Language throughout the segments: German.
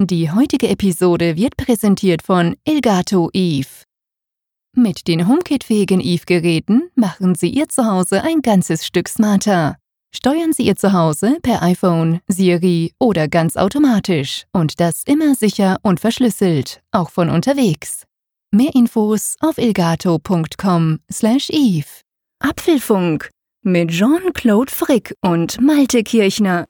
Die heutige Episode wird präsentiert von Elgato Eve. Mit den HomeKit-fähigen Eve-Geräten machen Sie Ihr Zuhause ein ganzes Stück smarter. Steuern Sie Ihr Zuhause per iPhone, Siri oder ganz automatisch und das immer sicher und verschlüsselt, auch von unterwegs. Mehr Infos auf elgato.com/eve. Apfelfunk mit Jean-Claude Frick und Malte Kirchner.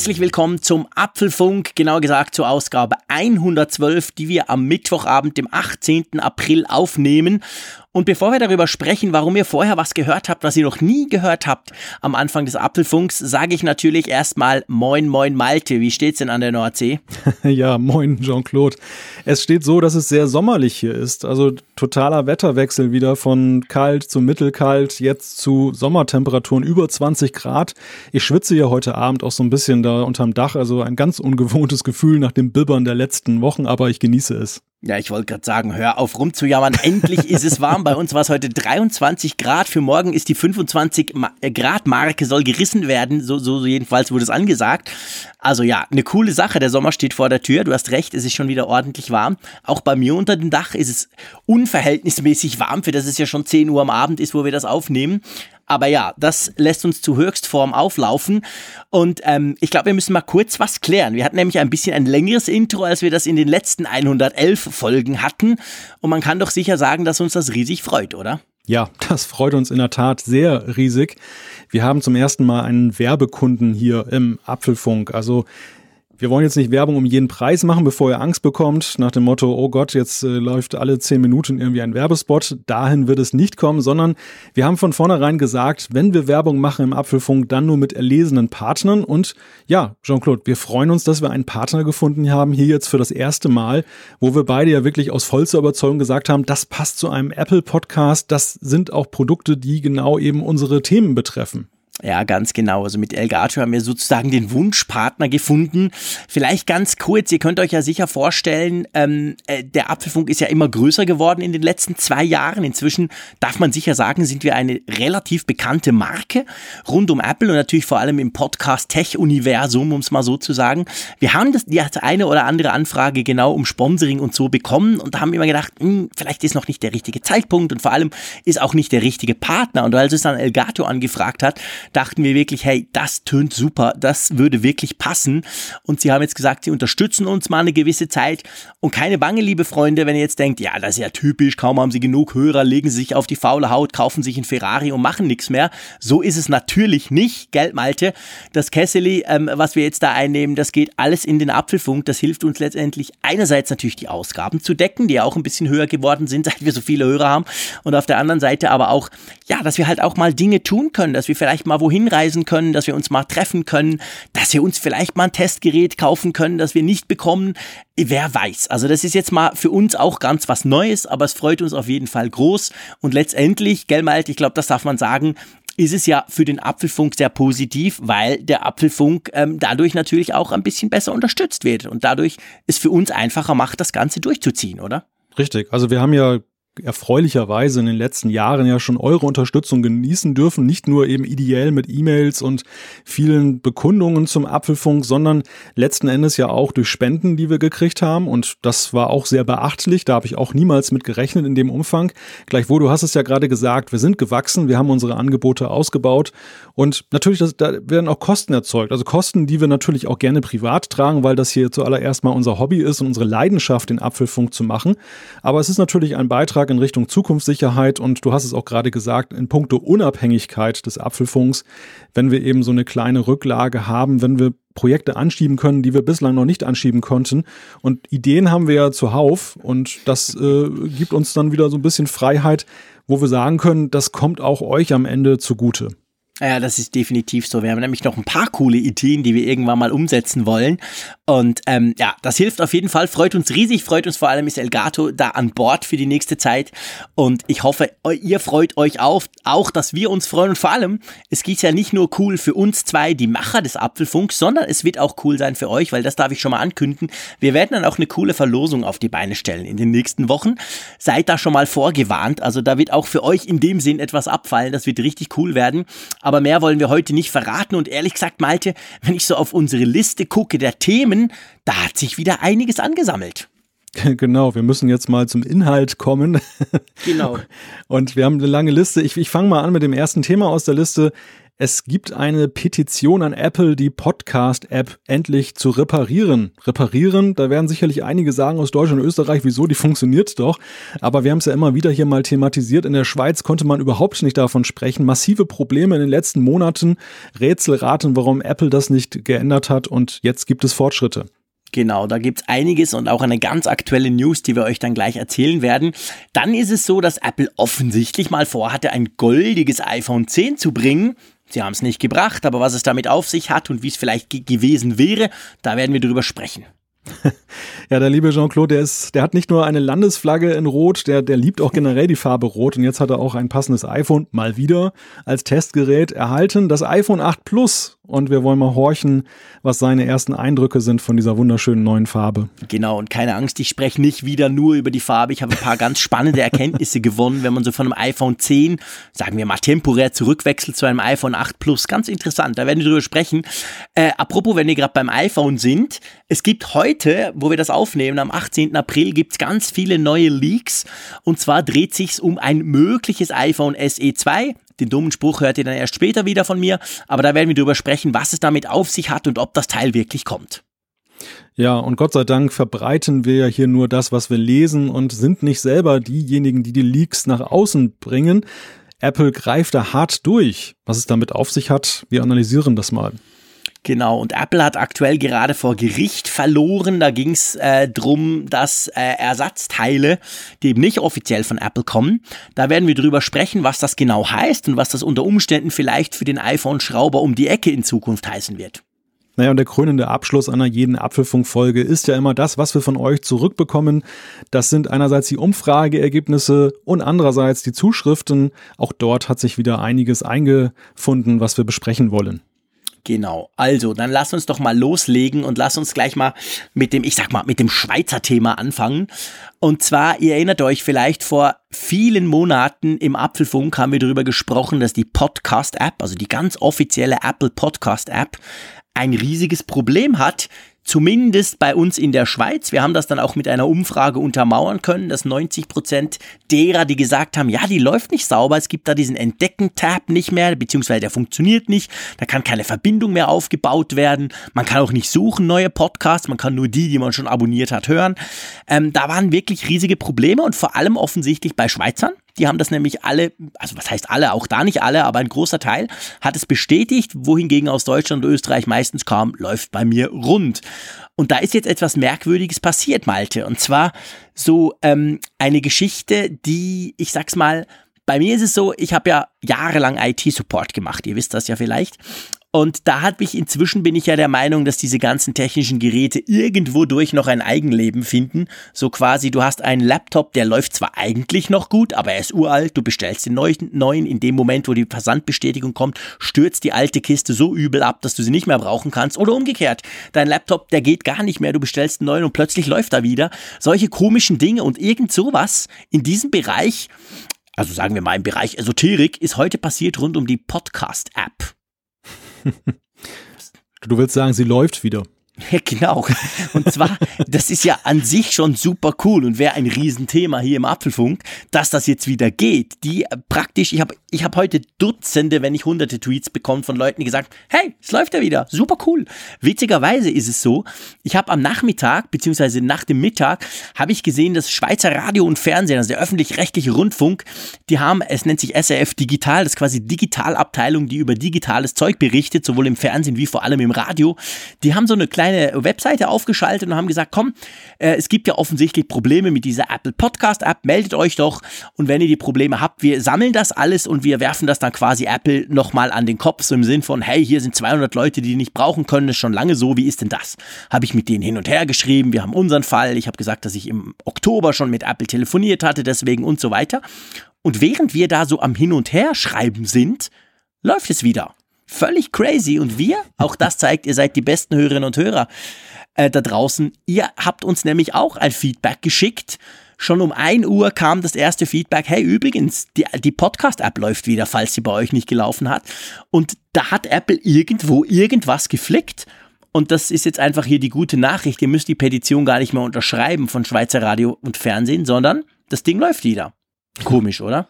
Herzlich willkommen zum Apfelfunk, genauer gesagt zur Ausgabe 112, die wir am Mittwochabend, dem 18. April aufnehmen. Und bevor wir darüber sprechen, warum ihr vorher was gehört habt, was ihr noch nie gehört habt am Anfang des Apfelfunks, sage ich natürlich erstmal Moin, Moin Malte. Wie steht's denn an der Nordsee? ja, Moin Jean-Claude. Es steht so, dass es sehr sommerlich hier ist. Also totaler Wetterwechsel wieder von kalt zu mittelkalt, jetzt zu Sommertemperaturen über 20 Grad. Ich schwitze ja heute Abend auch so ein bisschen da unterm Dach. Also ein ganz ungewohntes Gefühl nach dem Bibbern der letzten Wochen, aber ich genieße es. Ja, ich wollte gerade sagen, hör auf rumzujammern. Endlich ist es warm. Bei uns war es heute 23 Grad. Für morgen ist die 25 äh, Grad Marke soll gerissen werden. So, so jedenfalls wurde es angesagt. Also ja, eine coole Sache. Der Sommer steht vor der Tür. Du hast recht, es ist schon wieder ordentlich warm. Auch bei mir unter dem Dach ist es unverhältnismäßig warm, für das es ja schon 10 Uhr am Abend ist, wo wir das aufnehmen. Aber ja, das lässt uns zu Höchstform auflaufen. Und ähm, ich glaube, wir müssen mal kurz was klären. Wir hatten nämlich ein bisschen ein längeres Intro, als wir das in den letzten 111 Folgen hatten. Und man kann doch sicher sagen, dass uns das riesig freut, oder? Ja, das freut uns in der Tat sehr riesig. Wir haben zum ersten Mal einen Werbekunden hier im Apfelfunk. Also wir wollen jetzt nicht Werbung um jeden Preis machen, bevor ihr Angst bekommt, nach dem Motto, oh Gott, jetzt äh, läuft alle zehn Minuten irgendwie ein Werbespot. Dahin wird es nicht kommen, sondern wir haben von vornherein gesagt, wenn wir Werbung machen im Apfelfunk, dann nur mit erlesenen Partnern. Und ja, Jean-Claude, wir freuen uns, dass wir einen Partner gefunden haben, hier jetzt für das erste Mal, wo wir beide ja wirklich aus vollster Überzeugung gesagt haben, das passt zu einem Apple-Podcast, das sind auch Produkte, die genau eben unsere Themen betreffen. Ja, ganz genau. Also mit Elgato haben wir sozusagen den Wunschpartner gefunden. Vielleicht ganz kurz, ihr könnt euch ja sicher vorstellen, ähm, äh, der Apfelfunk ist ja immer größer geworden in den letzten zwei Jahren. Inzwischen darf man sicher sagen, sind wir eine relativ bekannte Marke rund um Apple und natürlich vor allem im Podcast-Tech-Universum, um es mal so zu sagen. Wir haben das, die eine oder andere Anfrage genau um Sponsoring und so bekommen und haben immer gedacht, mh, hm, vielleicht ist noch nicht der richtige Zeitpunkt und vor allem ist auch nicht der richtige Partner. Und als es dann Elgato angefragt hat, dachten wir wirklich, hey, das tönt super, das würde wirklich passen. Und sie haben jetzt gesagt, sie unterstützen uns mal eine gewisse Zeit. Und keine Bange, liebe Freunde, wenn ihr jetzt denkt, ja, das ist ja typisch, kaum haben sie genug Hörer, legen sie sich auf die faule Haut, kaufen sich ein Ferrari und machen nichts mehr. So ist es natürlich nicht, Geld Malte. Das Kesseli, ähm, was wir jetzt da einnehmen, das geht alles in den Apfelfunk. Das hilft uns letztendlich einerseits natürlich die Ausgaben zu decken, die ja auch ein bisschen höher geworden sind, seit wir so viele Hörer haben. Und auf der anderen Seite aber auch, ja, dass wir halt auch mal Dinge tun können, dass wir vielleicht mal wohin reisen können, dass wir uns mal treffen können, dass wir uns vielleicht mal ein Testgerät kaufen können, das wir nicht bekommen. Wer weiß. Also das ist jetzt mal für uns auch ganz was Neues, aber es freut uns auf jeden Fall groß. Und letztendlich, gell Malte, ich glaube, das darf man sagen, ist es ja für den Apfelfunk sehr positiv, weil der Apfelfunk ähm, dadurch natürlich auch ein bisschen besser unterstützt wird und dadurch es für uns einfacher macht, das Ganze durchzuziehen, oder? Richtig. Also wir haben ja erfreulicherweise in den letzten Jahren ja schon eure Unterstützung genießen dürfen. Nicht nur eben ideell mit E-Mails und vielen Bekundungen zum Apfelfunk, sondern letzten Endes ja auch durch Spenden, die wir gekriegt haben. Und das war auch sehr beachtlich. Da habe ich auch niemals mit gerechnet in dem Umfang. Gleichwohl, du hast es ja gerade gesagt, wir sind gewachsen, wir haben unsere Angebote ausgebaut. Und natürlich, das, da werden auch Kosten erzeugt. Also Kosten, die wir natürlich auch gerne privat tragen, weil das hier zuallererst mal unser Hobby ist und unsere Leidenschaft, den Apfelfunk zu machen. Aber es ist natürlich ein Beitrag in Richtung Zukunftssicherheit und du hast es auch gerade gesagt, in puncto Unabhängigkeit des Apfelfunks, wenn wir eben so eine kleine Rücklage haben, wenn wir Projekte anschieben können, die wir bislang noch nicht anschieben konnten. Und Ideen haben wir ja zuhauf und das äh, gibt uns dann wieder so ein bisschen Freiheit, wo wir sagen können, das kommt auch euch am Ende zugute. Ja, das ist definitiv so. Wir haben nämlich noch ein paar coole Ideen, die wir irgendwann mal umsetzen wollen. Und ähm, ja, das hilft auf jeden Fall. Freut uns riesig, freut uns vor allem ist Elgato da an Bord für die nächste Zeit. Und ich hoffe, ihr freut euch auf, auch, dass wir uns freuen. Und vor allem, es geht ja nicht nur cool für uns zwei, die Macher des Apfelfunks, sondern es wird auch cool sein für euch, weil das darf ich schon mal ankündigen. Wir werden dann auch eine coole Verlosung auf die Beine stellen in den nächsten Wochen. Seid da schon mal vorgewarnt. Also da wird auch für euch in dem Sinn etwas abfallen. Das wird richtig cool werden. Aber mehr wollen wir heute nicht verraten. Und ehrlich gesagt, Malte, wenn ich so auf unsere Liste gucke der Themen, da hat sich wieder einiges angesammelt. Genau, wir müssen jetzt mal zum Inhalt kommen. Genau. Und wir haben eine lange Liste. Ich, ich fange mal an mit dem ersten Thema aus der Liste. Es gibt eine Petition an Apple, die Podcast-App endlich zu reparieren. Reparieren, da werden sicherlich einige sagen aus Deutschland und Österreich, wieso, die funktioniert doch. Aber wir haben es ja immer wieder hier mal thematisiert. In der Schweiz konnte man überhaupt nicht davon sprechen. Massive Probleme in den letzten Monaten. Rätselraten, warum Apple das nicht geändert hat. Und jetzt gibt es Fortschritte. Genau, da gibt's einiges und auch eine ganz aktuelle News, die wir euch dann gleich erzählen werden. Dann ist es so, dass Apple offensichtlich mal vorhatte, ein goldiges iPhone 10 zu bringen. Sie haben es nicht gebracht, aber was es damit auf sich hat und wie es vielleicht gewesen wäre, da werden wir drüber sprechen. Ja, der liebe Jean-Claude, der ist, der hat nicht nur eine Landesflagge in Rot, der, der liebt auch generell die Farbe Rot und jetzt hat er auch ein passendes iPhone mal wieder als Testgerät erhalten. Das iPhone 8 Plus und wir wollen mal horchen, was seine ersten Eindrücke sind von dieser wunderschönen neuen Farbe. Genau, und keine Angst, ich spreche nicht wieder nur über die Farbe. Ich habe ein paar ganz spannende Erkenntnisse gewonnen, wenn man so von einem iPhone 10, sagen wir mal temporär zurückwechselt zu einem iPhone 8 Plus. Ganz interessant, da werden wir drüber sprechen. Äh, apropos, wenn wir gerade beim iPhone sind, es gibt heute, wo wir das aufnehmen, am 18. April, gibt es ganz viele neue Leaks. Und zwar dreht sich um ein mögliches iPhone SE 2, den dummen Spruch hört ihr dann erst später wieder von mir, aber da werden wir drüber sprechen, was es damit auf sich hat und ob das Teil wirklich kommt. Ja, und Gott sei Dank verbreiten wir ja hier nur das, was wir lesen und sind nicht selber diejenigen, die die Leaks nach außen bringen. Apple greift da hart durch. Was es damit auf sich hat, wir analysieren das mal. Genau, und Apple hat aktuell gerade vor Gericht verloren. Da ging es äh, drum, dass äh, Ersatzteile, die eben nicht offiziell von Apple kommen, da werden wir drüber sprechen, was das genau heißt und was das unter Umständen vielleicht für den iPhone-Schrauber um die Ecke in Zukunft heißen wird. Naja, und der krönende Abschluss einer jeden Apfelfunkfolge ist ja immer das, was wir von euch zurückbekommen. Das sind einerseits die Umfrageergebnisse und andererseits die Zuschriften. Auch dort hat sich wieder einiges eingefunden, was wir besprechen wollen. Genau. Also, dann lass uns doch mal loslegen und lass uns gleich mal mit dem, ich sag mal, mit dem Schweizer Thema anfangen. Und zwar, ihr erinnert euch vielleicht vor vielen Monaten im Apfelfunk haben wir darüber gesprochen, dass die Podcast-App, also die ganz offizielle Apple Podcast-App, ein riesiges Problem hat, zumindest bei uns in der Schweiz. Wir haben das dann auch mit einer Umfrage untermauern können, dass 90 Prozent derer, die gesagt haben, ja, die läuft nicht sauber, es gibt da diesen Entdecken-Tab nicht mehr, beziehungsweise der funktioniert nicht, da kann keine Verbindung mehr aufgebaut werden, man kann auch nicht suchen neue Podcasts, man kann nur die, die man schon abonniert hat, hören. Ähm, da waren wirklich riesige Probleme und vor allem offensichtlich bei Schweizern. Die haben das nämlich alle, also was heißt alle, auch da nicht alle, aber ein großer Teil hat es bestätigt, wohingegen aus Deutschland und Österreich meistens kam, läuft bei mir rund. Und da ist jetzt etwas Merkwürdiges passiert, Malte. Und zwar so ähm, eine Geschichte, die, ich sag's mal, bei mir ist es so, ich habe ja jahrelang IT-Support gemacht, ihr wisst das ja vielleicht. Und da hat mich inzwischen bin ich ja der Meinung, dass diese ganzen technischen Geräte irgendwo durch noch ein Eigenleben finden. So quasi, du hast einen Laptop, der läuft zwar eigentlich noch gut, aber er ist uralt, du bestellst den neuen, in dem Moment, wo die Versandbestätigung kommt, stürzt die alte Kiste so übel ab, dass du sie nicht mehr brauchen kannst. Oder umgekehrt, dein Laptop, der geht gar nicht mehr, du bestellst einen neuen und plötzlich läuft er wieder. Solche komischen Dinge und irgend sowas in diesem Bereich, also sagen wir mal im Bereich Esoterik, ist heute passiert rund um die Podcast-App. Du willst sagen, sie läuft wieder. Genau. Und zwar, das ist ja an sich schon super cool und wäre ein Riesenthema hier im Apfelfunk, dass das jetzt wieder geht. Die praktisch, ich habe ich hab heute Dutzende, wenn nicht hunderte Tweets bekommen von Leuten, die gesagt, hey, es läuft ja wieder, super cool. Witzigerweise ist es so, ich habe am Nachmittag, beziehungsweise nach dem Mittag, habe ich gesehen, dass Schweizer Radio und Fernsehen, also der öffentlich-rechtliche Rundfunk, die haben, es nennt sich SRF Digital, das ist quasi Digitalabteilung, die über digitales Zeug berichtet, sowohl im Fernsehen wie vor allem im Radio. Die haben so eine kleine eine Webseite aufgeschaltet und haben gesagt, komm, äh, es gibt ja offensichtlich Probleme mit dieser Apple Podcast App, meldet euch doch und wenn ihr die Probleme habt, wir sammeln das alles und wir werfen das dann quasi Apple nochmal an den Kopf, so im Sinn von, hey, hier sind 200 Leute, die, nicht brauchen können, ist schon lange so, wie ist denn das? Habe ich mit denen hin und her geschrieben, wir haben unseren Fall, ich habe gesagt, dass ich im Oktober schon mit Apple telefoniert hatte, deswegen und so weiter. Und während wir da so am Hin und Her schreiben sind, läuft es wieder. Völlig crazy. Und wir, auch das zeigt, ihr seid die besten Hörerinnen und Hörer äh, da draußen. Ihr habt uns nämlich auch ein Feedback geschickt. Schon um 1 Uhr kam das erste Feedback, hey übrigens, die, die Podcast-App läuft wieder, falls sie bei euch nicht gelaufen hat. Und da hat Apple irgendwo irgendwas geflickt. Und das ist jetzt einfach hier die gute Nachricht. Ihr müsst die Petition gar nicht mehr unterschreiben von Schweizer Radio und Fernsehen, sondern das Ding läuft wieder. Komisch, oder?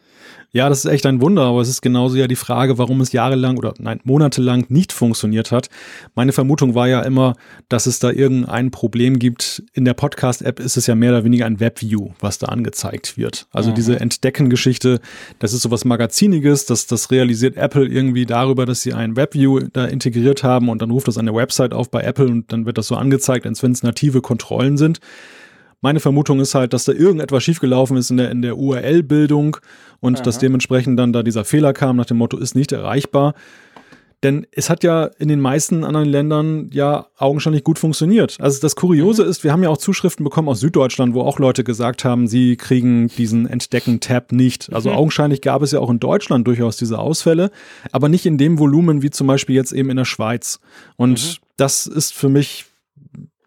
Ja, das ist echt ein Wunder, aber es ist genauso ja die Frage, warum es jahrelang oder nein, monatelang nicht funktioniert hat. Meine Vermutung war ja immer, dass es da irgendein Problem gibt. In der Podcast-App ist es ja mehr oder weniger ein Webview, was da angezeigt wird. Also mhm. diese Entdecken-Geschichte, das ist sowas Magaziniges, das, das realisiert Apple irgendwie darüber, dass sie ein Webview da integriert haben und dann ruft das eine Website auf bei Apple und dann wird das so angezeigt, als wenn es native Kontrollen sind. Meine Vermutung ist halt, dass da irgendetwas schiefgelaufen ist in der, in der URL-Bildung und Aha. dass dementsprechend dann da dieser Fehler kam nach dem Motto, ist nicht erreichbar. Denn es hat ja in den meisten anderen Ländern ja augenscheinlich gut funktioniert. Also das Kuriose mhm. ist, wir haben ja auch Zuschriften bekommen aus Süddeutschland, wo auch Leute gesagt haben, sie kriegen diesen Entdecken-Tab nicht. Also mhm. augenscheinlich gab es ja auch in Deutschland durchaus diese Ausfälle, aber nicht in dem Volumen wie zum Beispiel jetzt eben in der Schweiz. Und mhm. das ist für mich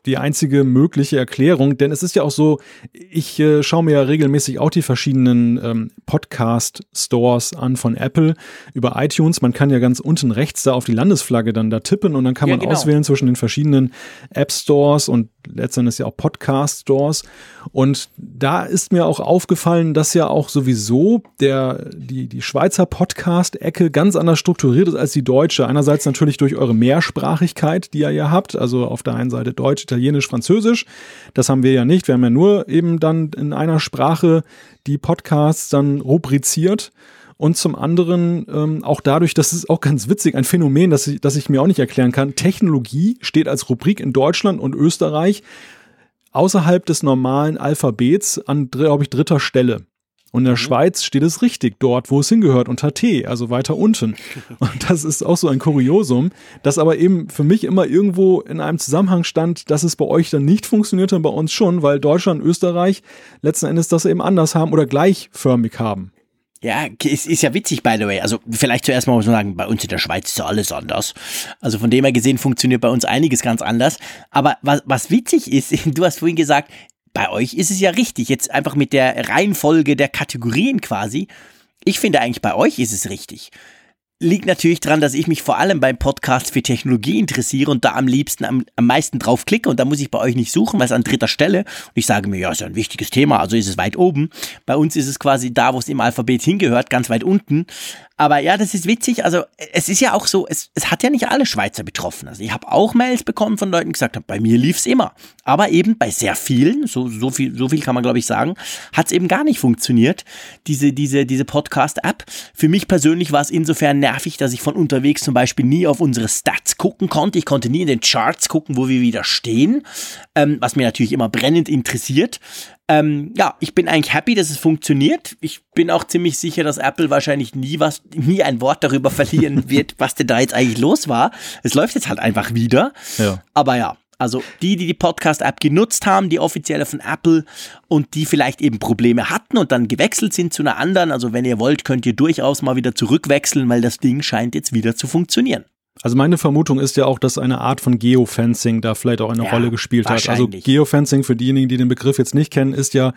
die einzige mögliche Erklärung, denn es ist ja auch so, ich äh, schaue mir ja regelmäßig auch die verschiedenen ähm, Podcast-Stores an von Apple über iTunes. Man kann ja ganz unten rechts da auf die Landesflagge dann da tippen und dann kann ja, man genau. auswählen zwischen den verschiedenen App-Stores und letztendlich ja auch Podcast-Stores. Und da ist mir auch aufgefallen, dass ja auch sowieso der, die, die Schweizer Podcast-Ecke ganz anders strukturiert ist als die deutsche. Einerseits natürlich durch eure Mehrsprachigkeit, die ihr ja habt, also auf der einen Seite Deutsch, Italienisch, Französisch. Das haben wir ja nicht. Wir haben ja nur eben dann in einer Sprache die Podcasts dann rubriziert. Und zum anderen ähm, auch dadurch, das ist auch ganz witzig, ein Phänomen, das ich, das ich mir auch nicht erklären kann. Technologie steht als Rubrik in Deutschland und Österreich außerhalb des normalen Alphabets an, glaube ich, dritter Stelle. Und in der mhm. Schweiz steht es richtig dort, wo es hingehört, unter T, also weiter unten. Und das ist auch so ein Kuriosum, das aber eben für mich immer irgendwo in einem Zusammenhang stand, dass es bei euch dann nicht funktioniert und bei uns schon, weil Deutschland und Österreich letzten Endes das eben anders haben oder gleichförmig haben. Ja, es ist ja witzig, by the way. Also vielleicht zuerst mal muss man sagen, bei uns in der Schweiz ist ja alles anders. Also von dem her gesehen funktioniert bei uns einiges ganz anders. Aber was, was witzig ist, du hast vorhin gesagt, bei euch ist es ja richtig. Jetzt einfach mit der Reihenfolge der Kategorien quasi. Ich finde eigentlich bei euch ist es richtig liegt natürlich daran, dass ich mich vor allem beim Podcast für Technologie interessiere und da am liebsten am, am meisten drauf klicke und da muss ich bei euch nicht suchen, weil es an dritter Stelle und ich sage mir, ja, ist ja ein wichtiges Thema, also ist es weit oben. Bei uns ist es quasi da, wo es im Alphabet hingehört, ganz weit unten. Aber ja, das ist witzig. Also es ist ja auch so, es, es hat ja nicht alle Schweizer betroffen. Also ich habe auch Mails bekommen von Leuten, die gesagt haben, bei mir lief's immer. Aber eben bei sehr vielen, so, so, viel, so viel kann man glaube ich sagen, hat es eben gar nicht funktioniert, diese, diese, diese Podcast-App. Für mich persönlich war es insofern nervig, dass ich von unterwegs zum Beispiel nie auf unsere Stats gucken konnte. Ich konnte nie in den Charts gucken, wo wir wieder stehen, ähm, was mir natürlich immer brennend interessiert. Ähm, ja, ich bin eigentlich happy, dass es funktioniert. Ich bin auch ziemlich sicher, dass Apple wahrscheinlich nie was, nie ein Wort darüber verlieren wird, was denn da jetzt eigentlich los war. Es läuft jetzt halt einfach wieder. Ja. Aber ja, also die, die die Podcast-App genutzt haben, die offizielle von Apple und die vielleicht eben Probleme hatten und dann gewechselt sind zu einer anderen. Also wenn ihr wollt, könnt ihr durchaus mal wieder zurückwechseln, weil das Ding scheint jetzt wieder zu funktionieren. Also meine Vermutung ist ja auch, dass eine Art von Geofencing da vielleicht auch eine ja, Rolle gespielt hat. Also Geofencing für diejenigen, die den Begriff jetzt nicht kennen, ist ja,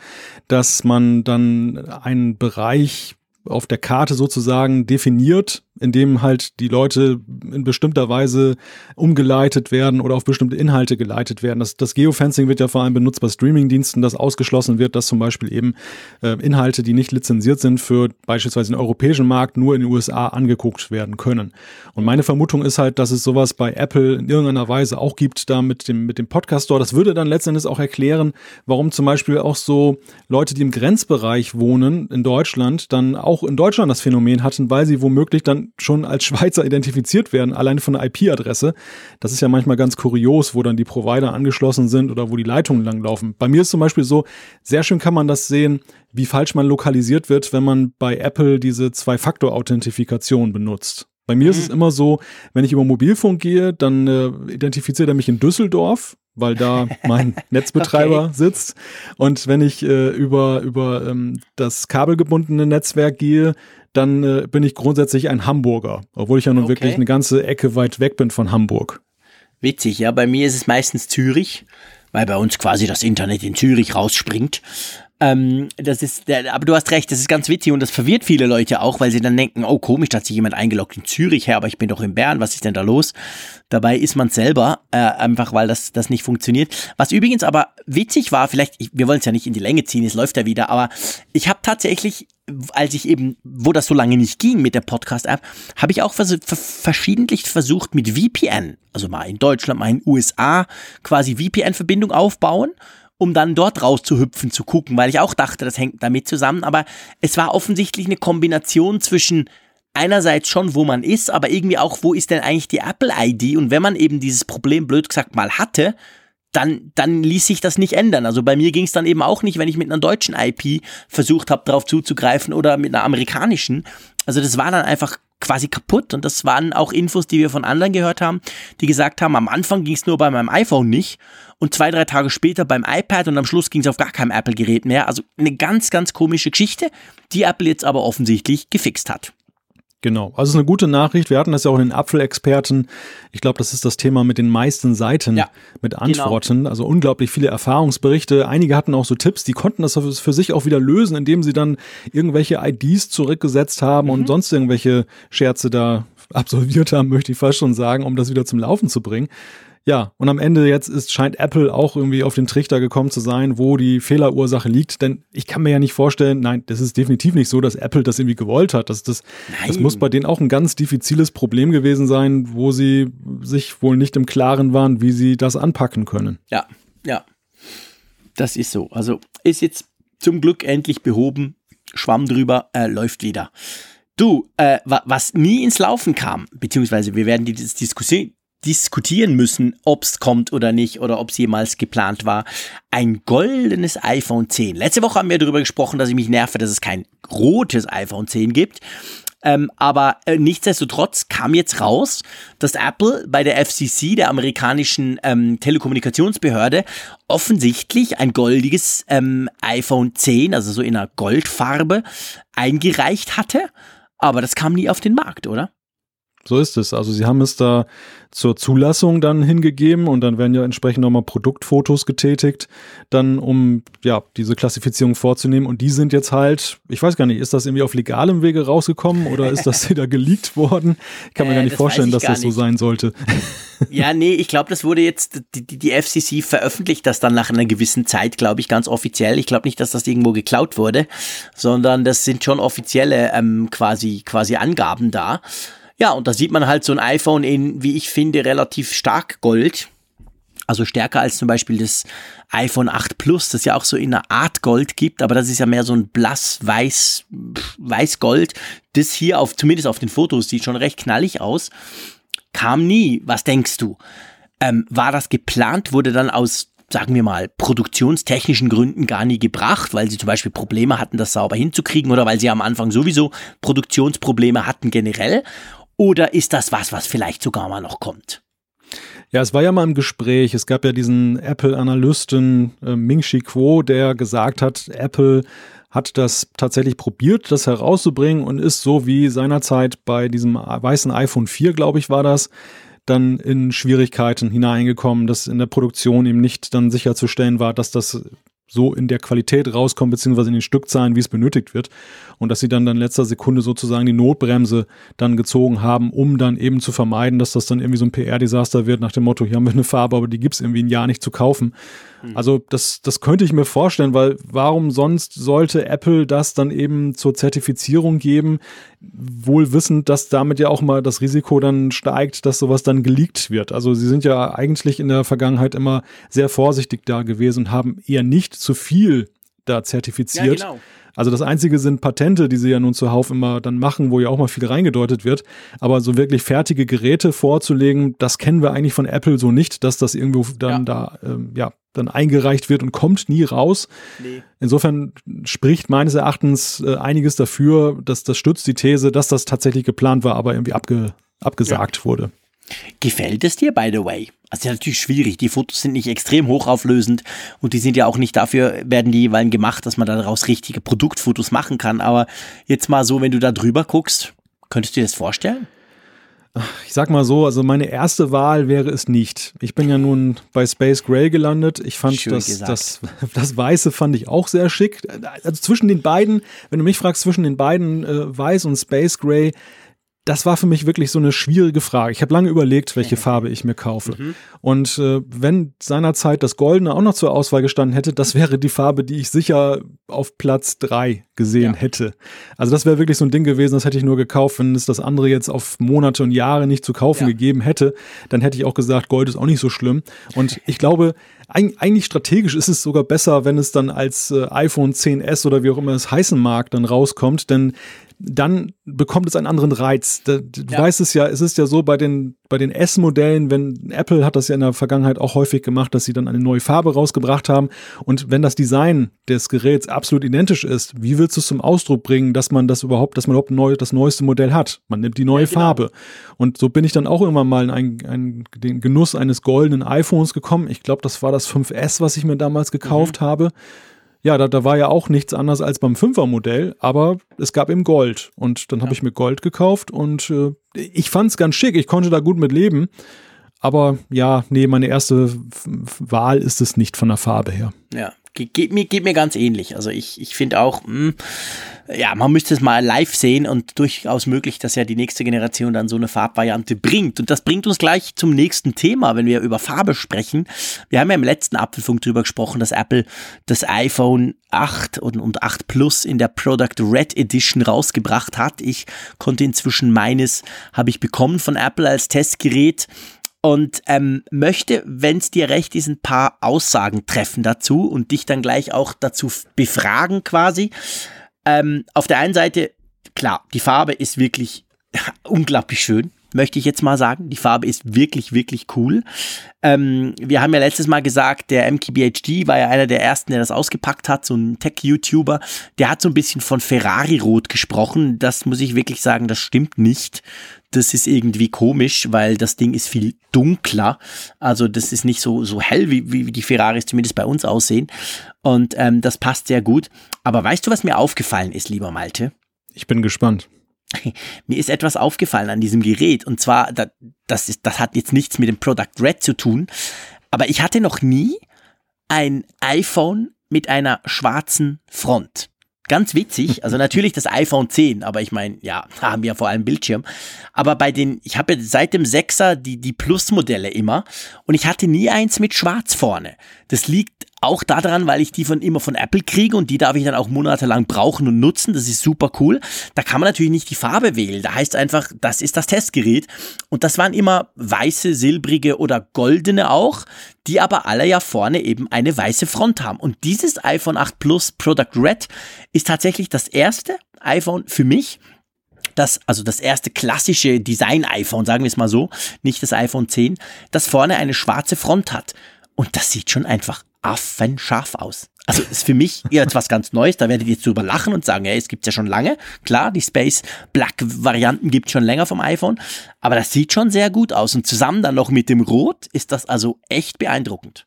dass man dann einen Bereich auf der Karte sozusagen definiert in dem halt die Leute in bestimmter Weise umgeleitet werden oder auf bestimmte Inhalte geleitet werden. Das, das Geofencing wird ja vor allem benutzt bei Streamingdiensten, dass ausgeschlossen wird, dass zum Beispiel eben äh, Inhalte, die nicht lizenziert sind, für beispielsweise den europäischen Markt nur in den USA angeguckt werden können. Und meine Vermutung ist halt, dass es sowas bei Apple in irgendeiner Weise auch gibt, da mit dem, mit dem Podcast Store. Das würde dann letztendlich auch erklären, warum zum Beispiel auch so Leute, die im Grenzbereich wohnen in Deutschland, dann auch auch in Deutschland das Phänomen hatten, weil sie womöglich dann schon als Schweizer identifiziert werden, allein von der IP-Adresse. Das ist ja manchmal ganz kurios, wo dann die Provider angeschlossen sind oder wo die Leitungen langlaufen. Bei mir ist zum Beispiel so, sehr schön kann man das sehen, wie falsch man lokalisiert wird, wenn man bei Apple diese Zwei-Faktor-Authentifikation benutzt. Bei mir mhm. ist es immer so, wenn ich über Mobilfunk gehe, dann äh, identifiziert er mich in Düsseldorf, weil da mein Netzbetreiber okay. sitzt. Und wenn ich äh, über, über ähm, das kabelgebundene Netzwerk gehe, dann äh, bin ich grundsätzlich ein Hamburger, obwohl ich ja nun okay. wirklich eine ganze Ecke weit weg bin von Hamburg. Witzig, ja. Bei mir ist es meistens Zürich, weil bei uns quasi das Internet in Zürich rausspringt. Ähm, das ist, aber du hast recht, das ist ganz witzig und das verwirrt viele Leute auch, weil sie dann denken, oh komisch, da hat sich jemand eingeloggt in Zürich her, aber ich bin doch in Bern, was ist denn da los? Dabei ist man selber, äh, einfach weil das, das nicht funktioniert. Was übrigens aber witzig war, vielleicht, ich, wir wollen es ja nicht in die Länge ziehen, es läuft ja wieder, aber ich habe tatsächlich, als ich eben, wo das so lange nicht ging mit der Podcast-App, habe ich auch vers verschiedentlich versucht mit VPN, also mal in Deutschland, mal in den USA, quasi VPN-Verbindung aufbauen um dann dort rauszuhüpfen, zu gucken, weil ich auch dachte, das hängt damit zusammen. Aber es war offensichtlich eine Kombination zwischen einerseits schon, wo man ist, aber irgendwie auch, wo ist denn eigentlich die Apple-ID? Und wenn man eben dieses Problem blöd gesagt mal hatte, dann, dann ließ sich das nicht ändern. Also bei mir ging es dann eben auch nicht, wenn ich mit einer deutschen IP versucht habe, darauf zuzugreifen oder mit einer amerikanischen. Also das war dann einfach quasi kaputt und das waren auch Infos, die wir von anderen gehört haben, die gesagt haben, am Anfang ging es nur bei meinem iPhone nicht und zwei, drei Tage später beim iPad und am Schluss ging es auf gar keinem Apple-Gerät mehr. Also eine ganz, ganz komische Geschichte, die Apple jetzt aber offensichtlich gefixt hat. Genau, also es ist eine gute Nachricht. Wir hatten das ja auch in den Apfelexperten. Ich glaube, das ist das Thema mit den meisten Seiten ja, mit genau. Antworten. Genau. Also unglaublich viele Erfahrungsberichte. Einige hatten auch so Tipps, die konnten das für sich auch wieder lösen, indem sie dann irgendwelche IDs zurückgesetzt haben mhm. und sonst irgendwelche Scherze da absolviert haben, möchte ich fast schon sagen, um das wieder zum Laufen zu bringen. Ja, und am Ende jetzt ist, scheint Apple auch irgendwie auf den Trichter gekommen zu sein, wo die Fehlerursache liegt. Denn ich kann mir ja nicht vorstellen, nein, das ist definitiv nicht so, dass Apple das irgendwie gewollt hat. Das, das, das muss bei denen auch ein ganz diffiziles Problem gewesen sein, wo sie sich wohl nicht im Klaren waren, wie sie das anpacken können. Ja, ja. Das ist so. Also ist jetzt zum Glück endlich behoben. Schwamm drüber, äh, läuft wieder. Du, äh, was nie ins Laufen kam, beziehungsweise wir werden die Diskussion, diskutieren müssen, ob es kommt oder nicht oder ob es jemals geplant war. Ein goldenes iPhone 10. Letzte Woche haben wir darüber gesprochen, dass ich mich nerve, dass es kein rotes iPhone 10 gibt. Ähm, aber äh, nichtsdestotrotz kam jetzt raus, dass Apple bei der FCC, der amerikanischen ähm, Telekommunikationsbehörde, offensichtlich ein goldiges ähm, iPhone 10, also so in einer Goldfarbe, eingereicht hatte. Aber das kam nie auf den Markt, oder? So ist es. Also sie haben es da zur Zulassung dann hingegeben und dann werden ja entsprechend nochmal Produktfotos getätigt, dann um ja diese Klassifizierung vorzunehmen. Und die sind jetzt halt, ich weiß gar nicht, ist das irgendwie auf legalem Wege rausgekommen oder ist das wieder geleakt worden? Ich kann mir äh, gar nicht das vorstellen, dass das so sein sollte. Ja, nee, ich glaube, das wurde jetzt, die, die FCC veröffentlicht das dann nach einer gewissen Zeit, glaube ich, ganz offiziell. Ich glaube nicht, dass das irgendwo geklaut wurde, sondern das sind schon offizielle ähm, quasi, quasi Angaben da. Ja, und da sieht man halt so ein iPhone in, wie ich finde, relativ stark Gold. Also stärker als zum Beispiel das iPhone 8 Plus, das ja auch so in einer Art Gold gibt, aber das ist ja mehr so ein blass weiß weiß-gold. Das hier auf zumindest auf den Fotos sieht schon recht knallig aus. Kam nie. Was denkst du? Ähm, war das geplant? Wurde dann aus sagen wir mal, produktionstechnischen Gründen gar nie gebracht, weil sie zum Beispiel Probleme hatten, das sauber hinzukriegen oder weil sie am Anfang sowieso Produktionsprobleme hatten generell? Oder ist das was, was vielleicht sogar mal noch kommt? Ja, es war ja mal im Gespräch. Es gab ja diesen Apple-Analysten äh, Ming Chi Kuo, der gesagt hat, Apple hat das tatsächlich probiert, das herauszubringen und ist so wie seinerzeit bei diesem weißen iPhone 4, glaube ich, war das, dann in Schwierigkeiten hineingekommen, dass in der Produktion eben nicht dann sicherzustellen war, dass das so in der Qualität rauskommt, beziehungsweise in den Stückzahlen, wie es benötigt wird. Und dass sie dann in letzter Sekunde sozusagen die Notbremse dann gezogen haben, um dann eben zu vermeiden, dass das dann irgendwie so ein PR-Desaster wird, nach dem Motto, hier haben wir eine Farbe, aber die gibt's irgendwie ein Jahr nicht zu kaufen. Mhm. Also das, das könnte ich mir vorstellen, weil warum sonst sollte Apple das dann eben zur Zertifizierung geben, wohl wissend, dass damit ja auch mal das Risiko dann steigt, dass sowas dann geleakt wird. Also sie sind ja eigentlich in der Vergangenheit immer sehr vorsichtig da gewesen und haben eher nicht zu viel da zertifiziert. Ja, genau. Also das Einzige sind Patente, die sie ja nun zuhauf immer dann machen, wo ja auch mal viel reingedeutet wird. Aber so wirklich fertige Geräte vorzulegen, das kennen wir eigentlich von Apple so nicht, dass das irgendwo dann ja. da, ähm, ja, dann eingereicht wird und kommt nie raus. Nee. Insofern spricht meines Erachtens äh, einiges dafür, dass das stützt die These, dass das tatsächlich geplant war, aber irgendwie abge, abgesagt ja. wurde. Gefällt es dir, by the way? Also natürlich schwierig. Die Fotos sind nicht extrem hochauflösend und die sind ja auch nicht dafür, werden die jeweils gemacht, dass man daraus richtige Produktfotos machen kann. Aber jetzt mal so, wenn du da drüber guckst, könntest du dir das vorstellen? Ich sag mal so, also meine erste Wahl wäre es nicht. Ich bin ja nun bei Space Gray gelandet. Ich fand das, das, das Weiße fand ich auch sehr schick. Also zwischen den beiden, wenn du mich fragst, zwischen den beiden äh, Weiß und Space Gray, das war für mich wirklich so eine schwierige Frage. Ich habe lange überlegt, welche Farbe ich mir kaufe. Mhm. Und äh, wenn seinerzeit das Goldene auch noch zur Auswahl gestanden hätte, das wäre die Farbe, die ich sicher auf Platz drei gesehen ja. hätte. Also das wäre wirklich so ein Ding gewesen, das hätte ich nur gekauft, wenn es das andere jetzt auf Monate und Jahre nicht zu kaufen ja. gegeben hätte, dann hätte ich auch gesagt, Gold ist auch nicht so schlimm. Und ich glaube, eigentlich strategisch ist es sogar besser, wenn es dann als äh, iPhone 10s oder wie auch immer es heißen mag, dann rauskommt, denn dann bekommt es einen anderen Reiz. Du ja. weißt es ja, es ist ja so bei den, bei den S-Modellen, wenn Apple hat das ja in der Vergangenheit auch häufig gemacht, dass sie dann eine neue Farbe rausgebracht haben. Und wenn das Design des Geräts absolut identisch ist, wie willst du es zum Ausdruck bringen, dass man das überhaupt, dass man überhaupt neu, das neueste Modell hat? Man nimmt die neue ja, genau. Farbe. Und so bin ich dann auch irgendwann mal in einen, einen, den Genuss eines goldenen iPhones gekommen. Ich glaube, das war das 5S, was ich mir damals gekauft mhm. habe ja, da, da war ja auch nichts anderes als beim Fünfer-Modell, aber es gab eben Gold. Und dann habe ja. ich mir Gold gekauft und äh, ich fand es ganz schick. Ich konnte da gut mit leben. Aber ja, nee, meine erste Wahl ist es nicht von der Farbe her. Ja, geht mir, geht mir ganz ähnlich. Also ich, ich finde auch, mh, hm, ja, man müsste es mal live sehen und durchaus möglich, dass ja die nächste Generation dann so eine Farbvariante bringt. Und das bringt uns gleich zum nächsten Thema, wenn wir über Farbe sprechen. Wir haben ja im letzten Apfelfunk drüber gesprochen, dass Apple das iPhone 8 und, und 8 Plus in der Product Red Edition rausgebracht hat. Ich konnte inzwischen meines, habe ich bekommen von Apple als Testgerät und ähm, möchte, wenn es dir recht ist, ein paar Aussagen treffen dazu und dich dann gleich auch dazu befragen quasi. Ähm, auf der einen Seite, klar, die Farbe ist wirklich unglaublich schön möchte ich jetzt mal sagen. Die Farbe ist wirklich, wirklich cool. Ähm, wir haben ja letztes Mal gesagt, der MKBHD war ja einer der ersten, der das ausgepackt hat, so ein Tech-YouTuber. Der hat so ein bisschen von Ferrari-Rot gesprochen. Das muss ich wirklich sagen, das stimmt nicht. Das ist irgendwie komisch, weil das Ding ist viel dunkler. Also das ist nicht so, so hell, wie, wie die Ferraris zumindest bei uns aussehen. Und ähm, das passt sehr gut. Aber weißt du, was mir aufgefallen ist, lieber Malte? Ich bin gespannt. Mir ist etwas aufgefallen an diesem Gerät und zwar, das, ist, das hat jetzt nichts mit dem Product Red zu tun, aber ich hatte noch nie ein iPhone mit einer schwarzen Front. Ganz witzig, also natürlich das iPhone 10, aber ich meine, ja, da haben wir ja vor allem Bildschirm. Aber bei den, ich habe ja seit dem 6er die, die Plus-Modelle immer und ich hatte nie eins mit Schwarz vorne. Das liegt auch daran, weil ich die von immer von Apple kriege und die darf ich dann auch monatelang brauchen und nutzen. Das ist super cool. Da kann man natürlich nicht die Farbe wählen. Da heißt einfach, das ist das Testgerät. Und das waren immer weiße, silbrige oder goldene auch, die aber alle ja vorne eben eine weiße Front haben. Und dieses iPhone 8 Plus Product Red ist tatsächlich das erste iPhone für mich, das, also das erste klassische Design-iPhone, sagen wir es mal so, nicht das iPhone 10, das vorne eine schwarze Front hat. Und das sieht schon einfach affenscharf aus. Also ist für mich eher etwas ganz Neues. Da werdet ihr jetzt drüber lachen und sagen, ja, es gibt's ja schon lange. Klar, die Space Black Varianten gibt's schon länger vom iPhone. Aber das sieht schon sehr gut aus. Und zusammen dann noch mit dem Rot ist das also echt beeindruckend.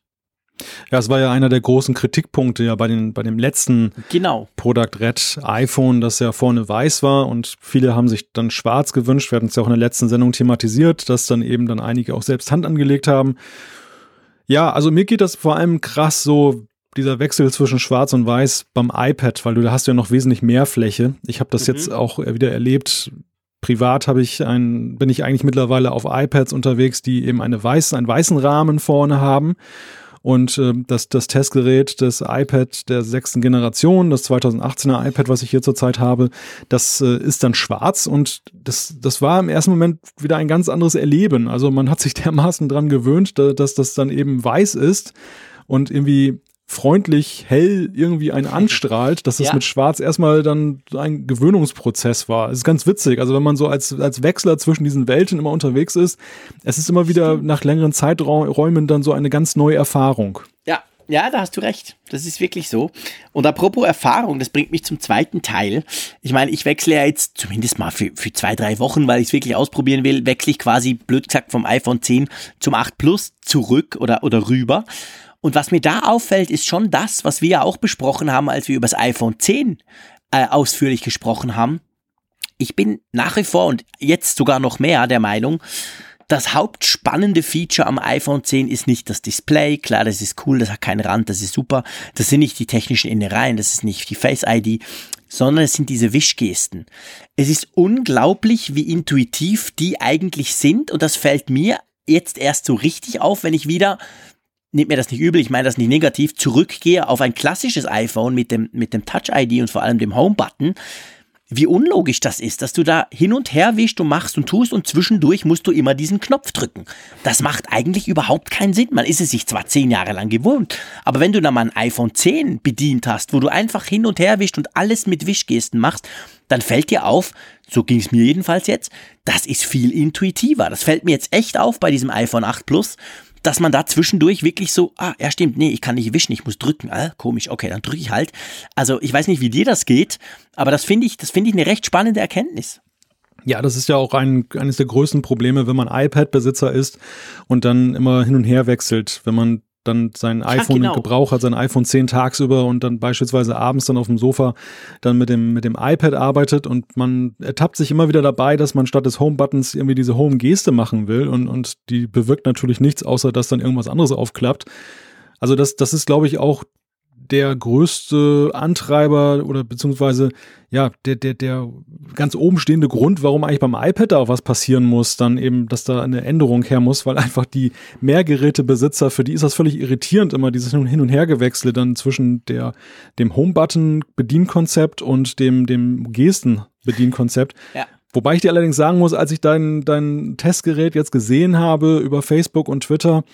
Ja, es war ja einer der großen Kritikpunkte ja bei, den, bei dem letzten genau. Product Red iPhone, das ja vorne weiß war und viele haben sich dann schwarz gewünscht. Wir hatten es ja auch in der letzten Sendung thematisiert, dass dann eben dann einige auch selbst Hand angelegt haben. Ja, also mir geht das vor allem krass so, dieser Wechsel zwischen Schwarz und Weiß beim iPad, weil du da hast ja noch wesentlich mehr Fläche. Ich habe das mhm. jetzt auch wieder erlebt. Privat habe ich ein, bin ich eigentlich mittlerweile auf iPads unterwegs, die eben eine weiß, einen weißen Rahmen vorne haben. Und äh, das, das Testgerät des iPad der sechsten Generation, das 2018er iPad, was ich hier zurzeit habe, das äh, ist dann schwarz und das, das war im ersten Moment wieder ein ganz anderes Erleben. Also man hat sich dermaßen dran gewöhnt, dass das dann eben weiß ist und irgendwie freundlich hell irgendwie einen anstrahlt, dass das ja. mit Schwarz erstmal dann ein Gewöhnungsprozess war. Es ist ganz witzig. Also wenn man so als, als Wechsler zwischen diesen Welten immer unterwegs ist, es ist immer wieder nach längeren Zeiträumen dann so eine ganz neue Erfahrung. Ja, ja, da hast du recht. Das ist wirklich so. Und apropos Erfahrung, das bringt mich zum zweiten Teil. Ich meine, ich wechsle ja jetzt zumindest mal für, für zwei, drei Wochen, weil ich es wirklich ausprobieren will, wechsle ich quasi, blöd gesagt, vom iPhone 10 zum 8 Plus zurück oder, oder rüber. Und was mir da auffällt, ist schon das, was wir ja auch besprochen haben, als wir über das iPhone 10 äh, ausführlich gesprochen haben. Ich bin nach wie vor und jetzt sogar noch mehr der Meinung, das hauptspannende Feature am iPhone 10 ist nicht das Display. Klar, das ist cool, das hat keinen Rand, das ist super. Das sind nicht die technischen Innereien, das ist nicht die Face ID, sondern es sind diese Wischgesten. Es ist unglaublich, wie intuitiv die eigentlich sind und das fällt mir jetzt erst so richtig auf, wenn ich wieder nehmt mir das nicht übel, ich meine das nicht negativ, zurückgehe auf ein klassisches iPhone mit dem, mit dem Touch-ID und vor allem dem Home-Button, wie unlogisch das ist, dass du da hin und her wischst und machst und tust und zwischendurch musst du immer diesen Knopf drücken. Das macht eigentlich überhaupt keinen Sinn. Man ist es sich zwar zehn Jahre lang gewohnt, aber wenn du dann mal ein iPhone 10 bedient hast, wo du einfach hin und her wischst und alles mit Wischgesten machst, dann fällt dir auf, so ging es mir jedenfalls jetzt, das ist viel intuitiver. Das fällt mir jetzt echt auf bei diesem iPhone 8 Plus dass man da zwischendurch wirklich so, ah, ja stimmt, nee, ich kann nicht wischen, ich muss drücken. Ah, komisch, okay, dann drücke ich halt. Also ich weiß nicht, wie dir das geht, aber das finde ich, das finde ich eine recht spannende Erkenntnis. Ja, das ist ja auch ein, eines der größten Probleme, wenn man iPad-Besitzer ist und dann immer hin und her wechselt. Wenn man dann sein iPhone ja, genau. Gebrauch hat, sein iPhone 10 tagsüber und dann beispielsweise abends dann auf dem Sofa dann mit dem, mit dem iPad arbeitet und man ertappt sich immer wieder dabei, dass man statt des Home-Buttons irgendwie diese Home-Geste machen will und, und die bewirkt natürlich nichts, außer dass dann irgendwas anderes aufklappt. Also das, das ist, glaube ich, auch der größte Antreiber oder beziehungsweise ja, der, der, der ganz oben stehende Grund, warum eigentlich beim iPad da auch was passieren muss, dann eben, dass da eine Änderung her muss, weil einfach die Mehrgerätebesitzer, für die ist das völlig irritierend, immer dieses Hin- und Hergewechsel dann zwischen der, dem Home-Button-Bedienkonzept und dem, dem Gesten-Bedienkonzept. Ja. Wobei ich dir allerdings sagen muss, als ich dein, dein Testgerät jetzt gesehen habe über Facebook und Twitter,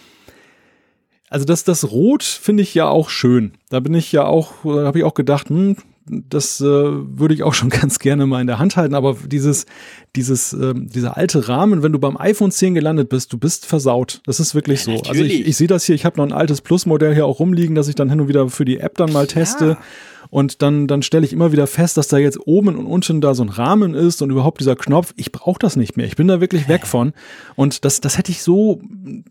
also das, das Rot finde ich ja auch schön. Da bin ich ja auch, da habe ich auch gedacht, hm, das äh, würde ich auch schon ganz gerne mal in der Hand halten, aber dieses, dieses, äh, dieser alte Rahmen, wenn du beim iPhone 10 gelandet bist, du bist versaut. Das ist wirklich so. Natürlich. Also ich, ich sehe das hier, ich habe noch ein altes Plus-Modell hier auch rumliegen, das ich dann hin und wieder für die App dann mal teste. Ja. Und dann, dann stelle ich immer wieder fest, dass da jetzt oben und unten da so ein Rahmen ist und überhaupt dieser Knopf. Ich brauche das nicht mehr. Ich bin da wirklich weg von. Und das, das hätte ich so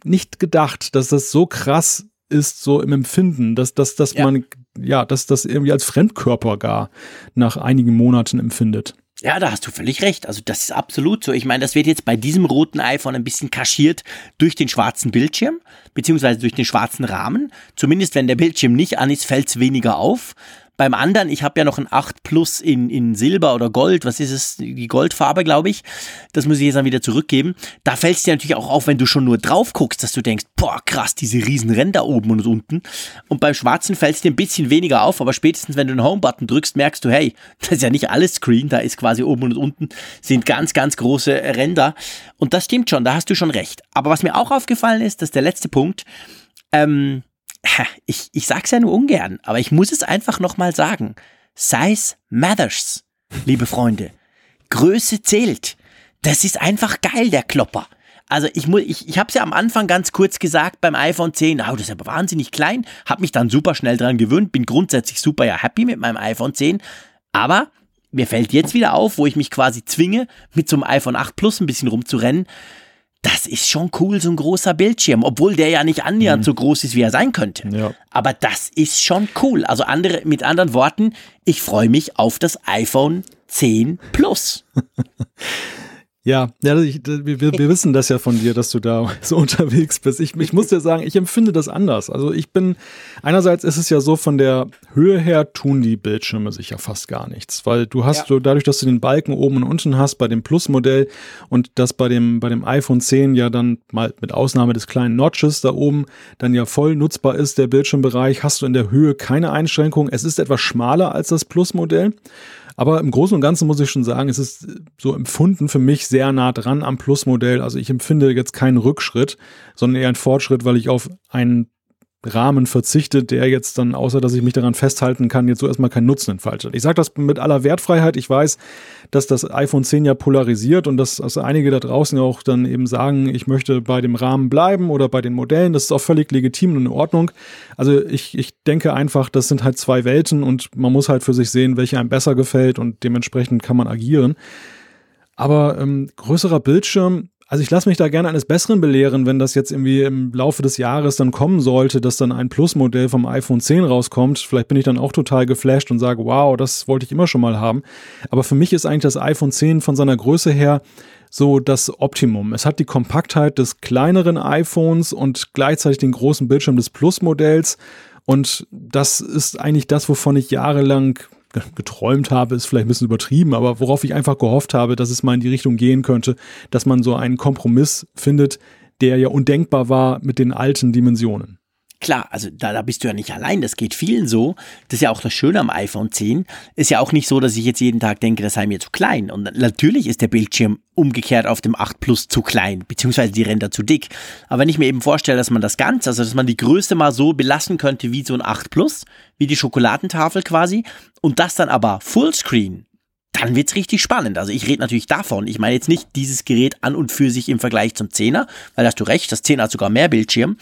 nicht gedacht, dass das so krass ist, so im Empfinden, dass, dass, dass ja. man, ja, dass das irgendwie als Fremdkörper gar nach einigen Monaten empfindet. Ja, da hast du völlig recht. Also das ist absolut so. Ich meine, das wird jetzt bei diesem roten iPhone ein bisschen kaschiert durch den schwarzen Bildschirm, beziehungsweise durch den schwarzen Rahmen. Zumindest wenn der Bildschirm nicht an ist, fällt es weniger auf. Beim anderen, ich habe ja noch ein 8 Plus in, in Silber oder Gold, was ist es, die Goldfarbe, glaube ich. Das muss ich jetzt dann wieder zurückgeben. Da fällt es dir natürlich auch auf, wenn du schon nur drauf guckst, dass du denkst, boah, krass, diese riesen Ränder oben und unten. Und beim Schwarzen fällt es dir ein bisschen weniger auf, aber spätestens, wenn du den Home-Button drückst, merkst du, hey, das ist ja nicht alles Screen, da ist quasi oben und unten sind ganz, ganz große Ränder. Und das stimmt schon, da hast du schon recht. Aber was mir auch aufgefallen ist, das ist der letzte Punkt, ähm, ich, ich sag's ja nur ungern, aber ich muss es einfach nochmal sagen. Size matters, liebe Freunde. Größe zählt. Das ist einfach geil, der Klopper. Also ich muss, ich, ich habe es ja am Anfang ganz kurz gesagt beim iPhone 10, oh, das ist aber wahnsinnig klein, habe mich dann super schnell dran gewöhnt, bin grundsätzlich super ja happy mit meinem iPhone 10, aber mir fällt jetzt wieder auf, wo ich mich quasi zwinge, mit so einem iPhone 8 Plus ein bisschen rumzurennen, das ist schon cool, so ein großer Bildschirm, obwohl der ja nicht annähernd mhm. so groß ist, wie er sein könnte. Ja. Aber das ist schon cool. Also andere, mit anderen Worten, ich freue mich auf das iPhone 10 Plus. Ja, ja ich, wir, wir wissen das ja von dir, dass du da so unterwegs bist. Ich, ich muss dir sagen, ich empfinde das anders. Also ich bin, einerseits ist es ja so, von der Höhe her tun die Bildschirme sich ja fast gar nichts, weil du hast, ja. so, dadurch, dass du den Balken oben und unten hast bei dem Plus-Modell und das bei dem, bei dem iPhone 10 ja dann mal mit Ausnahme des kleinen Notches da oben dann ja voll nutzbar ist, der Bildschirmbereich, hast du in der Höhe keine Einschränkung. Es ist etwas schmaler als das Plus-Modell. Aber im Großen und Ganzen muss ich schon sagen, es ist so empfunden für mich sehr nah dran am Plus-Modell. Also ich empfinde jetzt keinen Rückschritt, sondern eher einen Fortschritt, weil ich auf einen Rahmen verzichtet, der jetzt dann, außer dass ich mich daran festhalten kann, jetzt so erstmal keinen Nutzen entfaltet. Ich sage das mit aller Wertfreiheit. Ich weiß, dass das iPhone 10 ja polarisiert und dass also einige da draußen auch dann eben sagen, ich möchte bei dem Rahmen bleiben oder bei den Modellen. Das ist auch völlig legitim und in Ordnung. Also ich, ich denke einfach, das sind halt zwei Welten und man muss halt für sich sehen, welche einem besser gefällt und dementsprechend kann man agieren. Aber ähm, größerer Bildschirm, also ich lasse mich da gerne eines Besseren belehren, wenn das jetzt irgendwie im Laufe des Jahres dann kommen sollte, dass dann ein Plus-Modell vom iPhone 10 rauskommt. Vielleicht bin ich dann auch total geflasht und sage, wow, das wollte ich immer schon mal haben. Aber für mich ist eigentlich das iPhone 10 von seiner Größe her so das Optimum. Es hat die Kompaktheit des kleineren iPhones und gleichzeitig den großen Bildschirm des Plus-Modells. Und das ist eigentlich das, wovon ich jahrelang geträumt habe, ist vielleicht ein bisschen übertrieben, aber worauf ich einfach gehofft habe, dass es mal in die Richtung gehen könnte, dass man so einen Kompromiss findet, der ja undenkbar war mit den alten Dimensionen. Klar, also da, da bist du ja nicht allein, das geht vielen so. Das ist ja auch das Schöne am iPhone 10. Ist ja auch nicht so, dass ich jetzt jeden Tag denke, das sei mir zu klein. Und natürlich ist der Bildschirm umgekehrt auf dem 8 Plus zu klein, beziehungsweise die Ränder zu dick. Aber wenn ich mir eben vorstelle, dass man das Ganze, also dass man die Größe mal so belassen könnte wie so ein 8 Plus, wie die Schokoladentafel quasi, und das dann aber Fullscreen, dann wird's richtig spannend. Also ich rede natürlich davon. Ich meine jetzt nicht dieses Gerät an und für sich im Vergleich zum 10er, weil hast du recht, das 10er hat sogar mehr Bildschirm.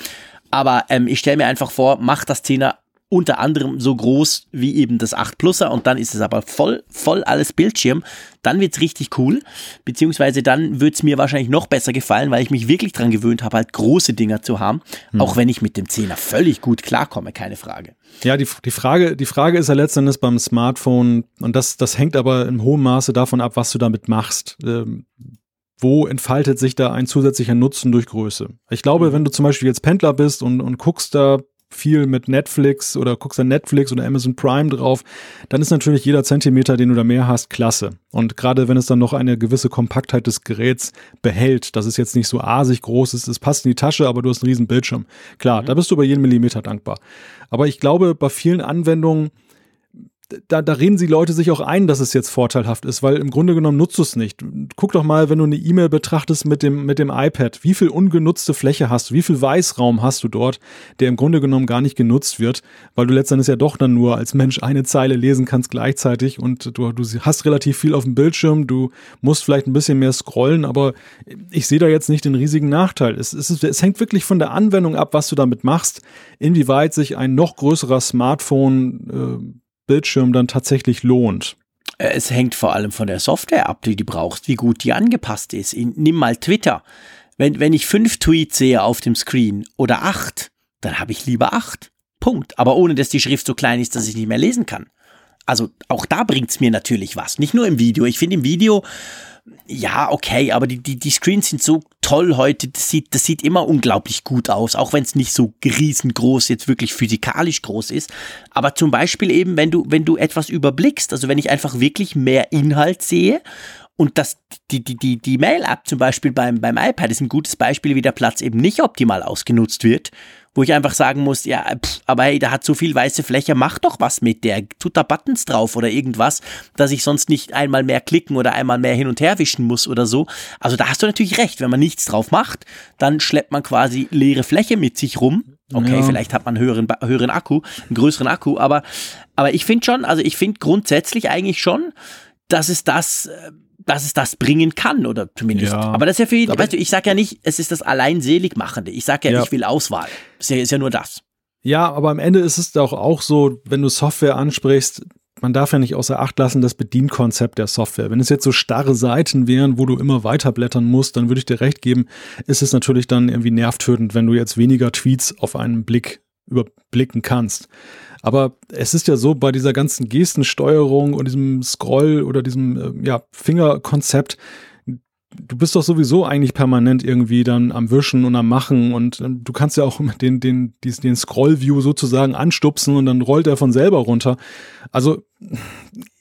Aber ähm, ich stelle mir einfach vor, macht das 10er unter anderem so groß wie eben das 8 Pluser und dann ist es aber voll, voll alles Bildschirm. Dann wird's richtig cool. Beziehungsweise dann wird's mir wahrscheinlich noch besser gefallen, weil ich mich wirklich dran gewöhnt habe, halt große Dinger zu haben. Hm. Auch wenn ich mit dem 10er völlig gut klarkomme, keine Frage. Ja, die, die, Frage, die Frage ist ja letztendlich beim Smartphone, und das, das hängt aber in hohem Maße davon ab, was du damit machst. Ähm, wo entfaltet sich da ein zusätzlicher Nutzen durch Größe? Ich glaube, mhm. wenn du zum Beispiel jetzt Pendler bist und, und guckst da viel mit Netflix oder guckst da Netflix oder Amazon Prime drauf, dann ist natürlich jeder Zentimeter, den du da mehr hast, klasse. Und gerade wenn es dann noch eine gewisse Kompaktheit des Geräts behält, dass es jetzt nicht so asig groß ist, es passt in die Tasche, aber du hast einen riesen Bildschirm. Klar, mhm. da bist du über jeden Millimeter dankbar. Aber ich glaube, bei vielen Anwendungen da, da reden sie Leute sich auch ein, dass es jetzt vorteilhaft ist, weil im Grunde genommen nutzt du es nicht. Guck doch mal, wenn du eine E-Mail betrachtest mit dem, mit dem iPad, wie viel ungenutzte Fläche hast du, wie viel Weißraum hast du dort, der im Grunde genommen gar nicht genutzt wird, weil du letztendlich ja doch dann nur als Mensch eine Zeile lesen kannst gleichzeitig und du, du hast relativ viel auf dem Bildschirm, du musst vielleicht ein bisschen mehr scrollen, aber ich sehe da jetzt nicht den riesigen Nachteil. Es, es, es hängt wirklich von der Anwendung ab, was du damit machst, inwieweit sich ein noch größerer Smartphone äh, Bildschirm dann tatsächlich lohnt? Es hängt vor allem von der Software ab, die du brauchst, wie gut die angepasst ist. Nimm mal Twitter. Wenn, wenn ich fünf Tweets sehe auf dem Screen oder acht, dann habe ich lieber acht. Punkt. Aber ohne dass die Schrift so klein ist, dass ich nicht mehr lesen kann. Also auch da bringt es mir natürlich was. Nicht nur im Video. Ich finde im Video ja, okay, aber die, die, die Screens sind so toll heute, das sieht, das sieht immer unglaublich gut aus, auch wenn es nicht so riesengroß jetzt wirklich physikalisch groß ist. Aber zum Beispiel eben, wenn du, wenn du etwas überblickst, also wenn ich einfach wirklich mehr Inhalt sehe und das, die, die, die, die Mail-App zum Beispiel beim, beim iPad ist ein gutes Beispiel, wie der Platz eben nicht optimal ausgenutzt wird wo ich einfach sagen muss, ja, pff, aber hey, da hat so viel weiße Fläche, mach doch was mit der, tut da Buttons drauf oder irgendwas, dass ich sonst nicht einmal mehr klicken oder einmal mehr hin und her wischen muss oder so. Also da hast du natürlich recht, wenn man nichts drauf macht, dann schleppt man quasi leere Fläche mit sich rum. Okay, ja. vielleicht hat man einen höheren, höheren Akku, einen größeren Akku, aber, aber ich finde schon, also ich finde grundsätzlich eigentlich schon, dass es das, äh, dass es das bringen kann oder zumindest. Ja. Aber das ist ja für jeden, weißt du, ich sage ja nicht, es ist das allein Seligmachende. Ich sage ja, ja, ich will Auswahl. Das ist ja, ist ja nur das. Ja, aber am Ende ist es doch auch so, wenn du Software ansprichst, man darf ja nicht außer Acht lassen das Bedienkonzept der Software. Wenn es jetzt so starre Seiten wären, wo du immer weiterblättern musst, dann würde ich dir recht geben, ist es natürlich dann irgendwie nervtötend, wenn du jetzt weniger Tweets auf einen Blick überblicken kannst. Aber es ist ja so, bei dieser ganzen Gestensteuerung und diesem Scroll oder diesem äh, ja, Fingerkonzept, du bist doch sowieso eigentlich permanent irgendwie dann am Wischen und am Machen und äh, du kannst ja auch den, den, den, den Scroll-View sozusagen anstupsen und dann rollt er von selber runter. Also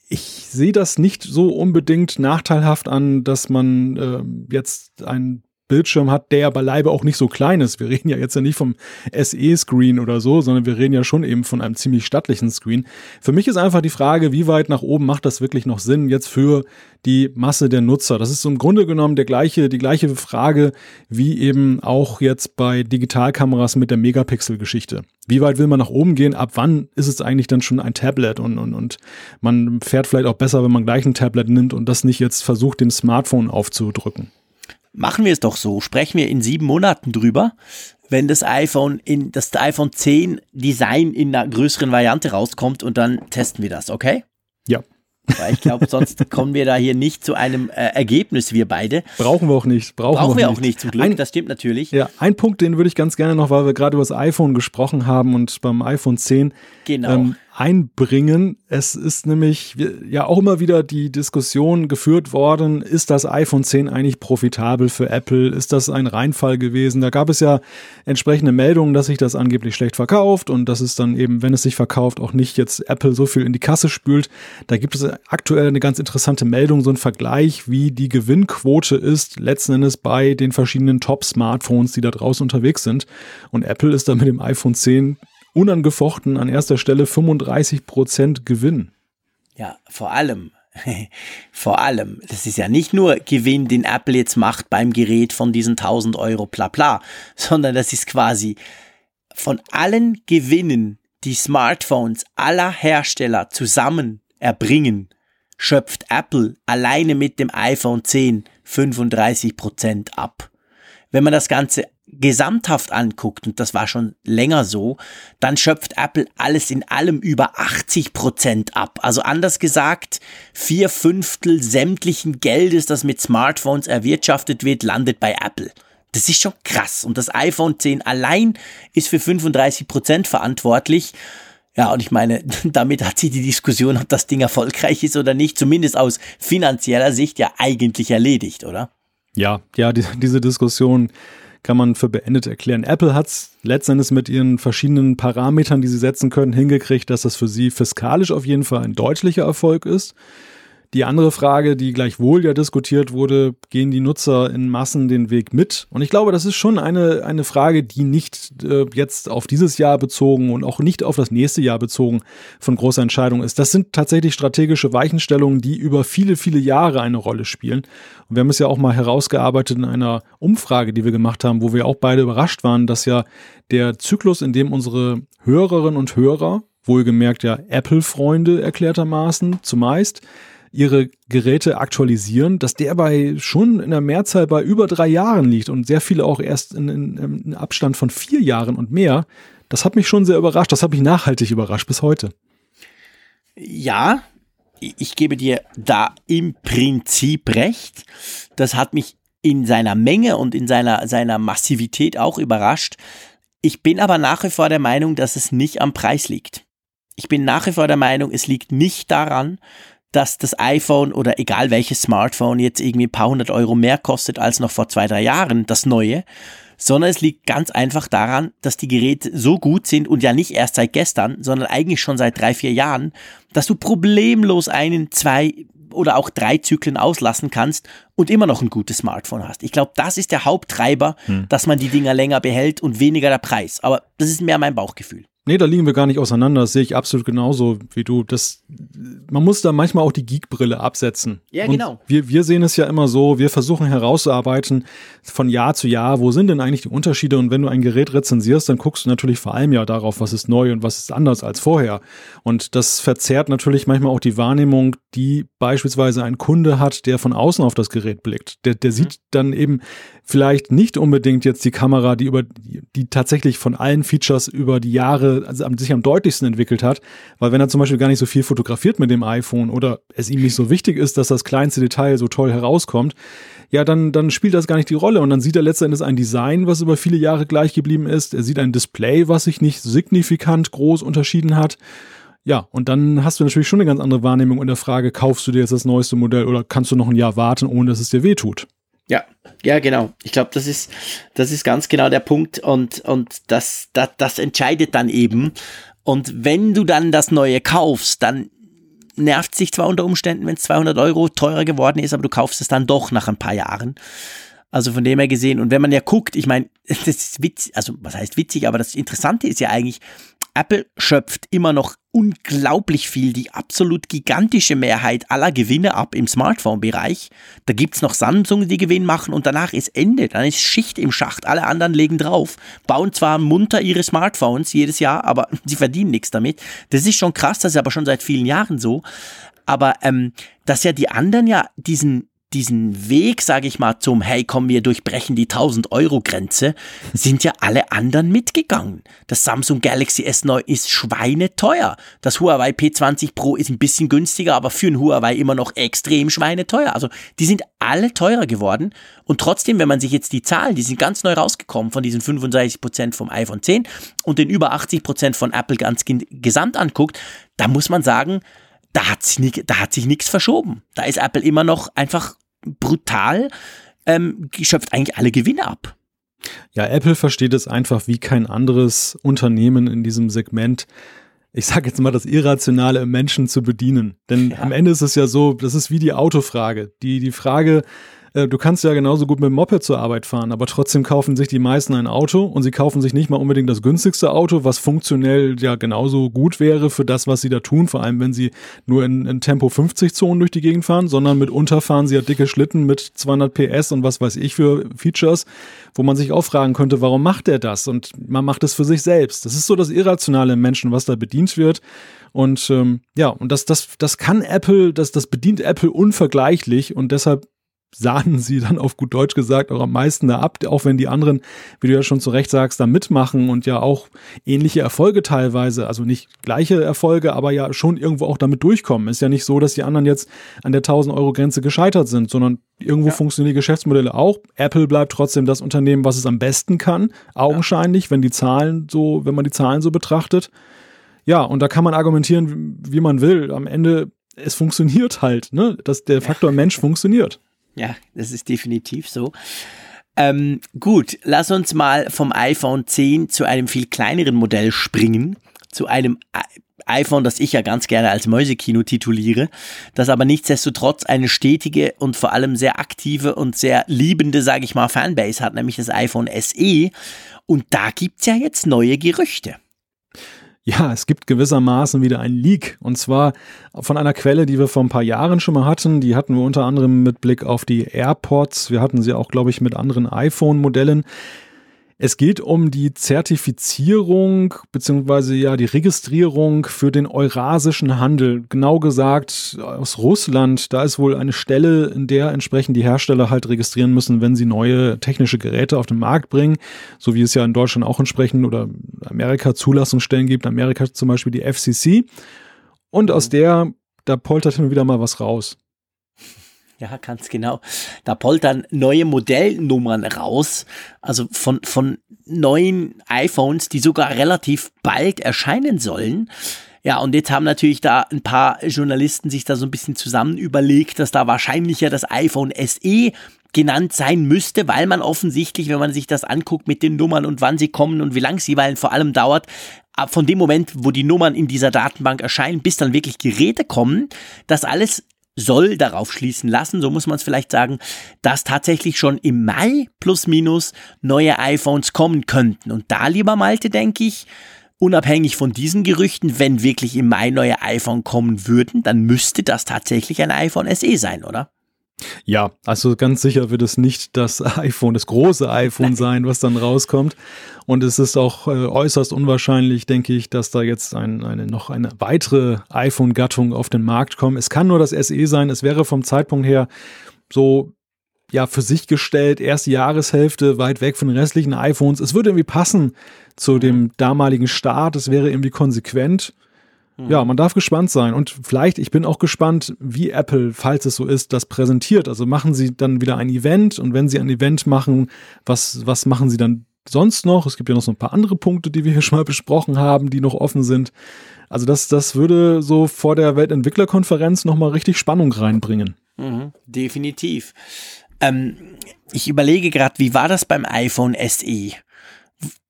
ich sehe das nicht so unbedingt nachteilhaft an, dass man äh, jetzt ein Bildschirm hat, der ja beileibe auch nicht so klein ist. Wir reden ja jetzt ja nicht vom SE-Screen oder so, sondern wir reden ja schon eben von einem ziemlich stattlichen Screen. Für mich ist einfach die Frage, wie weit nach oben macht das wirklich noch Sinn jetzt für die Masse der Nutzer? Das ist im Grunde genommen der gleiche, die gleiche Frage wie eben auch jetzt bei Digitalkameras mit der Megapixel-Geschichte. Wie weit will man nach oben gehen? Ab wann ist es eigentlich dann schon ein Tablet? Und, und, und man fährt vielleicht auch besser, wenn man gleich ein Tablet nimmt und das nicht jetzt versucht, dem Smartphone aufzudrücken. Machen wir es doch so. Sprechen wir in sieben Monaten drüber, wenn das iPhone in das iPhone 10 Design in einer größeren Variante rauskommt und dann testen wir das, okay? Ja. Weil ich glaube, sonst kommen wir da hier nicht zu einem äh, Ergebnis, wir beide. Brauchen wir auch nicht. Brauchen, Brauchen wir auch nicht, zum Glück, ein, das stimmt natürlich. Ja, ein Punkt, den würde ich ganz gerne noch, weil wir gerade über das iPhone gesprochen haben und beim iPhone 10. Genau. Ähm, einbringen. Es ist nämlich ja auch immer wieder die Diskussion geführt worden, ist das iPhone 10 eigentlich profitabel für Apple? Ist das ein Reinfall gewesen? Da gab es ja entsprechende Meldungen, dass sich das angeblich schlecht verkauft und dass es dann eben, wenn es sich verkauft, auch nicht jetzt Apple so viel in die Kasse spült. Da gibt es aktuell eine ganz interessante Meldung, so ein Vergleich, wie die Gewinnquote ist, letzten Endes bei den verschiedenen Top-Smartphones, die da draußen unterwegs sind. Und Apple ist da mit dem iPhone 10 unangefochten an erster Stelle 35 Prozent Gewinn. Ja, vor allem, vor allem, das ist ja nicht nur Gewinn, den Apple jetzt macht beim Gerät von diesen 1000 Euro, bla bla, sondern das ist quasi von allen Gewinnen, die Smartphones aller Hersteller zusammen erbringen, schöpft Apple alleine mit dem iPhone 10 35 Prozent ab. Wenn man das Ganze gesamthaft anguckt, und das war schon länger so, dann schöpft Apple alles in allem über 80 Prozent ab. Also anders gesagt, vier Fünftel sämtlichen Geldes, das mit Smartphones erwirtschaftet wird, landet bei Apple. Das ist schon krass. Und das iPhone 10 allein ist für 35 Prozent verantwortlich. Ja, und ich meine, damit hat sich die Diskussion, ob das Ding erfolgreich ist oder nicht, zumindest aus finanzieller Sicht ja eigentlich erledigt, oder? Ja, ja, die, diese Diskussion kann man für beendet erklären. Apple hat es letztendlich mit ihren verschiedenen Parametern, die sie setzen können, hingekriegt, dass das für sie fiskalisch auf jeden Fall ein deutlicher Erfolg ist. Die andere Frage, die gleichwohl ja diskutiert wurde, gehen die Nutzer in Massen den Weg mit? Und ich glaube, das ist schon eine, eine Frage, die nicht äh, jetzt auf dieses Jahr bezogen und auch nicht auf das nächste Jahr bezogen von großer Entscheidung ist. Das sind tatsächlich strategische Weichenstellungen, die über viele, viele Jahre eine Rolle spielen. Und wir haben es ja auch mal herausgearbeitet in einer Umfrage, die wir gemacht haben, wo wir auch beide überrascht waren, dass ja der Zyklus, in dem unsere Hörerinnen und Hörer, wohlgemerkt ja Apple-Freunde erklärtermaßen zumeist, ihre Geräte aktualisieren, dass der bei schon in der Mehrzahl bei über drei Jahren liegt und sehr viele auch erst in, in, in Abstand von vier Jahren und mehr. Das hat mich schon sehr überrascht. Das hat mich nachhaltig überrascht bis heute. Ja, ich gebe dir da im Prinzip recht. Das hat mich in seiner Menge und in seiner, seiner Massivität auch überrascht. Ich bin aber nach wie vor der Meinung, dass es nicht am Preis liegt. Ich bin nach wie vor der Meinung, es liegt nicht daran, dass das iPhone oder egal welches Smartphone jetzt irgendwie ein paar hundert Euro mehr kostet als noch vor zwei, drei Jahren, das neue, sondern es liegt ganz einfach daran, dass die Geräte so gut sind und ja nicht erst seit gestern, sondern eigentlich schon seit drei, vier Jahren, dass du problemlos einen, zwei oder auch drei Zyklen auslassen kannst und immer noch ein gutes Smartphone hast. Ich glaube, das ist der Haupttreiber, hm. dass man die Dinger länger behält und weniger der Preis. Aber das ist mehr mein Bauchgefühl. Nee, da liegen wir gar nicht auseinander. Das sehe ich absolut genauso wie du. Das, man muss da manchmal auch die Geekbrille absetzen. Ja, Und genau. Wir, wir sehen es ja immer so, wir versuchen herauszuarbeiten von Jahr zu Jahr, wo sind denn eigentlich die Unterschiede? Und wenn du ein Gerät rezensierst, dann guckst du natürlich vor allem ja darauf, was ist neu und was ist anders als vorher. Und das verzerrt natürlich manchmal auch die Wahrnehmung, die beispielsweise ein Kunde hat, der von außen auf das Gerät blickt. Der, der mhm. sieht dann eben vielleicht nicht unbedingt jetzt die Kamera, die über die tatsächlich von allen Features über die Jahre also sich am deutlichsten entwickelt hat, weil wenn er zum Beispiel gar nicht so viel fotografiert mit dem iPhone oder es ihm nicht so wichtig ist, dass das kleinste Detail so toll herauskommt, ja, dann, dann spielt das gar nicht die Rolle und dann sieht er letztendlich ein Design, was über viele Jahre gleich geblieben ist. Er sieht ein Display, was sich nicht signifikant groß unterschieden hat. Ja, und dann hast du natürlich schon eine ganz andere Wahrnehmung in der Frage, kaufst du dir jetzt das neueste Modell oder kannst du noch ein Jahr warten, ohne dass es dir wehtut? Ja, ja, genau. Ich glaube, das ist, das ist ganz genau der Punkt und, und das, das, das entscheidet dann eben. Und wenn du dann das Neue kaufst, dann nervt sich zwar unter Umständen, wenn es 200 Euro teurer geworden ist, aber du kaufst es dann doch nach ein paar Jahren. Also von dem her gesehen, und wenn man ja guckt, ich meine, das ist witzig, also was heißt witzig, aber das Interessante ist ja eigentlich, Apple schöpft immer noch unglaublich viel, die absolut gigantische Mehrheit aller Gewinne ab im Smartphone-Bereich. Da gibt's noch Samsung, die Gewinn machen und danach ist Ende. Dann ist Schicht im Schacht. Alle anderen legen drauf, bauen zwar munter ihre Smartphones jedes Jahr, aber sie verdienen nichts damit. Das ist schon krass, das ist aber schon seit vielen Jahren so. Aber ähm, dass ja die anderen ja diesen diesen Weg, sage ich mal, zum Hey, komm, wir durchbrechen die 1000 Euro Grenze, sind ja alle anderen mitgegangen. Das Samsung Galaxy S9 ist schweineteuer. Das Huawei P20 Pro ist ein bisschen günstiger, aber für ein Huawei immer noch extrem schweineteuer. Also die sind alle teurer geworden und trotzdem, wenn man sich jetzt die Zahlen, die sind ganz neu rausgekommen von diesen 35% vom iPhone 10 und den über 80% von Apple ganz gesamt anguckt, da muss man sagen, da hat sich, da hat sich nichts verschoben. Da ist Apple immer noch einfach brutal, ähm, schöpft eigentlich alle Gewinne ab. Ja, Apple versteht es einfach wie kein anderes Unternehmen in diesem Segment. Ich sage jetzt mal, das Irrationale im Menschen zu bedienen. Denn ja. am Ende ist es ja so, das ist wie die Autofrage. Die, die Frage, äh, du kannst ja genauso gut mit dem Moped zur Arbeit fahren, aber trotzdem kaufen sich die meisten ein Auto und sie kaufen sich nicht mal unbedingt das günstigste Auto, was funktionell ja genauso gut wäre für das, was sie da tun, vor allem wenn sie nur in, in Tempo 50 Zonen durch die Gegend fahren, sondern mitunter fahren sie ja dicke Schlitten mit 200 PS und was weiß ich für Features, wo man sich auch fragen könnte, warum macht er das? Und man macht es für sich selbst. Das ist so das Irrationale im Menschen, was da bedient wird. Und ähm, ja, und das, das, das kann Apple, das, das bedient Apple unvergleichlich und deshalb sahnen sie dann auf gut Deutsch gesagt auch am meisten da ab, auch wenn die anderen, wie du ja schon zu Recht sagst, da mitmachen und ja auch ähnliche Erfolge teilweise, also nicht gleiche Erfolge, aber ja schon irgendwo auch damit durchkommen. Ist ja nicht so, dass die anderen jetzt an der 1000 Euro Grenze gescheitert sind, sondern irgendwo ja. funktionieren die Geschäftsmodelle auch. Apple bleibt trotzdem das Unternehmen, was es am besten kann, augenscheinlich, ja. wenn die Zahlen so, wenn man die Zahlen so betrachtet. Ja, und da kann man argumentieren, wie man will. Am Ende, es funktioniert halt, ne? Dass der Faktor Mensch funktioniert. Ja, das ist definitiv so. Ähm, gut, lass uns mal vom iPhone 10 zu einem viel kleineren Modell springen, zu einem iPhone, das ich ja ganz gerne als Mäusekino tituliere, das aber nichtsdestotrotz eine stetige und vor allem sehr aktive und sehr liebende, sage ich mal, Fanbase hat, nämlich das iPhone SE. Und da gibt's ja jetzt neue Gerüchte. Ja, es gibt gewissermaßen wieder ein Leak. Und zwar von einer Quelle, die wir vor ein paar Jahren schon mal hatten. Die hatten wir unter anderem mit Blick auf die AirPods. Wir hatten sie auch, glaube ich, mit anderen iPhone-Modellen. Es geht um die Zertifizierung beziehungsweise ja die Registrierung für den eurasischen Handel. Genau gesagt aus Russland. Da ist wohl eine Stelle, in der entsprechend die Hersteller halt registrieren müssen, wenn sie neue technische Geräte auf den Markt bringen. So wie es ja in Deutschland auch entsprechend oder Amerika Zulassungsstellen gibt. Amerika zum Beispiel die FCC. Und aus der, da poltert hin und wieder mal was raus. Ja, ganz genau. Da poltern neue Modellnummern raus, also von, von neuen iPhones, die sogar relativ bald erscheinen sollen. Ja, und jetzt haben natürlich da ein paar Journalisten sich da so ein bisschen zusammen überlegt, dass da wahrscheinlich ja das iPhone SE genannt sein müsste, weil man offensichtlich, wenn man sich das anguckt mit den Nummern und wann sie kommen und wie lang sie weil vor allem dauert, von dem Moment, wo die Nummern in dieser Datenbank erscheinen, bis dann wirklich Geräte kommen, das alles soll darauf schließen lassen, so muss man es vielleicht sagen, dass tatsächlich schon im Mai plus minus neue iPhones kommen könnten. Und da, lieber Malte, denke ich, unabhängig von diesen Gerüchten, wenn wirklich im Mai neue iPhone kommen würden, dann müsste das tatsächlich ein iPhone SE sein, oder? Ja, also ganz sicher wird es nicht das iPhone, das große iPhone sein, was dann rauskommt. Und es ist auch äh, äußerst unwahrscheinlich, denke ich, dass da jetzt ein, eine, noch eine weitere iPhone-Gattung auf den Markt kommt. Es kann nur das SE sein. Es wäre vom Zeitpunkt her so ja für sich gestellt, erste Jahreshälfte weit weg von den restlichen iPhones. Es würde irgendwie passen zu dem damaligen Start. Es wäre irgendwie konsequent. Ja, man darf gespannt sein. Und vielleicht, ich bin auch gespannt, wie Apple, falls es so ist, das präsentiert. Also machen sie dann wieder ein Event und wenn sie ein Event machen, was, was machen sie dann sonst noch? Es gibt ja noch so ein paar andere Punkte, die wir hier schon mal besprochen haben, die noch offen sind. Also das, das würde so vor der Weltentwicklerkonferenz nochmal richtig Spannung reinbringen. Mhm, definitiv. Ähm, ich überlege gerade, wie war das beim iPhone SE?